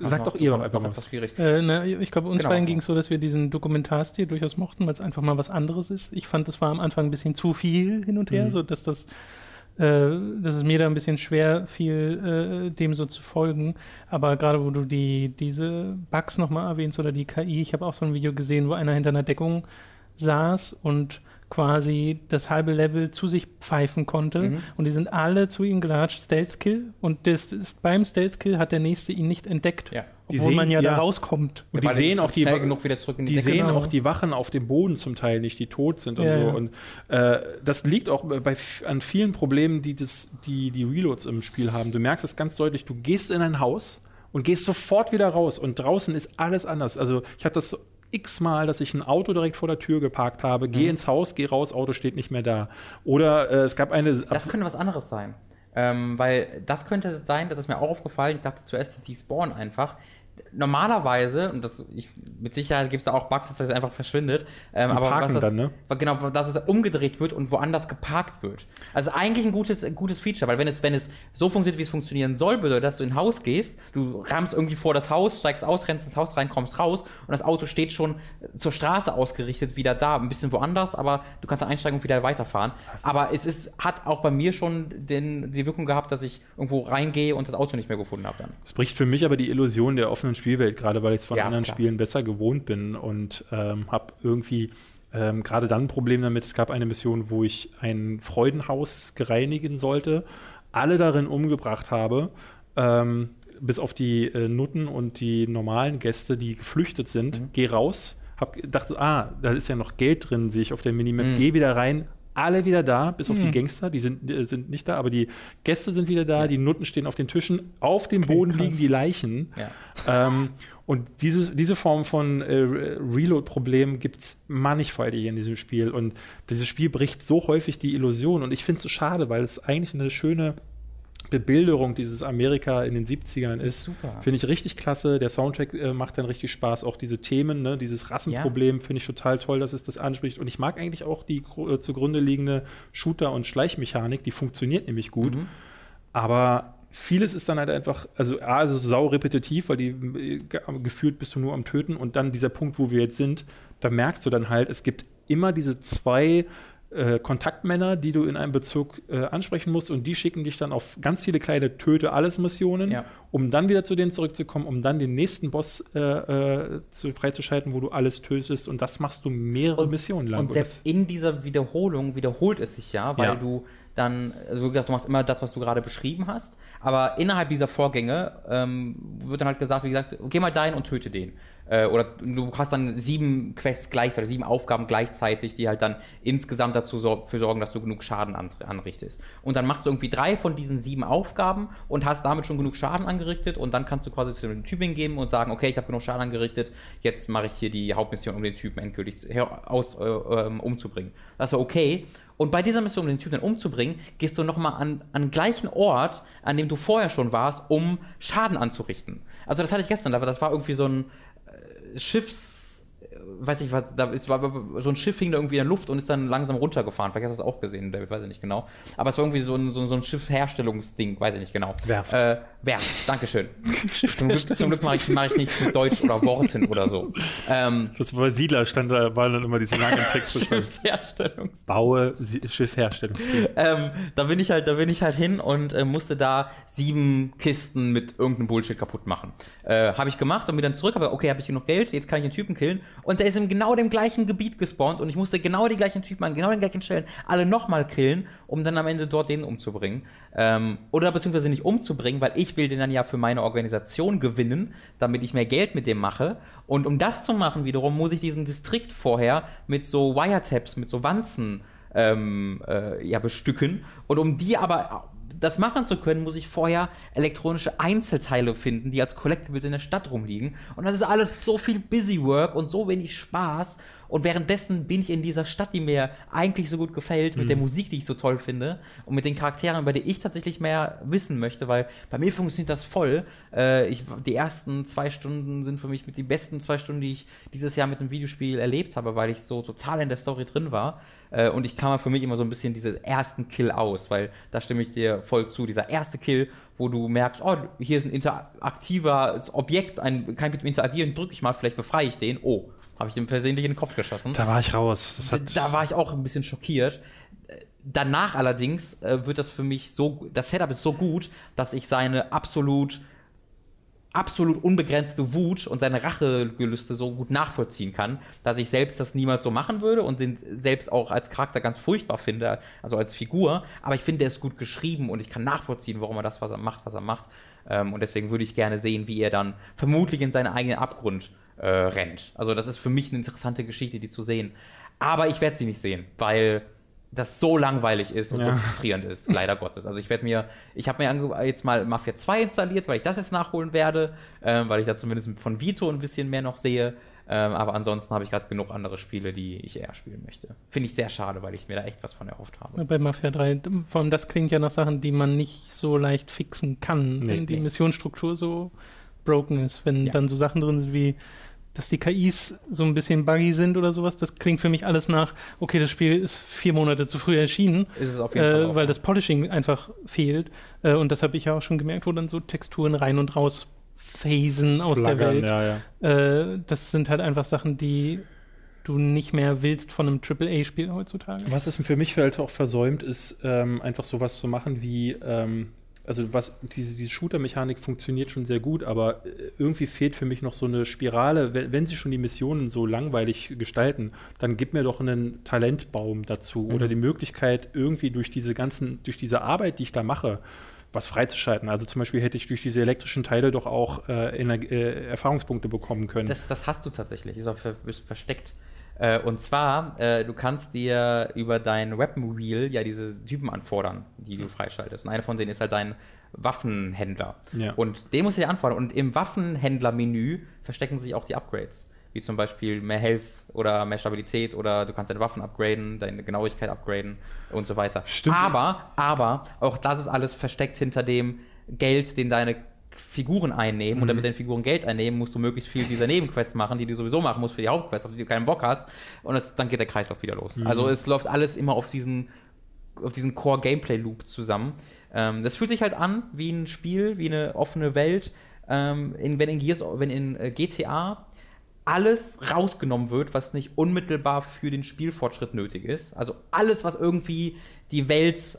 Sag doch ihr einfach mal. Was schwierig. Äh, na, ich glaube, uns genau. beiden ging es so, dass wir diesen Dokumentarstil durchaus mochten, weil es einfach mal was anderes ist. Ich fand, es war am Anfang ein bisschen zu viel hin und her, mhm. so dass das äh, dass es mir da ein bisschen schwer fiel, äh, dem so zu folgen. Aber gerade wo du die, diese Bugs nochmal erwähnst oder die KI, ich habe auch so ein Video gesehen, wo einer hinter einer Deckung saß und quasi das halbe Level zu sich pfeifen konnte. Mhm. Und die sind alle zu ihm gelatscht, Stealth Kill. Und das, das, beim Stealth Kill hat der nächste ihn nicht entdeckt. Ja. Die obwohl sehen, man ja, ja, da rauskommt. Und die sehen auch die, genug wieder zurück in die, die sehen genau. auch die Wachen auf dem Boden zum Teil nicht, die tot sind und ja, so. Und äh, das liegt auch bei, an vielen Problemen, die das, die, die Reloads im Spiel haben. Du merkst es ganz deutlich, du gehst in ein Haus und gehst sofort wieder raus und draußen ist alles anders. Also ich habe das x-mal, dass ich ein Auto direkt vor der Tür geparkt habe, gehe mhm. ins Haus, gehe raus, Auto steht nicht mehr da. Oder äh, es gab eine. Das könnte was anderes sein. Ähm, weil das könnte sein, das ist mir auch aufgefallen, ich dachte zuerst, die spawn einfach. Normalerweise, und das, ich, mit Sicherheit gibt es da auch Bugs, dass das einfach verschwindet, ähm, aber was das, dann, ne? genau, dass es umgedreht wird und woanders geparkt wird. Also eigentlich ein gutes, ein gutes Feature, weil wenn es, wenn es so funktioniert, wie es funktionieren soll, bedeutet, dass du in ein Haus gehst, du rammst irgendwie vor das Haus, steigst aus, rennst ins Haus rein, kommst raus und das Auto steht schon zur Straße ausgerichtet, wieder da, ein bisschen woanders, aber du kannst da einsteigen und wieder weiterfahren. Aber es ist, hat auch bei mir schon den, die Wirkung gehabt, dass ich irgendwo reingehe und das Auto nicht mehr gefunden habe dann. Es bricht für mich aber die Illusion der offenen Spielwelt, gerade weil ich es von ja, anderen klar. Spielen besser gewohnt bin und ähm, habe irgendwie ähm, gerade dann ein Problem damit. Es gab eine Mission, wo ich ein Freudenhaus gereinigen sollte, alle darin umgebracht habe. Ähm, bis auf die äh, Nutten und die normalen Gäste, die geflüchtet sind, mhm. geh raus, hab dachte, ah, da ist ja noch Geld drin, sehe ich auf der Minimap, mhm. geh wieder rein, alle wieder da, bis auf mhm. die Gangster, die sind, äh, sind nicht da, aber die Gäste sind wieder da, ja. die Nutten stehen auf den Tischen, auf dem Boden krass. liegen die Leichen. Ja. Ähm, und dieses, diese Form von äh, Reload-Problem gibt es mannigfaltig in diesem Spiel. Und dieses Spiel bricht so häufig die Illusion. Und ich finde es so schade, weil es eigentlich eine schöne Bebilderung dieses Amerika in den 70ern ist. Finde ich richtig klasse. Der Soundtrack äh, macht dann richtig Spaß. Auch diese Themen, ne, dieses Rassenproblem, ja. finde ich total toll, dass es das anspricht. Und ich mag eigentlich auch die äh, zugrunde liegende Shooter- und Schleichmechanik. Die funktioniert nämlich gut. Mhm. Aber vieles ist dann halt einfach, also A, ist es sau repetitiv, weil die äh, gefühlt bist du nur am Töten. Und dann dieser Punkt, wo wir jetzt sind, da merkst du dann halt, es gibt immer diese zwei äh, Kontaktmänner, die du in einem Bezug äh, ansprechen musst und die schicken dich dann auf ganz viele kleine Töte alles Missionen, ja. um dann wieder zu denen zurückzukommen, um dann den nächsten Boss äh, äh zu, freizuschalten, wo du alles tötest und das machst du mehrere und, Missionen lang. Und selbst in dieser Wiederholung wiederholt es sich ja, weil ja. du dann, also wie gesagt, du machst immer das, was du gerade beschrieben hast, aber innerhalb dieser Vorgänge ähm, wird dann halt gesagt, wie gesagt, geh mal dahin und töte den. Äh, oder du hast dann sieben Quests gleichzeitig, sieben Aufgaben gleichzeitig, die halt dann insgesamt dazu für sorgen, dass du genug Schaden an, anrichtest. Und dann machst du irgendwie drei von diesen sieben Aufgaben und hast damit schon genug Schaden angerichtet und dann kannst du quasi zu dem Typen geben und sagen, okay, ich habe genug Schaden angerichtet, jetzt mache ich hier die Hauptmission, um den Typen endgültig aus, äh, ähm, umzubringen. Das ist okay. Und bei dieser Mission, um den Typen dann umzubringen, gehst du nochmal an, an den gleichen Ort, an dem du vorher schon warst, um Schaden anzurichten. Also das hatte ich gestern, das war irgendwie so ein, Schiffs weiß ich was, da ist, war, so ein Schiff hing da irgendwie in der Luft und ist dann langsam runtergefahren. Vielleicht hast du das auch gesehen, David, weiß ich nicht genau. Aber es war irgendwie so ein, so, so ein Schiffherstellungsding, weiß ich nicht genau. Werft. Äh, Werft, Dankeschön. zum Glück, zum Glück mache ich, mach ich nichts mit Deutsch oder Worten oder so. Ähm, das war bei Siedler, stand da, waren dann immer diese langen Texte. Baue Schiffherstellungsding. Ähm, da bin ich halt, da bin ich halt hin und äh, musste da sieben Kisten mit irgendeinem Bullshit kaputt machen. Äh, habe ich gemacht und mir dann zurück, aber okay, habe ich genug Geld, jetzt kann ich den Typen killen. Und der ist in genau dem gleichen Gebiet gespawnt und ich musste genau die gleichen Typen an genau den gleichen Stellen alle nochmal killen, um dann am Ende dort den umzubringen. Ähm, oder beziehungsweise nicht umzubringen, weil ich will den dann ja für meine Organisation gewinnen, damit ich mehr Geld mit dem mache. Und um das zu machen wiederum, muss ich diesen Distrikt vorher mit so Wiretaps, mit so Wanzen ähm, äh, ja, bestücken. Und um die aber das machen zu können, muss ich vorher elektronische Einzelteile finden, die als Collectibles in der Stadt rumliegen. Und das ist alles so viel Busywork und so wenig Spaß. Und währenddessen bin ich in dieser Stadt, die mir eigentlich so gut gefällt, mhm. mit der mhm. Musik, die ich so toll finde und mit den Charakteren, bei denen ich tatsächlich mehr wissen möchte, weil bei mir funktioniert das voll. Äh, ich, die ersten zwei Stunden sind für mich mit die besten zwei Stunden, die ich dieses Jahr mit einem Videospiel erlebt habe, weil ich so total in der Story drin war. Äh, und ich klammer für mich immer so ein bisschen diesen ersten Kill aus, weil da stimme ich dir voll zu. Dieser erste Kill, wo du merkst, oh, hier ist ein interaktives Objekt, ein, kann ich mit dem interagieren, drücke ich mal, vielleicht befreie ich den. Oh, habe ich dem versehentlich in den Kopf geschossen. Da war ich raus. da war ich auch ein bisschen schockiert. Danach allerdings äh, wird das für mich so, das Setup ist so gut, dass ich seine absolut absolut unbegrenzte Wut und seine Rachegelüste so gut nachvollziehen kann, dass ich selbst das niemals so machen würde und den selbst auch als Charakter ganz furchtbar finde, also als Figur. Aber ich finde, er ist gut geschrieben und ich kann nachvollziehen, warum er das, was er macht, was er macht. Ähm, und deswegen würde ich gerne sehen, wie er dann vermutlich in seinen eigenen Abgrund äh, rennt. Also das ist für mich eine interessante Geschichte, die zu sehen. Aber ich werde sie nicht sehen, weil das so langweilig ist und ja. so frustrierend ist, leider Gottes. Also ich werde mir, ich habe mir jetzt mal Mafia 2 installiert, weil ich das jetzt nachholen werde, ähm, weil ich da zumindest von Vito ein bisschen mehr noch sehe. Ähm, aber ansonsten habe ich gerade genug andere Spiele, die ich eher spielen möchte. Finde ich sehr schade, weil ich mir da echt was von erhofft habe. Bei Mafia 3, vor allem das klingt ja nach Sachen, die man nicht so leicht fixen kann, nee, wenn die nee. Missionsstruktur so broken ist. Wenn ja. dann so Sachen drin sind wie, dass die KIs so ein bisschen buggy sind oder sowas, das klingt für mich alles nach, okay, das Spiel ist vier Monate zu früh erschienen, äh, auch, weil das Polishing einfach fehlt. Äh, und das habe ich ja auch schon gemerkt, wo dann so Texturen rein und raus phasen aus Flaggern, der Welt. Ja, ja. Äh, das sind halt einfach Sachen, die du nicht mehr willst von einem AAA-Spiel heutzutage. Was es für mich halt auch versäumt, ist ähm, einfach sowas zu machen wie ähm, also was diese, diese Shooter-Mechanik funktioniert schon sehr gut, aber äh, irgendwie fehlt für mich noch so eine Spirale. Wenn, wenn, sie schon die Missionen so langweilig gestalten, dann gib mir doch einen Talentbaum dazu mhm. oder die Möglichkeit, irgendwie durch diese ganzen, durch diese Arbeit, die ich da mache, was freizuschalten. Also zum Beispiel hätte ich durch diese elektrischen Teile doch auch äh, äh, Erfahrungspunkte bekommen können. Das, das, hast du tatsächlich, ist auch ver versteckt. Äh, und zwar, äh, du kannst dir über dein Weapon Wheel ja diese Typen anfordern, die du freischaltest. Und einer von denen ist halt dein Waffenhändler. Ja. Und den musst du dir anfordern. Und im Waffenhändler-Menü verstecken sich auch die Upgrades. Wie zum Beispiel mehr Health oder mehr Stabilität oder du kannst deine Waffen upgraden, deine Genauigkeit upgraden und so weiter. Stimmt. Aber, aber, auch das ist alles versteckt hinter dem Geld, den deine Figuren einnehmen mhm. und damit deine Figuren Geld einnehmen, musst du möglichst viel dieser Nebenquests machen, die du sowieso machen musst für die Hauptquests, auf die du keinen Bock hast. Und das, dann geht der Kreislauf wieder los. Mhm. Also es läuft alles immer auf diesen, auf diesen Core-Gameplay-Loop zusammen. Ähm, das fühlt sich halt an wie ein Spiel, wie eine offene Welt. Ähm, in, wenn in, Gears, wenn in äh, GTA alles rausgenommen wird, was nicht unmittelbar für den Spielfortschritt nötig ist. Also alles, was irgendwie die Welt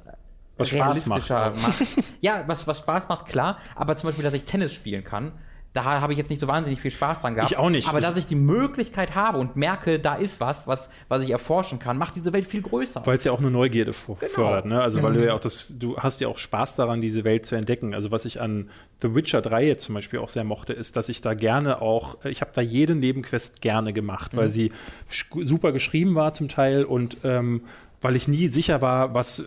was Spaß macht. macht. ja, was, was Spaß macht, klar. Aber zum Beispiel, dass ich Tennis spielen kann, da habe ich jetzt nicht so wahnsinnig viel Spaß dran gehabt. Ich auch nicht. Aber das dass ich die Möglichkeit habe und merke, da ist was, was, was ich erforschen kann, macht diese Welt viel größer. Weil es ja auch eine Neugierde genau. fördert, ne? Also weil mhm. du ja auch das, du hast ja auch Spaß daran, diese Welt zu entdecken. Also was ich an The Witcher 3 jetzt zum Beispiel auch sehr mochte, ist, dass ich da gerne auch, ich habe da jede Nebenquest gerne gemacht, mhm. weil sie super geschrieben war zum Teil und ähm, weil ich nie sicher war, was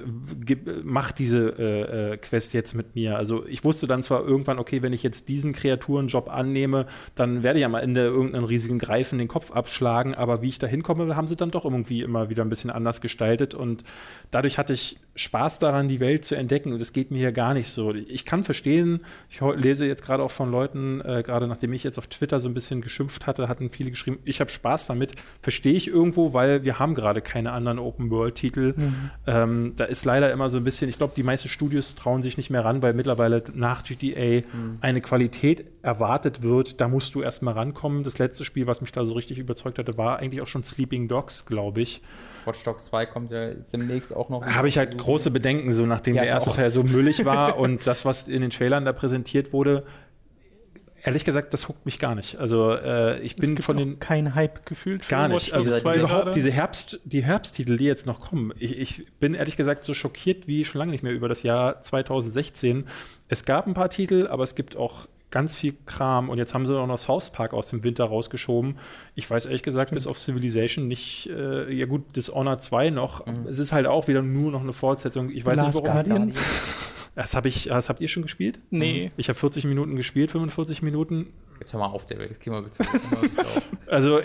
macht diese äh, äh, Quest jetzt mit mir. Also ich wusste dann zwar irgendwann, okay, wenn ich jetzt diesen Kreaturenjob annehme, dann werde ich am Ende irgendeinen riesigen Greifen den Kopf abschlagen, aber wie ich da hinkomme, haben sie dann doch irgendwie immer wieder ein bisschen anders gestaltet und dadurch hatte ich Spaß daran, die Welt zu entdecken. Und das geht mir hier gar nicht so. Ich kann verstehen, ich lese jetzt gerade auch von Leuten, äh, gerade nachdem ich jetzt auf Twitter so ein bisschen geschimpft hatte, hatten viele geschrieben, ich habe Spaß damit. Verstehe ich irgendwo, weil wir haben gerade keine anderen Open-World-Titel. Mhm. Ähm, da ist leider immer so ein bisschen, ich glaube, die meisten Studios trauen sich nicht mehr ran, weil mittlerweile nach GTA mhm. eine Qualität erwartet wird. Da musst du erstmal rankommen. Das letzte Spiel, was mich da so richtig überzeugt hatte, war eigentlich auch schon Sleeping Dogs, glaube ich. Watch Dogs 2 kommt ja demnächst auch noch. Habe ich halt große Bedenken, so nachdem ja, der erste auch. Teil so müllig war und das, was in den Trailern da präsentiert wurde, ehrlich gesagt, das huckt mich gar nicht. Also äh, ich bin von den kein Hype gefühlt. Gar nicht. Also überhaupt diese Herbst, die Herbsttitel, die jetzt noch kommen. Ich, ich, bin ehrlich gesagt so schockiert wie schon lange nicht mehr über das Jahr 2016. Es gab ein paar Titel, aber es gibt auch ganz viel Kram. Und jetzt haben sie auch noch South Park aus dem Winter rausgeschoben. Ich weiß ehrlich gesagt, bis auf Civilization nicht, äh, ja gut, Dishonored 2 noch. Mhm. Es ist halt auch wieder nur noch eine Fortsetzung. Ich weiß Last nicht, warum. Guardian. Das, hab ich, das habt ihr schon gespielt? Nee. Ich habe 40 Minuten gespielt, 45 Minuten. Jetzt hör mal auf, David. Jetzt gehen wir bitte. also,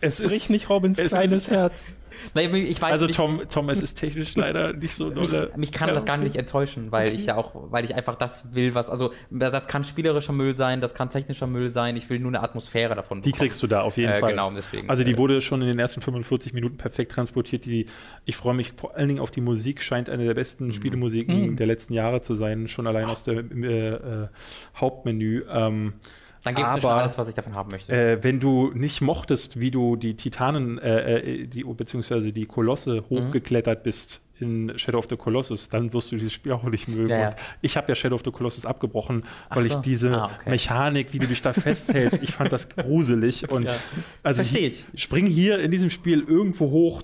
es Brich ist nicht Robins kleines ist, Herz. Nein, ich weiß also nicht. Tom, Tom, es ist technisch leider nicht so dolle. Mich, mich kann ja, das gar nicht enttäuschen, weil okay. ich ja auch, weil ich einfach das will, was, also das kann spielerischer Müll sein, das kann technischer Müll sein, ich will nur eine Atmosphäre davon bekommen. Die kriegst du da auf jeden äh, Fall. Genau, deswegen. Also die äh, wurde schon in den ersten 45 Minuten perfekt transportiert. Die, ich freue mich vor allen Dingen auf die Musik, scheint eine der besten mhm. Spielemusiken mhm. der letzten Jahre zu sein, schon allein aus dem äh, äh, Hauptmenü. Ähm, dann gibt es schon alles, was ich davon haben möchte. Äh, wenn du nicht mochtest, wie du die Titanen, äh, äh die, beziehungsweise die Kolosse mhm. hochgeklettert bist in Shadow of the Colossus, dann wirst du dieses Spiel auch nicht mögen. Ja, ja. ich habe ja Shadow of the Colossus abgebrochen, weil so. ich diese ah, okay. Mechanik, wie du dich da festhältst, ich fand das gruselig. Und ja. also Verstehe ich. Spring hier in diesem Spiel irgendwo hoch,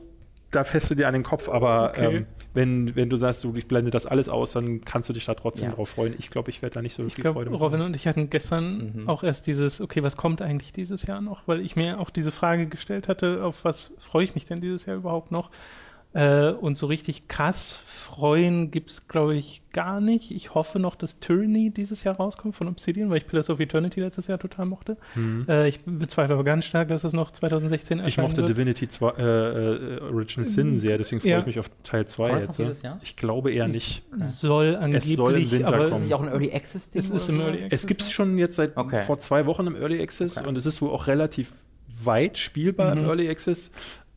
da fässt du dir an den Kopf, aber okay. ähm, wenn, wenn du sagst, du, ich blende das alles aus, dann kannst du dich da trotzdem ja. drauf freuen. Ich glaube, ich werde da nicht so ich viel glaub, Freude machen. Robin und ich hatten gestern mhm. auch erst dieses, okay, was kommt eigentlich dieses Jahr noch? Weil ich mir auch diese Frage gestellt hatte, auf was freue ich mich denn dieses Jahr überhaupt noch? Äh, und so richtig krass freuen gibt es, glaube ich, gar nicht. Ich hoffe noch, dass Tyranny dieses Jahr rauskommt von Obsidian, weil ich Pillars of Eternity letztes Jahr total mochte. Mhm. Äh, ich bezweifle aber ganz stark, dass es noch 2016 erscheint. Ich mochte wird. Divinity 2, äh, äh, Original Sin sehr, deswegen freue ja. ich mich auf Teil 2 jetzt. Ich glaube eher nicht. Es soll angeblich, es soll im Winter aber kommen. ist es nicht auch ein Early Access Ding? Es ist im Early Access. Es gibt es schon jetzt seit okay. vor zwei Wochen im Early Access okay. und es ist wohl auch relativ weit spielbar mhm. im Early Access.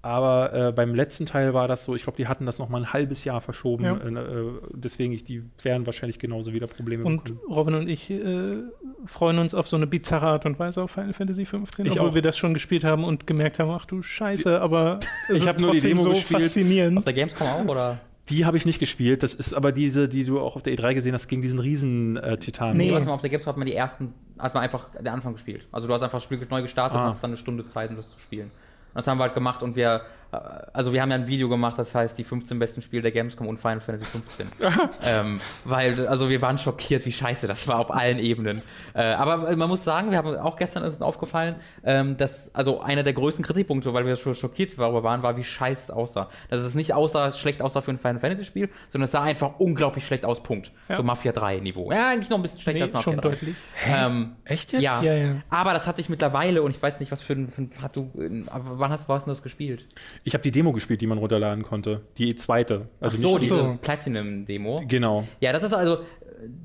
Aber äh, beim letzten Teil war das so, ich glaube, die hatten das noch mal ein halbes Jahr verschoben. Ja. Äh, deswegen, ich, die werden wahrscheinlich genauso wieder Probleme und bekommen. Und Robin und ich äh, freuen uns auf so eine bizarre Art und Weise auf Final Fantasy 15, obwohl auch. wir das schon gespielt haben und gemerkt haben, ach du Scheiße, Sie, aber es ich habe nur die Demo so gespielt. faszinierend. Auf der Gamescom auch, oder? Die habe ich nicht gespielt. Das ist aber diese, die du auch auf der E3 gesehen hast, gegen diesen Riesen-Titan. Äh, nee, was man auf der Gamescom hat man die ersten, hat man einfach den Anfang gespielt. Also du hast einfach das Spiel neu gestartet ah. und hast dann eine Stunde Zeit, um das zu spielen. Das haben wir halt gemacht und wir also wir haben ja ein Video gemacht, das heißt die 15 besten Spiele der Gamescom und Final Fantasy 15. ähm, weil, also wir waren schockiert, wie scheiße das war auf allen Ebenen. Äh, aber man muss sagen, wir haben auch gestern ist uns aufgefallen, ähm, dass, also einer der größten Kritikpunkte, weil wir schon schockiert darüber waren, war, wie scheiße es aussah. Dass es nicht aussah, schlecht aussah für ein Final Fantasy Spiel, sondern es sah einfach unglaublich schlecht aus, Punkt. Ja. So Mafia 3 Niveau. Ja, eigentlich noch ein bisschen schlechter nee, als Mafia schon 3. deutlich. Ähm, Echt jetzt? Ja. Ja, ja. Aber das hat sich mittlerweile, und ich weiß nicht, was für ein, für ein hat du, wann hast, wann hast du das gespielt? Ich habe die Demo gespielt, die man runterladen konnte. Die zweite. Also Ach so, diese so. Platinum-Demo. Genau. Ja, das ist also,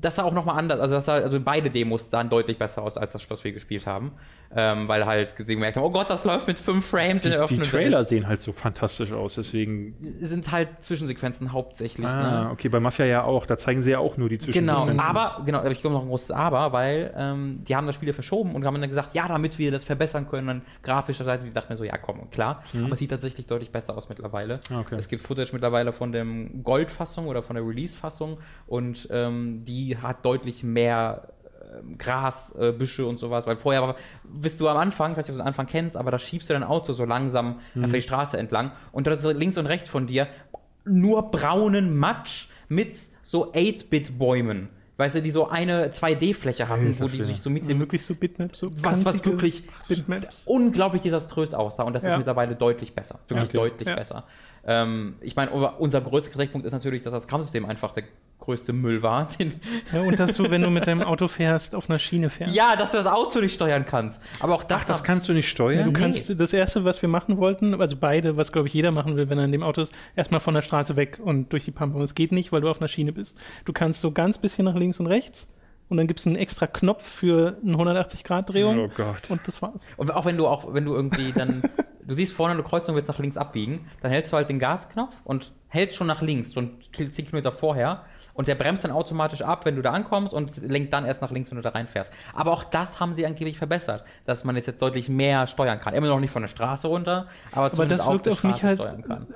das sah auch nochmal anders. Also, das sah, also beide Demos sahen deutlich besser aus als das, was wir gespielt haben ähm, weil halt gesehen gemerkt haben, oh Gott, das läuft mit fünf Frames die, in der Die Trailer Welt. sehen halt so fantastisch aus, deswegen. Sind halt Zwischensequenzen hauptsächlich. Ah, ne? okay, bei Mafia ja auch, da zeigen sie ja auch nur die Zwischensequenzen. Genau, aber, genau, ich komme noch ein großes Aber, weil ähm, die haben das Spiel ja verschoben und haben dann gesagt, ja, damit wir das verbessern können, dann grafischer Seite, die dachten mir so, ja, komm, klar. Mhm. Aber es sieht tatsächlich deutlich besser aus mittlerweile. Ah, okay. Es gibt Footage mittlerweile von der Gold-Fassung oder von der Release-Fassung und ähm, die hat deutlich mehr ähm, Gras, äh, Büsche und sowas, weil vorher war, bist du am Anfang, ich weiß nicht, ob du den Anfang kennst, aber da schiebst du dein Auto so langsam mhm. die Straße entlang und da ist links und rechts von dir nur braunen Matsch mit so 8-Bit-Bäumen. Weißt du, die so eine 2D-Fläche hatten, wo die sich so mit dem. Wirklich so Bitmaps, so was, was wirklich unglaublich desaströs aussah. Und das ja. ist mittlerweile deutlich besser. Wirklich okay. deutlich ja. besser. Ähm, ich meine, unser größter Kritikpunkt ist natürlich, dass das Kampfsystem einfach der größte Müll war. ja, und dass du, wenn du mit deinem Auto fährst, auf einer Schiene fährst. Ja, dass du das Auto nicht steuern kannst. Aber auch das. Ach, das kannst du nicht steuern? Ja, du nee. kannst, das erste, was wir machen wollten, also beide, was glaube ich jeder machen will, wenn er in dem Auto ist, erstmal von der Straße weg und durch die Pampe. Und es geht nicht, weil du auf einer Schiene bist. Du kannst so ganz bisschen nach links und rechts und dann gibt es einen extra Knopf für eine 180-Grad-Drehung. Oh Gott. Und das war's. Und auch wenn du auch, wenn du irgendwie dann, du siehst vorne eine Kreuzung, willst nach links abbiegen, dann hältst du halt den Gasknopf und hältst schon nach links, schon 10 Kilometer vorher und der bremst dann automatisch ab, wenn du da ankommst und lenkt dann erst nach links, wenn du da reinfährst. Aber auch das haben sie angeblich verbessert, dass man jetzt, jetzt deutlich mehr steuern kann. Immer noch nicht von der Straße runter, aber zumindest aber das wirkt auf, auf mich halt,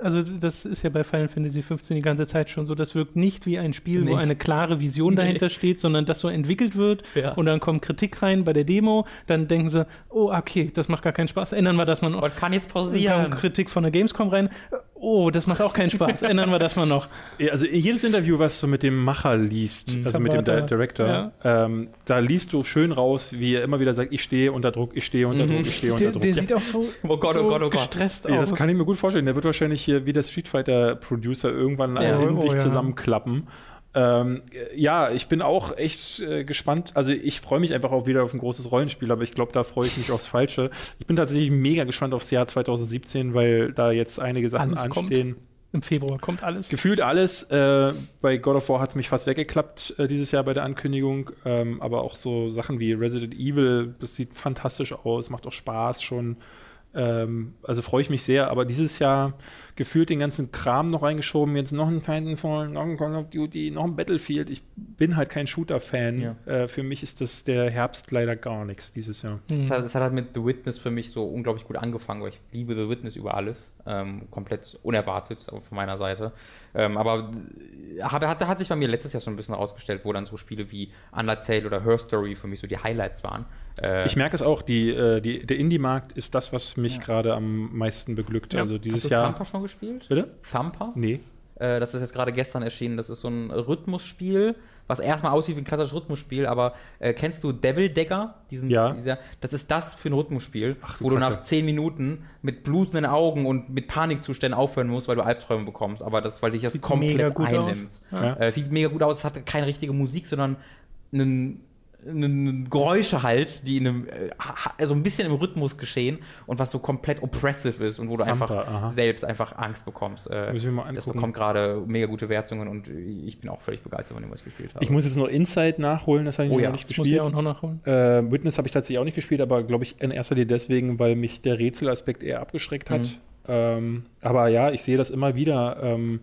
Also das ist ja bei Final Fantasy 15 die ganze Zeit schon so, das wirkt nicht wie ein Spiel, nee. wo eine klare Vision nee. dahinter steht, sondern das so entwickelt wird ja. und dann kommt Kritik rein bei der Demo, dann denken sie, oh okay, das macht gar keinen Spaß, ändern wir das mal. Und kann jetzt pausieren. Kritik von der Gamescom rein, oh, das macht auch keinen Spaß, ändern wir das mal noch. Ja, also jedes Interview, was du mit dem Macher liest, mhm. also Tabata. mit dem Di Director, ja. ähm, da liest du schön raus, wie er immer wieder sagt, ich stehe unter Druck, ich stehe unter Druck, ich stehe unter Druck. Der, der sieht auch so, oh Gott, oh Gott, oh Gott. gestresst ja, aus. Das kann ich mir gut vorstellen. Der wird wahrscheinlich hier wie der Street Fighter Producer irgendwann ja. in oh, sich zusammenklappen. Ähm, ja, ich bin auch echt äh, gespannt. Also ich freue mich einfach auch wieder auf ein großes Rollenspiel, aber ich glaube, da freue ich mich aufs Falsche. Ich bin tatsächlich mega gespannt aufs Jahr 2017, weil da jetzt einige Sachen Alles anstehen. Kommt. Im Februar kommt alles. Gefühlt alles. Äh, bei God of War hat es mich fast weggeklappt äh, dieses Jahr bei der Ankündigung. Ähm, aber auch so Sachen wie Resident Evil, das sieht fantastisch aus, macht auch Spaß schon. Ähm, also freue ich mich sehr, aber dieses Jahr gefühlt den ganzen Kram noch reingeschoben, jetzt noch ein Titanfall, noch ein Call of Duty, noch ein Battlefield. Ich bin halt kein Shooter-Fan. Ja. Äh, für mich ist das der Herbst leider gar nichts dieses Jahr. Mhm. Das, hat, hat, halt mit The Witness für mich so unglaublich gut angefangen, weil ich liebe The Witness über alles. Ähm, komplett unerwartet von meiner Seite. Ähm, aber hat, hat, hat, sich bei mir letztes Jahr schon ein bisschen rausgestellt, wo dann so Spiele wie Undertale oder Her Story für mich so die Highlights waren. Äh, ich merke es auch, die, äh, die, der Indie-Markt ist das, was mich ja. gerade am meisten beglückt. Ja. Also dieses Hast du Jahr. Thumper schon gespielt? Bitte? Thumper? Nee. Äh, das ist jetzt gerade gestern erschienen. Das ist so ein Rhythmusspiel, was erstmal aussieht wie ein klassisches Rhythmusspiel, aber äh, kennst du Devil Dagger? Diesen, ja. Dieser, das ist das für ein Rhythmusspiel, Ach, wo Kacke. du nach zehn Minuten mit blutenden Augen und mit Panikzuständen aufhören musst, weil du Albträume bekommst. Aber das, weil dich das sieht komplett einnimmt. Ja. Äh, sieht mega gut aus. Es hat keine richtige Musik, sondern einen Geräusche halt, die in einem, also ein bisschen im Rhythmus geschehen und was so komplett oppressive ist und wo du Zampa, einfach aha. selbst einfach Angst bekommst. Äh, Müssen wir mal angucken. Das bekommt gerade mega gute Wertungen und ich bin auch völlig begeistert von dem, was ich gespielt habe. Ich muss jetzt noch Inside nachholen, das habe ich oh, noch ja. nicht gespielt. Muss ich auch noch nachholen. Äh, Witness habe ich tatsächlich auch nicht gespielt, aber glaube ich in erster Linie deswegen, weil mich der Rätselaspekt eher abgeschreckt hat. Mhm. Ähm, aber ja, ich sehe das immer wieder. Ähm,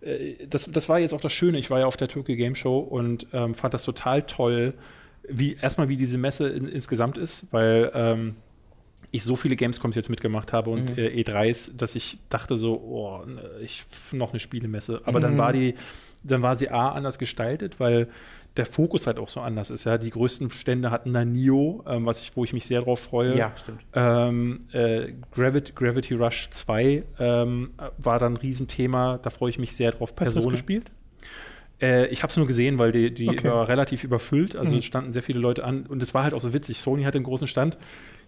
äh, das, das war jetzt auch das Schöne. Ich war ja auf der Tokyo Game Show und ähm, fand das total toll, wie erstmal wie diese Messe in, insgesamt ist, weil ähm, ich so viele Gamescoms jetzt mitgemacht habe und mhm. äh, E3s, dass ich dachte so, oh, ne, ich noch eine Spielemesse. Aber mhm. dann war die, dann war sie A anders gestaltet, weil der Fokus halt auch so anders ist. Ja, die größten Stände hatten da Nio, ähm, was ich, wo ich mich sehr drauf freue. Ja, stimmt. Ähm, äh, Gravity, Gravity Rush 2 ähm, war dann ein Riesenthema. Da freue ich mich sehr drauf. Persona. Hast du das gespielt? Äh, ich habe es nur gesehen, weil die, die okay. war relativ überfüllt. Also mhm. standen sehr viele Leute an. Und es war halt auch so witzig. Sony hatte einen großen Stand.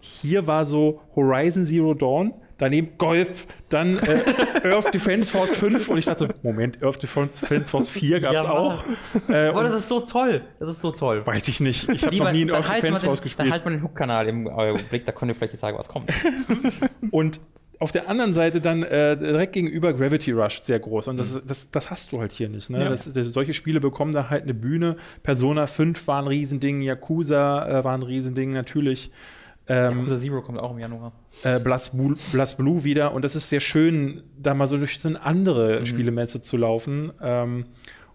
Hier war so Horizon Zero Dawn, daneben Golf, dann äh, Earth Defense Force 5 und ich dachte so, Moment, Earth Defense Force 4 gab es ja, auch. Äh, Aber das ist so toll. Das ist so toll. Weiß ich nicht. Ich habe noch nie einen Earth halt Defense Force gespielt. Dann halt mal den Hook-Kanal im Blick, da könnt ihr vielleicht sagen, was kommt. und auf der anderen Seite dann äh, direkt gegenüber Gravity Rush sehr groß. Und das, mhm. das, das hast du halt hier nicht. Ne? Ja. Das, das, solche Spiele bekommen da halt eine Bühne. Persona 5 war ein Riesending, Yakuza äh, war ein Riesending natürlich. Ähm, Yakuza Zero kommt auch im Januar. Äh, Blast, Blue, Blast Blue wieder. Und das ist sehr schön, da mal so durch so eine andere mhm. Spielemesse zu laufen. Ähm,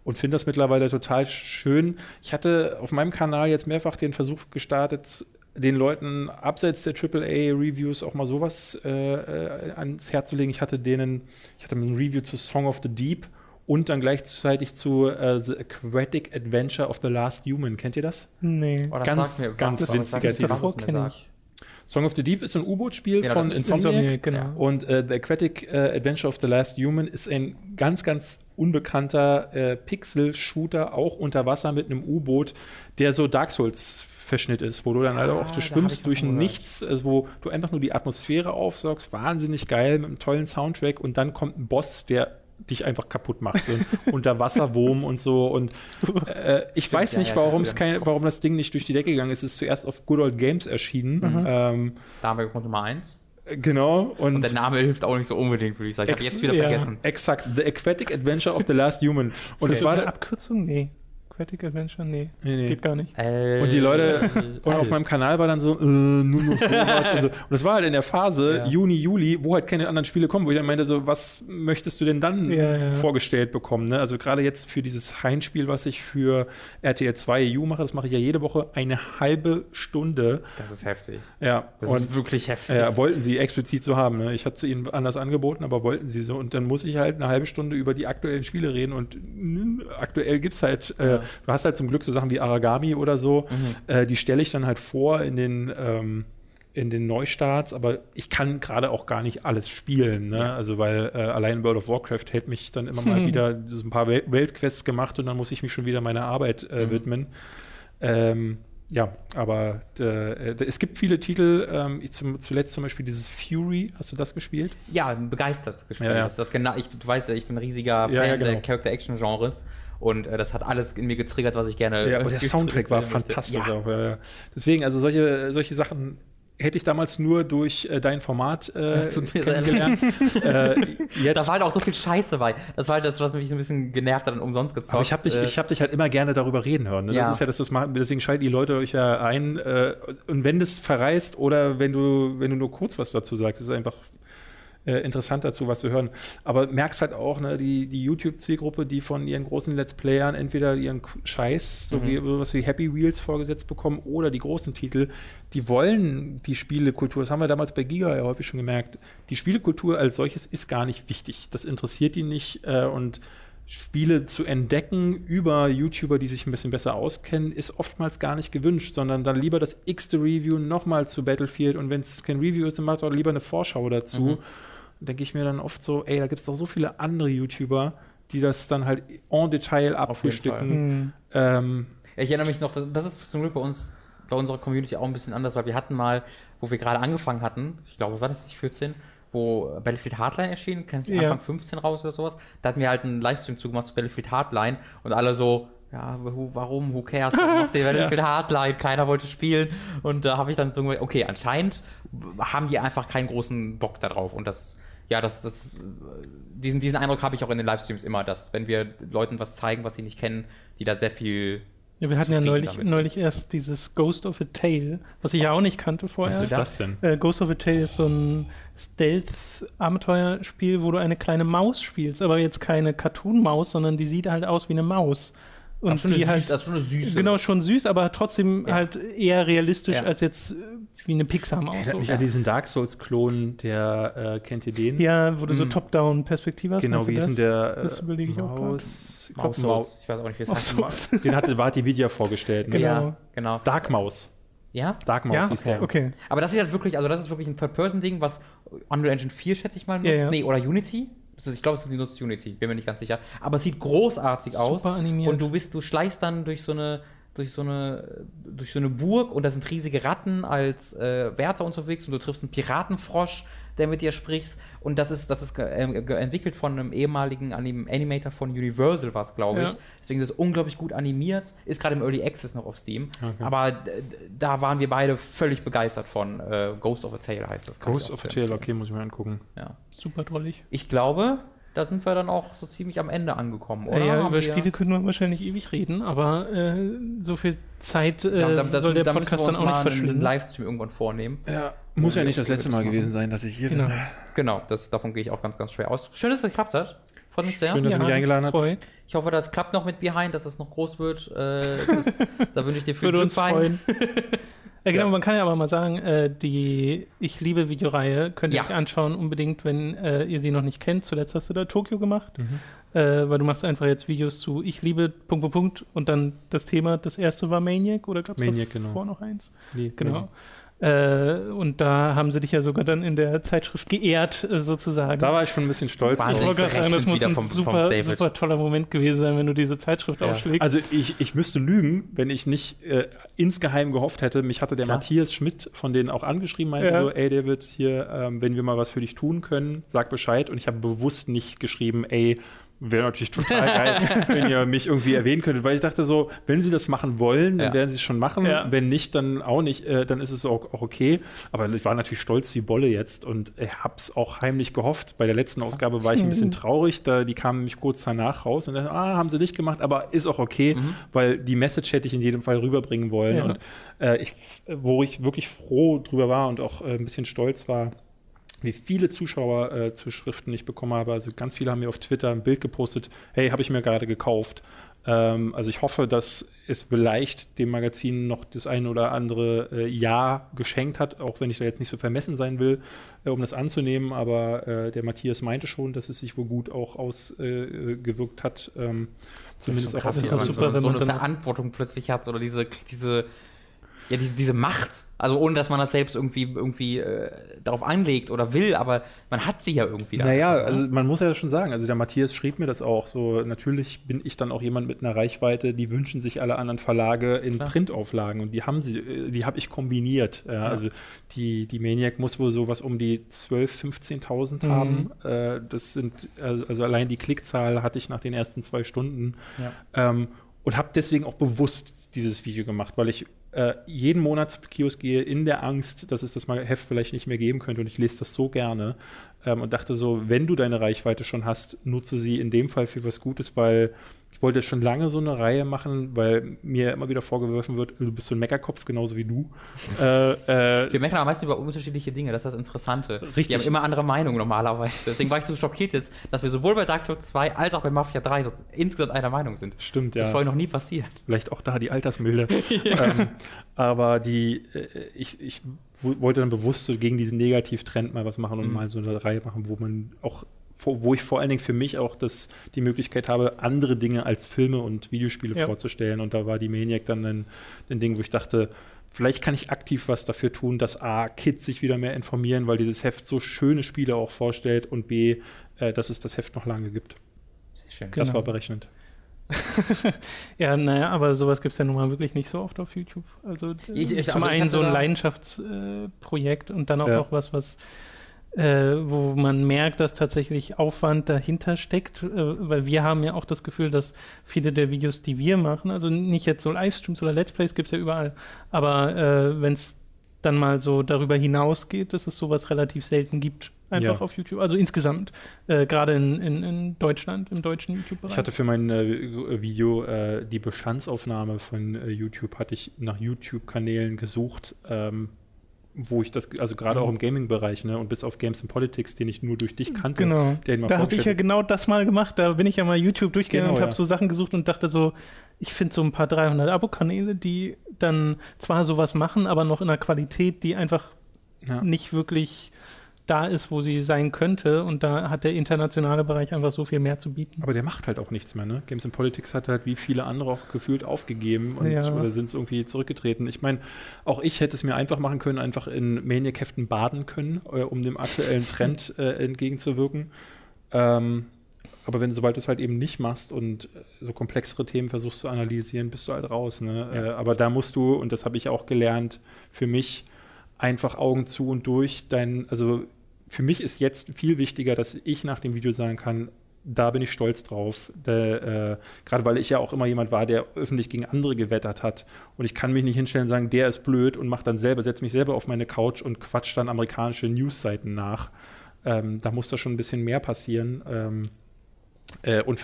und finde das mittlerweile total schön. Ich hatte auf meinem Kanal jetzt mehrfach den Versuch gestartet, den Leuten abseits der AAA-Reviews auch mal sowas äh, äh, ans Herz zu legen. Ich hatte denen, ich hatte ein Review zu Song of the Deep und dann gleichzeitig zu uh, The Aquatic Adventure of the Last Human. Kennt ihr das? Nee. Oh, ganz, mir, ganz was, winziger Titel. Song of the Deep ist ein U-Boot-Spiel ja, von Insomniac. Insomniac genau. Und uh, The Aquatic uh, Adventure of the Last Human ist ein ganz, ganz unbekannter äh, Pixel-Shooter, auch unter Wasser mit einem U-Boot, der so Dark Souls Verschnitt ist, wo du dann halt auch, du schwimmst durch Nichts, also wo du einfach nur die Atmosphäre aufsaugst, wahnsinnig geil mit einem tollen Soundtrack und dann kommt ein Boss, der dich einfach kaputt macht. So unter Wasserwurm und so. Und äh, ich Stimmt, weiß nicht, ja, warum, es kein, warum das Ding nicht durch die Decke gegangen ist. Es ist zuerst auf Good Old Games erschienen. Mhm. Ähm, da haben wir Grund Nummer eins. Genau. Und, und, der Name hilft auch nicht so unbedingt, würde ich sagen. Ich habe jetzt wieder ja, vergessen. Exakt. The Aquatic Adventure of the Last Human. Und es war eine Abkürzung? Nee. Aquatic Adventure? Nee, nee, nee. geht gar nicht. Äh, und die Leute, und auf meinem Kanal war dann so, äh, nur noch sowas und so. Und das war halt in der Phase ja. Juni, Juli, wo halt keine anderen Spiele kommen, wo ich dann meinte, so, was möchtest du denn dann ja, ja. vorgestellt bekommen? Ne? Also gerade jetzt für dieses Heinspiel, was ich für RTL 2 EU mache, das mache ich ja jede Woche eine halbe Stunde. Das ist heftig. Ja. Das und, ist wirklich heftig. Ja, wollten sie explizit so haben. Ne? Ich hatte es ihnen anders angeboten, aber wollten sie so. Und dann muss ich halt eine halbe Stunde über die aktuellen Spiele reden und mh, aktuell gibt es halt äh, du hast halt zum Glück so Sachen wie Aragami oder so, mhm. äh, die stelle ich dann halt vor in den ähm, in den Neustarts, aber ich kann gerade auch gar nicht alles spielen, ne? Ja. Also weil äh, allein World of Warcraft hält mich dann immer mal wieder so ein paar Wel Weltquests gemacht und dann muss ich mich schon wieder meiner Arbeit äh, mhm. widmen. Ähm, ja, aber äh, es gibt viele Titel, ähm, zum, zuletzt zum Beispiel dieses Fury, hast du das gespielt? Ja, begeistert gespielt. Ja, ja. Genau, ich, du weißt ja, ich bin ein riesiger Fan ja, genau. der Character-Action-Genres und äh, das hat alles in mir getriggert, was ich gerne. Ja, aber der Soundtrack war fantastisch ja. auch. Ja. Deswegen, also solche, solche Sachen hätte ich damals nur durch äh, dein Format äh, das tut mir kennengelernt. äh, jetzt da war halt auch so viel Scheiße bei. Das war halt das, was mich so ein bisschen genervt hat und umsonst gezockt. Aber ich habe dich, äh, hab dich halt immer gerne darüber reden hören. Ne? Ja. Das ist ja das, was machen. Deswegen schalten die Leute euch ja ein. Äh, und wenn das verreist oder wenn du, wenn du nur kurz was dazu sagst, ist es einfach äh, interessant dazu, was zu hören. Aber merkst halt auch, ne, die, die YouTube-Zielgruppe, die von ihren großen Let's Playern entweder ihren Scheiß, so mhm. wie sowas wie Happy Wheels vorgesetzt bekommen oder die großen Titel, die wollen die Spielekultur, das haben wir damals bei Giga ja häufig schon gemerkt, die Spielekultur als solches ist gar nicht wichtig. Das interessiert die nicht äh, und Spiele zu entdecken über YouTuber, die sich ein bisschen besser auskennen, ist oftmals gar nicht gewünscht, sondern dann lieber das x-te Review nochmal zu Battlefield und wenn es kein Review ist, dann macht auch lieber eine Vorschau dazu. Mhm denke ich mir dann oft so, ey, da gibt es doch so viele andere YouTuber, die das dann halt en Detail abfrühstücken. Ähm, ich erinnere mich noch, das, das ist zum Glück bei uns, bei unserer Community auch ein bisschen anders, weil wir hatten mal, wo wir gerade angefangen hatten, ich glaube, war das nicht 14, wo Battlefield Hardline erschien, kennst du ja. Anfang 15 raus oder sowas, da hatten wir halt einen Livestream zugemacht zu Battlefield Hardline und alle so, ja, who, warum, who cares, warum macht ihr Battlefield ja. Hardline, keiner wollte spielen und da habe ich dann so, okay, anscheinend haben die einfach keinen großen Bock darauf und das, ja, das, das, diesen, diesen Eindruck habe ich auch in den Livestreams immer, dass wenn wir Leuten was zeigen, was sie nicht kennen, die da sehr viel ja, wir hatten ja neulich, neulich erst dieses Ghost of a Tale, was ich ja auch nicht kannte vorher. Was ist das denn? Äh, Ghost of a Tale ist so ein Stealth-Abenteuerspiel, wo du eine kleine Maus spielst, aber jetzt keine Cartoon-Maus, sondern die sieht halt aus wie eine Maus. Und schon die halt, das ist schon eine süße. Genau, schon süß, aber trotzdem ja. halt eher realistisch ja. als jetzt äh, wie eine Pixar-Maus. Erinnert mich ja. an diesen Dark Souls-Klon, der, äh, kennt ihr den? Ja, wo du hm. so Top-Down-Perspektive hast. Genau, wie ist denn der? Das überlege ich Maus, auch Maus, Maus, Maus. Ich weiß auch nicht, wie es heißt. Den hatte Vati Vidya vorgestellt. Ne? Genau. genau. Dark Maus. Ja? Dark Maus ja? ist der. Okay. Aber das ist halt wirklich, also das ist wirklich ein Third-Person-Ding, was Unreal Engine 4, schätze ich mal, nutzt. Ja, ja. Nee, oder Unity ich glaube, es ist die nutzt Unity, bin mir nicht ganz sicher. Aber es sieht großartig Super aus. Animiert. Und du bist, du schleichst dann durch so eine, durch so eine, durch so eine Burg und da sind riesige Ratten als äh, Wärter unterwegs und du triffst einen Piratenfrosch, der mit dir spricht. Und das ist, das ist äh, entwickelt von einem ehemaligen Anim Animator von Universal, was glaube ich. Ja. Deswegen ist es unglaublich gut animiert. Ist gerade im Early Access noch auf Steam. Okay. Aber da waren wir beide völlig begeistert von. Äh, Ghost of a Tale heißt das. Ghost of a Tale, okay, muss ich mal angucken. Ja. Super drollig. Ich glaube, da sind wir dann auch so ziemlich am Ende angekommen, oder? Ja, über Spiele können wir wahrscheinlich ewig reden, aber äh, so viel Zeit äh, da, da, soll der Podcast dann auch nicht verschwinden. einen Livestream irgendwann vornehmen. Ja, muss ja nicht das letzte Mal gewesen sein, dass ich hier genau. bin. Genau, das, davon gehe ich auch ganz, ganz schwer aus. Schön, dass es geklappt hat. Freut mich sehr. Schön, dass ja, du mich eingeladen hast. Ich hoffe, das klappt noch mit Behind, dass es noch groß wird. Äh, das, da wünsche ich dir viel Glück uns freuen. Ja, genau, ja. man kann ja aber mal sagen, äh, die Ich liebe Videoreihe könnt ihr ja. euch anschauen, unbedingt, wenn äh, ihr sie noch nicht kennt. Zuletzt hast du da Tokio gemacht, mhm. äh, weil du machst einfach jetzt Videos zu Ich liebe Punkt, Punkt, Punkt und dann das Thema, das erste war Maniac oder gab es Maniac, genau. vor noch eins? Nee, genau. Maniac. Äh, und da haben sie dich ja sogar dann in der Zeitschrift geehrt, äh, sozusagen. Da war ich schon ein bisschen stolz. Ich wollte gerade sagen, das muss ein vom, super, vom super toller Moment gewesen sein, wenn du diese Zeitschrift ja. aufschlägst. Also ich, ich müsste lügen, wenn ich nicht äh, insgeheim gehofft hätte. Mich hatte der Klar. Matthias Schmidt von denen auch angeschrieben, meinte ja. so, ey David, hier, ähm, wenn wir mal was für dich tun können, sag Bescheid. Und ich habe bewusst nicht geschrieben, ey, wäre natürlich total geil, wenn ihr mich irgendwie erwähnen könntet, weil ich dachte so, wenn sie das machen wollen, dann ja. werden sie es schon machen. Ja. Wenn nicht, dann auch nicht, äh, dann ist es auch, auch, okay. Aber ich war natürlich stolz wie Bolle jetzt und ich hab's auch heimlich gehofft. Bei der letzten Ausgabe war ich ein bisschen traurig, da die kamen nämlich kurz danach raus und dachte, ah, haben sie nicht gemacht, aber ist auch okay, mhm. weil die Message hätte ich in jedem Fall rüberbringen wollen. Ja. Und äh, ich, wo ich wirklich froh drüber war und auch äh, ein bisschen stolz war, wie viele Zuschauerzuschriften äh, ich bekommen habe. Also ganz viele haben mir auf Twitter ein Bild gepostet, hey, habe ich mir gerade gekauft. Ähm, also ich hoffe, dass es vielleicht dem Magazin noch das eine oder andere äh, Jahr geschenkt hat, auch wenn ich da jetzt nicht so vermessen sein will, äh, um das anzunehmen. Aber äh, der Matthias meinte schon, dass es sich wohl gut auch ausgewirkt hat. Ähm, zumindest auch auf die so, so eine Verantwortung plötzlich hat oder diese, diese ja, diese, diese Macht. Also ohne, dass man das selbst irgendwie, irgendwie äh, darauf anlegt oder will, aber man hat sie ja irgendwie da. Naja, ne? also man muss ja schon sagen, also der Matthias schrieb mir das auch so, natürlich bin ich dann auch jemand mit einer Reichweite, die wünschen sich alle anderen Verlage in Klar. Printauflagen und die haben sie, äh, die habe ich kombiniert. Ja, ja. Also die, die Maniac muss wohl sowas um die 12.000, 15.000 mhm. haben. Äh, das sind, also allein die Klickzahl hatte ich nach den ersten zwei Stunden. Ja. Ähm, und habe deswegen auch bewusst dieses Video gemacht, weil ich äh, jeden Monat zum Kiosk gehe in der Angst, dass es das mal Heft vielleicht nicht mehr geben könnte. Und ich lese das so gerne ähm, und dachte so, wenn du deine Reichweite schon hast, nutze sie in dem Fall für was Gutes, weil ich wollte schon lange so eine Reihe machen, weil mir immer wieder vorgeworfen wird, du bist so ein Meckerkopf, genauso wie du. äh, äh, Wir meckern am meisten über unterschiedliche Dinge, das ist das Interessante. Richtig. Die haben immer andere Meinungen normalerweise. Deswegen war ich so schockiert jetzt, dass wir sowohl bei Dark Souls 2 als auch bei Mafia 3 insgesamt einer Meinung sind. Stimmt, ja. Das ist vorher noch nie passiert. Vielleicht auch da die Altersmilde. ähm, aber die, äh, ich, ich wollte dann bewusst so gegen diesen Negativtrend mal was machen und mhm. mal so eine Reihe machen, wo man auch wo ich vor allen Dingen für mich auch das, die Möglichkeit habe, andere Dinge als Filme und Videospiele ja. vorzustellen. Und da war die Maniac dann ein, ein Ding, wo ich dachte, vielleicht kann ich aktiv was dafür tun, dass A, Kids sich wieder mehr informieren, weil dieses Heft so schöne Spiele auch vorstellt und B, äh, dass es das Heft noch lange gibt. Sehr schön. Das genau. war berechnend. ja, naja, aber sowas gibt es ja nun mal wirklich nicht so oft auf YouTube. Also ich, ich, zum also einen so ein Leidenschaftsprojekt äh, und dann auch ja. noch was, was äh, wo man merkt, dass tatsächlich Aufwand dahinter steckt, äh, weil wir haben ja auch das Gefühl, dass viele der Videos, die wir machen, also nicht jetzt so Livestreams oder Let's Plays gibt es ja überall, aber äh, wenn es dann mal so darüber hinausgeht, dass es sowas relativ selten gibt, einfach ja. auf YouTube. Also insgesamt, äh, gerade in, in, in, Deutschland, im deutschen YouTube-Bereich. Ich hatte für mein äh, Video äh, die Bestandsaufnahme von äh, YouTube, hatte ich nach YouTube-Kanälen gesucht, ähm, wo ich das, also gerade mhm. auch im Gaming-Bereich, ne, und bis auf Games and Politics, den ich nur durch dich kannte. Genau. da habe ich ja genau das mal gemacht. Da bin ich ja mal YouTube durchgegangen genau, und habe ja. so Sachen gesucht und dachte so, ich finde so ein paar 300 Abo-Kanäle, die dann zwar sowas machen, aber noch in einer Qualität, die einfach ja. nicht wirklich da ist, wo sie sein könnte. Und da hat der internationale Bereich einfach so viel mehr zu bieten. Aber der macht halt auch nichts mehr. Ne? Games in Politics hat halt wie viele andere auch gefühlt aufgegeben und ja. oder sind irgendwie zurückgetreten. Ich meine, auch ich hätte es mir einfach machen können, einfach in Maniac-Heften baden können, äh, um dem aktuellen Trend äh, entgegenzuwirken. Ähm, aber wenn sobald du es halt eben nicht machst und so komplexere Themen versuchst zu analysieren, bist du halt raus. Ne? Ja. Äh, aber da musst du, und das habe ich auch gelernt, für mich einfach Augen zu und durch dein, also für mich ist jetzt viel wichtiger, dass ich nach dem Video sagen kann, da bin ich stolz drauf. äh, Gerade weil ich ja auch immer jemand war, der öffentlich gegen andere gewettert hat. Und ich kann mich nicht hinstellen und sagen, der ist blöd und mache dann selber, setze mich selber auf meine Couch und quatsch dann amerikanische Newsseiten nach. Ähm, da muss da schon ein bisschen mehr passieren. Ähm, äh, und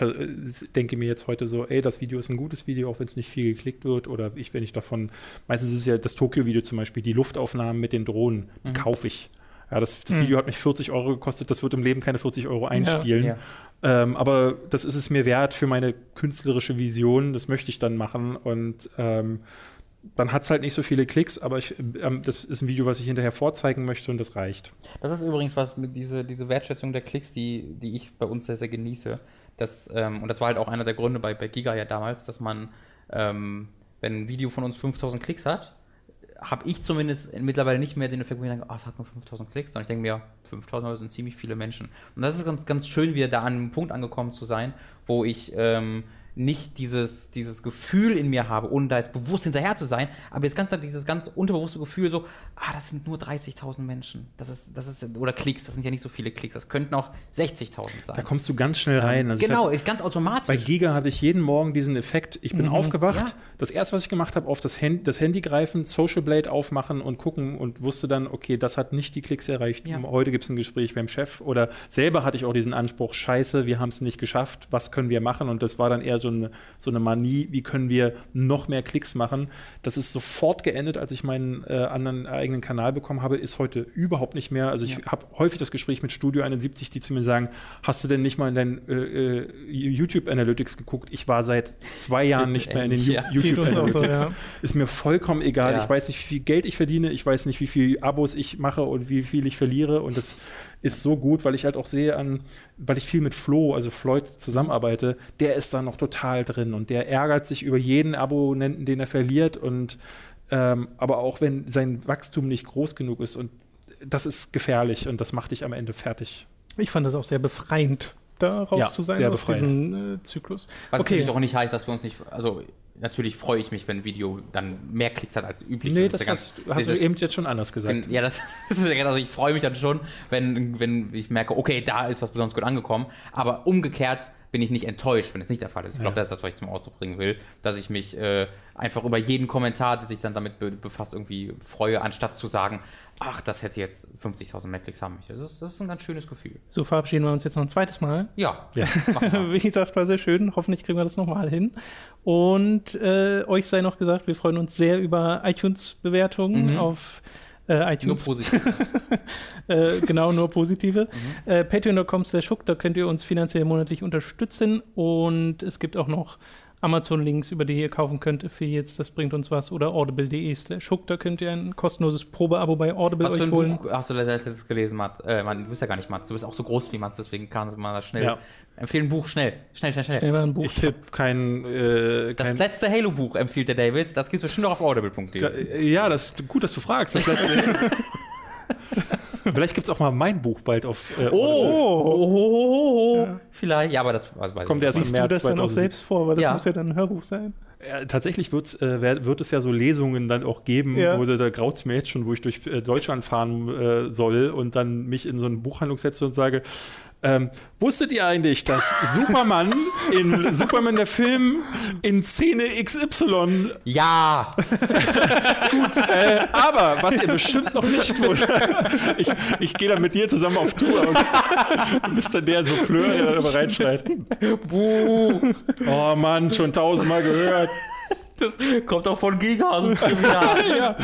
denke mir jetzt heute so, ey, das Video ist ein gutes Video, auch wenn es nicht viel geklickt wird. Oder ich, wenn ich davon, meistens ist es ja das Tokio-Video zum Beispiel, die Luftaufnahmen mit den Drohnen, die mhm. kaufe ich. Ja, das, das hm. Video hat mich 40 Euro gekostet, das wird im Leben keine 40 Euro einspielen. Ja, ja. Ähm, aber das ist es mir wert für meine künstlerische Vision, das möchte ich dann machen. Und ähm, dann hat es halt nicht so viele Klicks, aber ich, ähm, das ist ein Video, was ich hinterher vorzeigen möchte und das reicht. Das ist übrigens was mit diese, diese Wertschätzung der Klicks, die, die ich bei uns sehr, sehr genieße. Das, ähm, und das war halt auch einer der Gründe bei, bei Giga ja damals, dass man, ähm, wenn ein Video von uns 5000 Klicks hat, habe ich zumindest mittlerweile nicht mehr den Effekt, wo ich denke, oh, es hat nur 5000 Klicks, sondern ich denke mir, 5000 sind ziemlich viele Menschen. Und das ist ganz, ganz schön, wieder da an einem Punkt angekommen zu sein, wo ich ähm, nicht dieses, dieses Gefühl in mir habe, ohne da jetzt bewusst hinterher zu sein, aber jetzt ganz dieses ganz unterbewusste Gefühl so, ah, das sind nur 30.000 Menschen. Das ist, das ist, oder Klicks, das sind ja nicht so viele Klicks, das könnten auch 60.000 sein. Da kommst du ganz schnell rein. Also genau, ist ganz automatisch. Bei Giga hatte ich jeden Morgen diesen Effekt, ich bin mhm. aufgewacht, ja. das erste, was ich gemacht habe, auf das, Hand, das Handy greifen, Social Blade aufmachen und gucken und wusste dann, okay, das hat nicht die Klicks erreicht. Ja. Heute gibt es ein Gespräch beim Chef oder selber hatte ich auch diesen Anspruch, scheiße, wir haben es nicht geschafft, was können wir machen? Und das war dann eher so eine, so eine Manie, wie können wir noch mehr Klicks machen. Das ist sofort geendet, als ich meinen äh, anderen eigenen Kanal bekommen habe, ist heute überhaupt nicht mehr. Also ich ja. habe häufig das Gespräch mit Studio 71, die zu mir sagen, hast du denn nicht mal in dein äh, äh YouTube Analytics geguckt? Ich war seit zwei Jahren nicht mehr in den ja. YouTube Analytics. So, ja. Ist mir vollkommen egal. Ich weiß nicht, wie viel Geld ich verdiene, ich weiß nicht, wie viel Abos ich mache und wie viel ich verliere und das ist so gut, weil ich halt auch sehe an, weil ich viel mit Flo, also Floyd, zusammenarbeite, der ist da noch total drin und der ärgert sich über jeden Abonnenten, den er verliert und ähm, aber auch wenn sein Wachstum nicht groß genug ist und das ist gefährlich und das macht dich am Ende fertig. Ich fand das auch sehr befreiend, da raus ja, zu sein aus befreiend. diesem äh, Zyklus. Was okay. natürlich auch nicht heißt, dass wir uns nicht, also natürlich freue ich mich, wenn ein Video dann mehr Klicks hat als üblich. Nee, das, das hast, ganz, hast du eben jetzt schon anders gesagt. Ja, das, das ist, also ich freue mich dann schon, wenn, wenn ich merke, okay, da ist was besonders gut angekommen. Aber umgekehrt bin ich nicht enttäuscht, wenn es nicht der Fall ist. Ich glaube, ja. das ist das, was ich zum Ausdruck bringen will, dass ich mich äh, einfach über jeden Kommentar, der sich dann damit be befasst, irgendwie freue, anstatt zu sagen, ach, das hätte jetzt 50.000 Netflix haben möchte. Das ist, das ist ein ganz schönes Gefühl. So verabschieden wir uns jetzt noch ein zweites Mal. Ja. ja. Wie gesagt, war sehr schön. Hoffentlich kriegen wir das nochmal hin. Und äh, euch sei noch gesagt, wir freuen uns sehr über iTunes-Bewertungen mhm. auf äh, iTunes. Nur positive. äh, genau, nur positive. Mhm. Äh, Patreon.com slash da könnt ihr uns finanziell monatlich unterstützen. Und es gibt auch noch Amazon-Links, über die ihr kaufen könnt, Affiliates, das bringt uns was, oder audible.de slash da könnt ihr ein kostenloses Probeabo bei Audible was euch holen. Buch hast du letztes gelesen, Mats? Äh, man, du bist ja gar nicht Mats, du bist auch so groß wie Mats, deswegen kann man das schnell. Ja. Empfehlen ein Buch schnell. Schnell, schnell, schnell. Schnell mal ein Buch. Ich tippe kein, äh, Das kein letzte Halo-Buch empfiehlt der David, das gibt es bestimmt noch auf audible.de. Ja, das gut, dass du fragst. Das letzte Vielleicht gibt es auch mal mein Buch bald auf. Äh, oh, oh, oh, oh, oh. vielleicht. Ja, aber das, das kommt erst im März. du das 2007. dann auch selbst vor, weil das ja. muss ja dann ein Hörbuch sein. Ja, tatsächlich wird's, äh, wird es ja so Lesungen dann auch geben, ja. wo da graut es mir jetzt schon, wo ich durch äh, Deutschland fahren äh, soll und dann mich in so eine Buchhandlung setze und sage, ähm, wusstet ihr eigentlich, dass Superman in Superman der Film in Szene XY. Ja! Gut, äh, aber was ihr bestimmt noch nicht wusstet, ich, ich gehe dann mit dir zusammen auf Tour und du bist dann der Souffleur, der da reinschreit. Buh! Oh Mann, schon tausendmal gehört. Das kommt auch von Giga aus dem Kriminal. ja.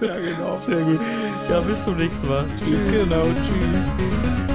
ja, genau. Sehr gut. Ja, bis zum nächsten Mal. Tschüss. Genau, tschüss.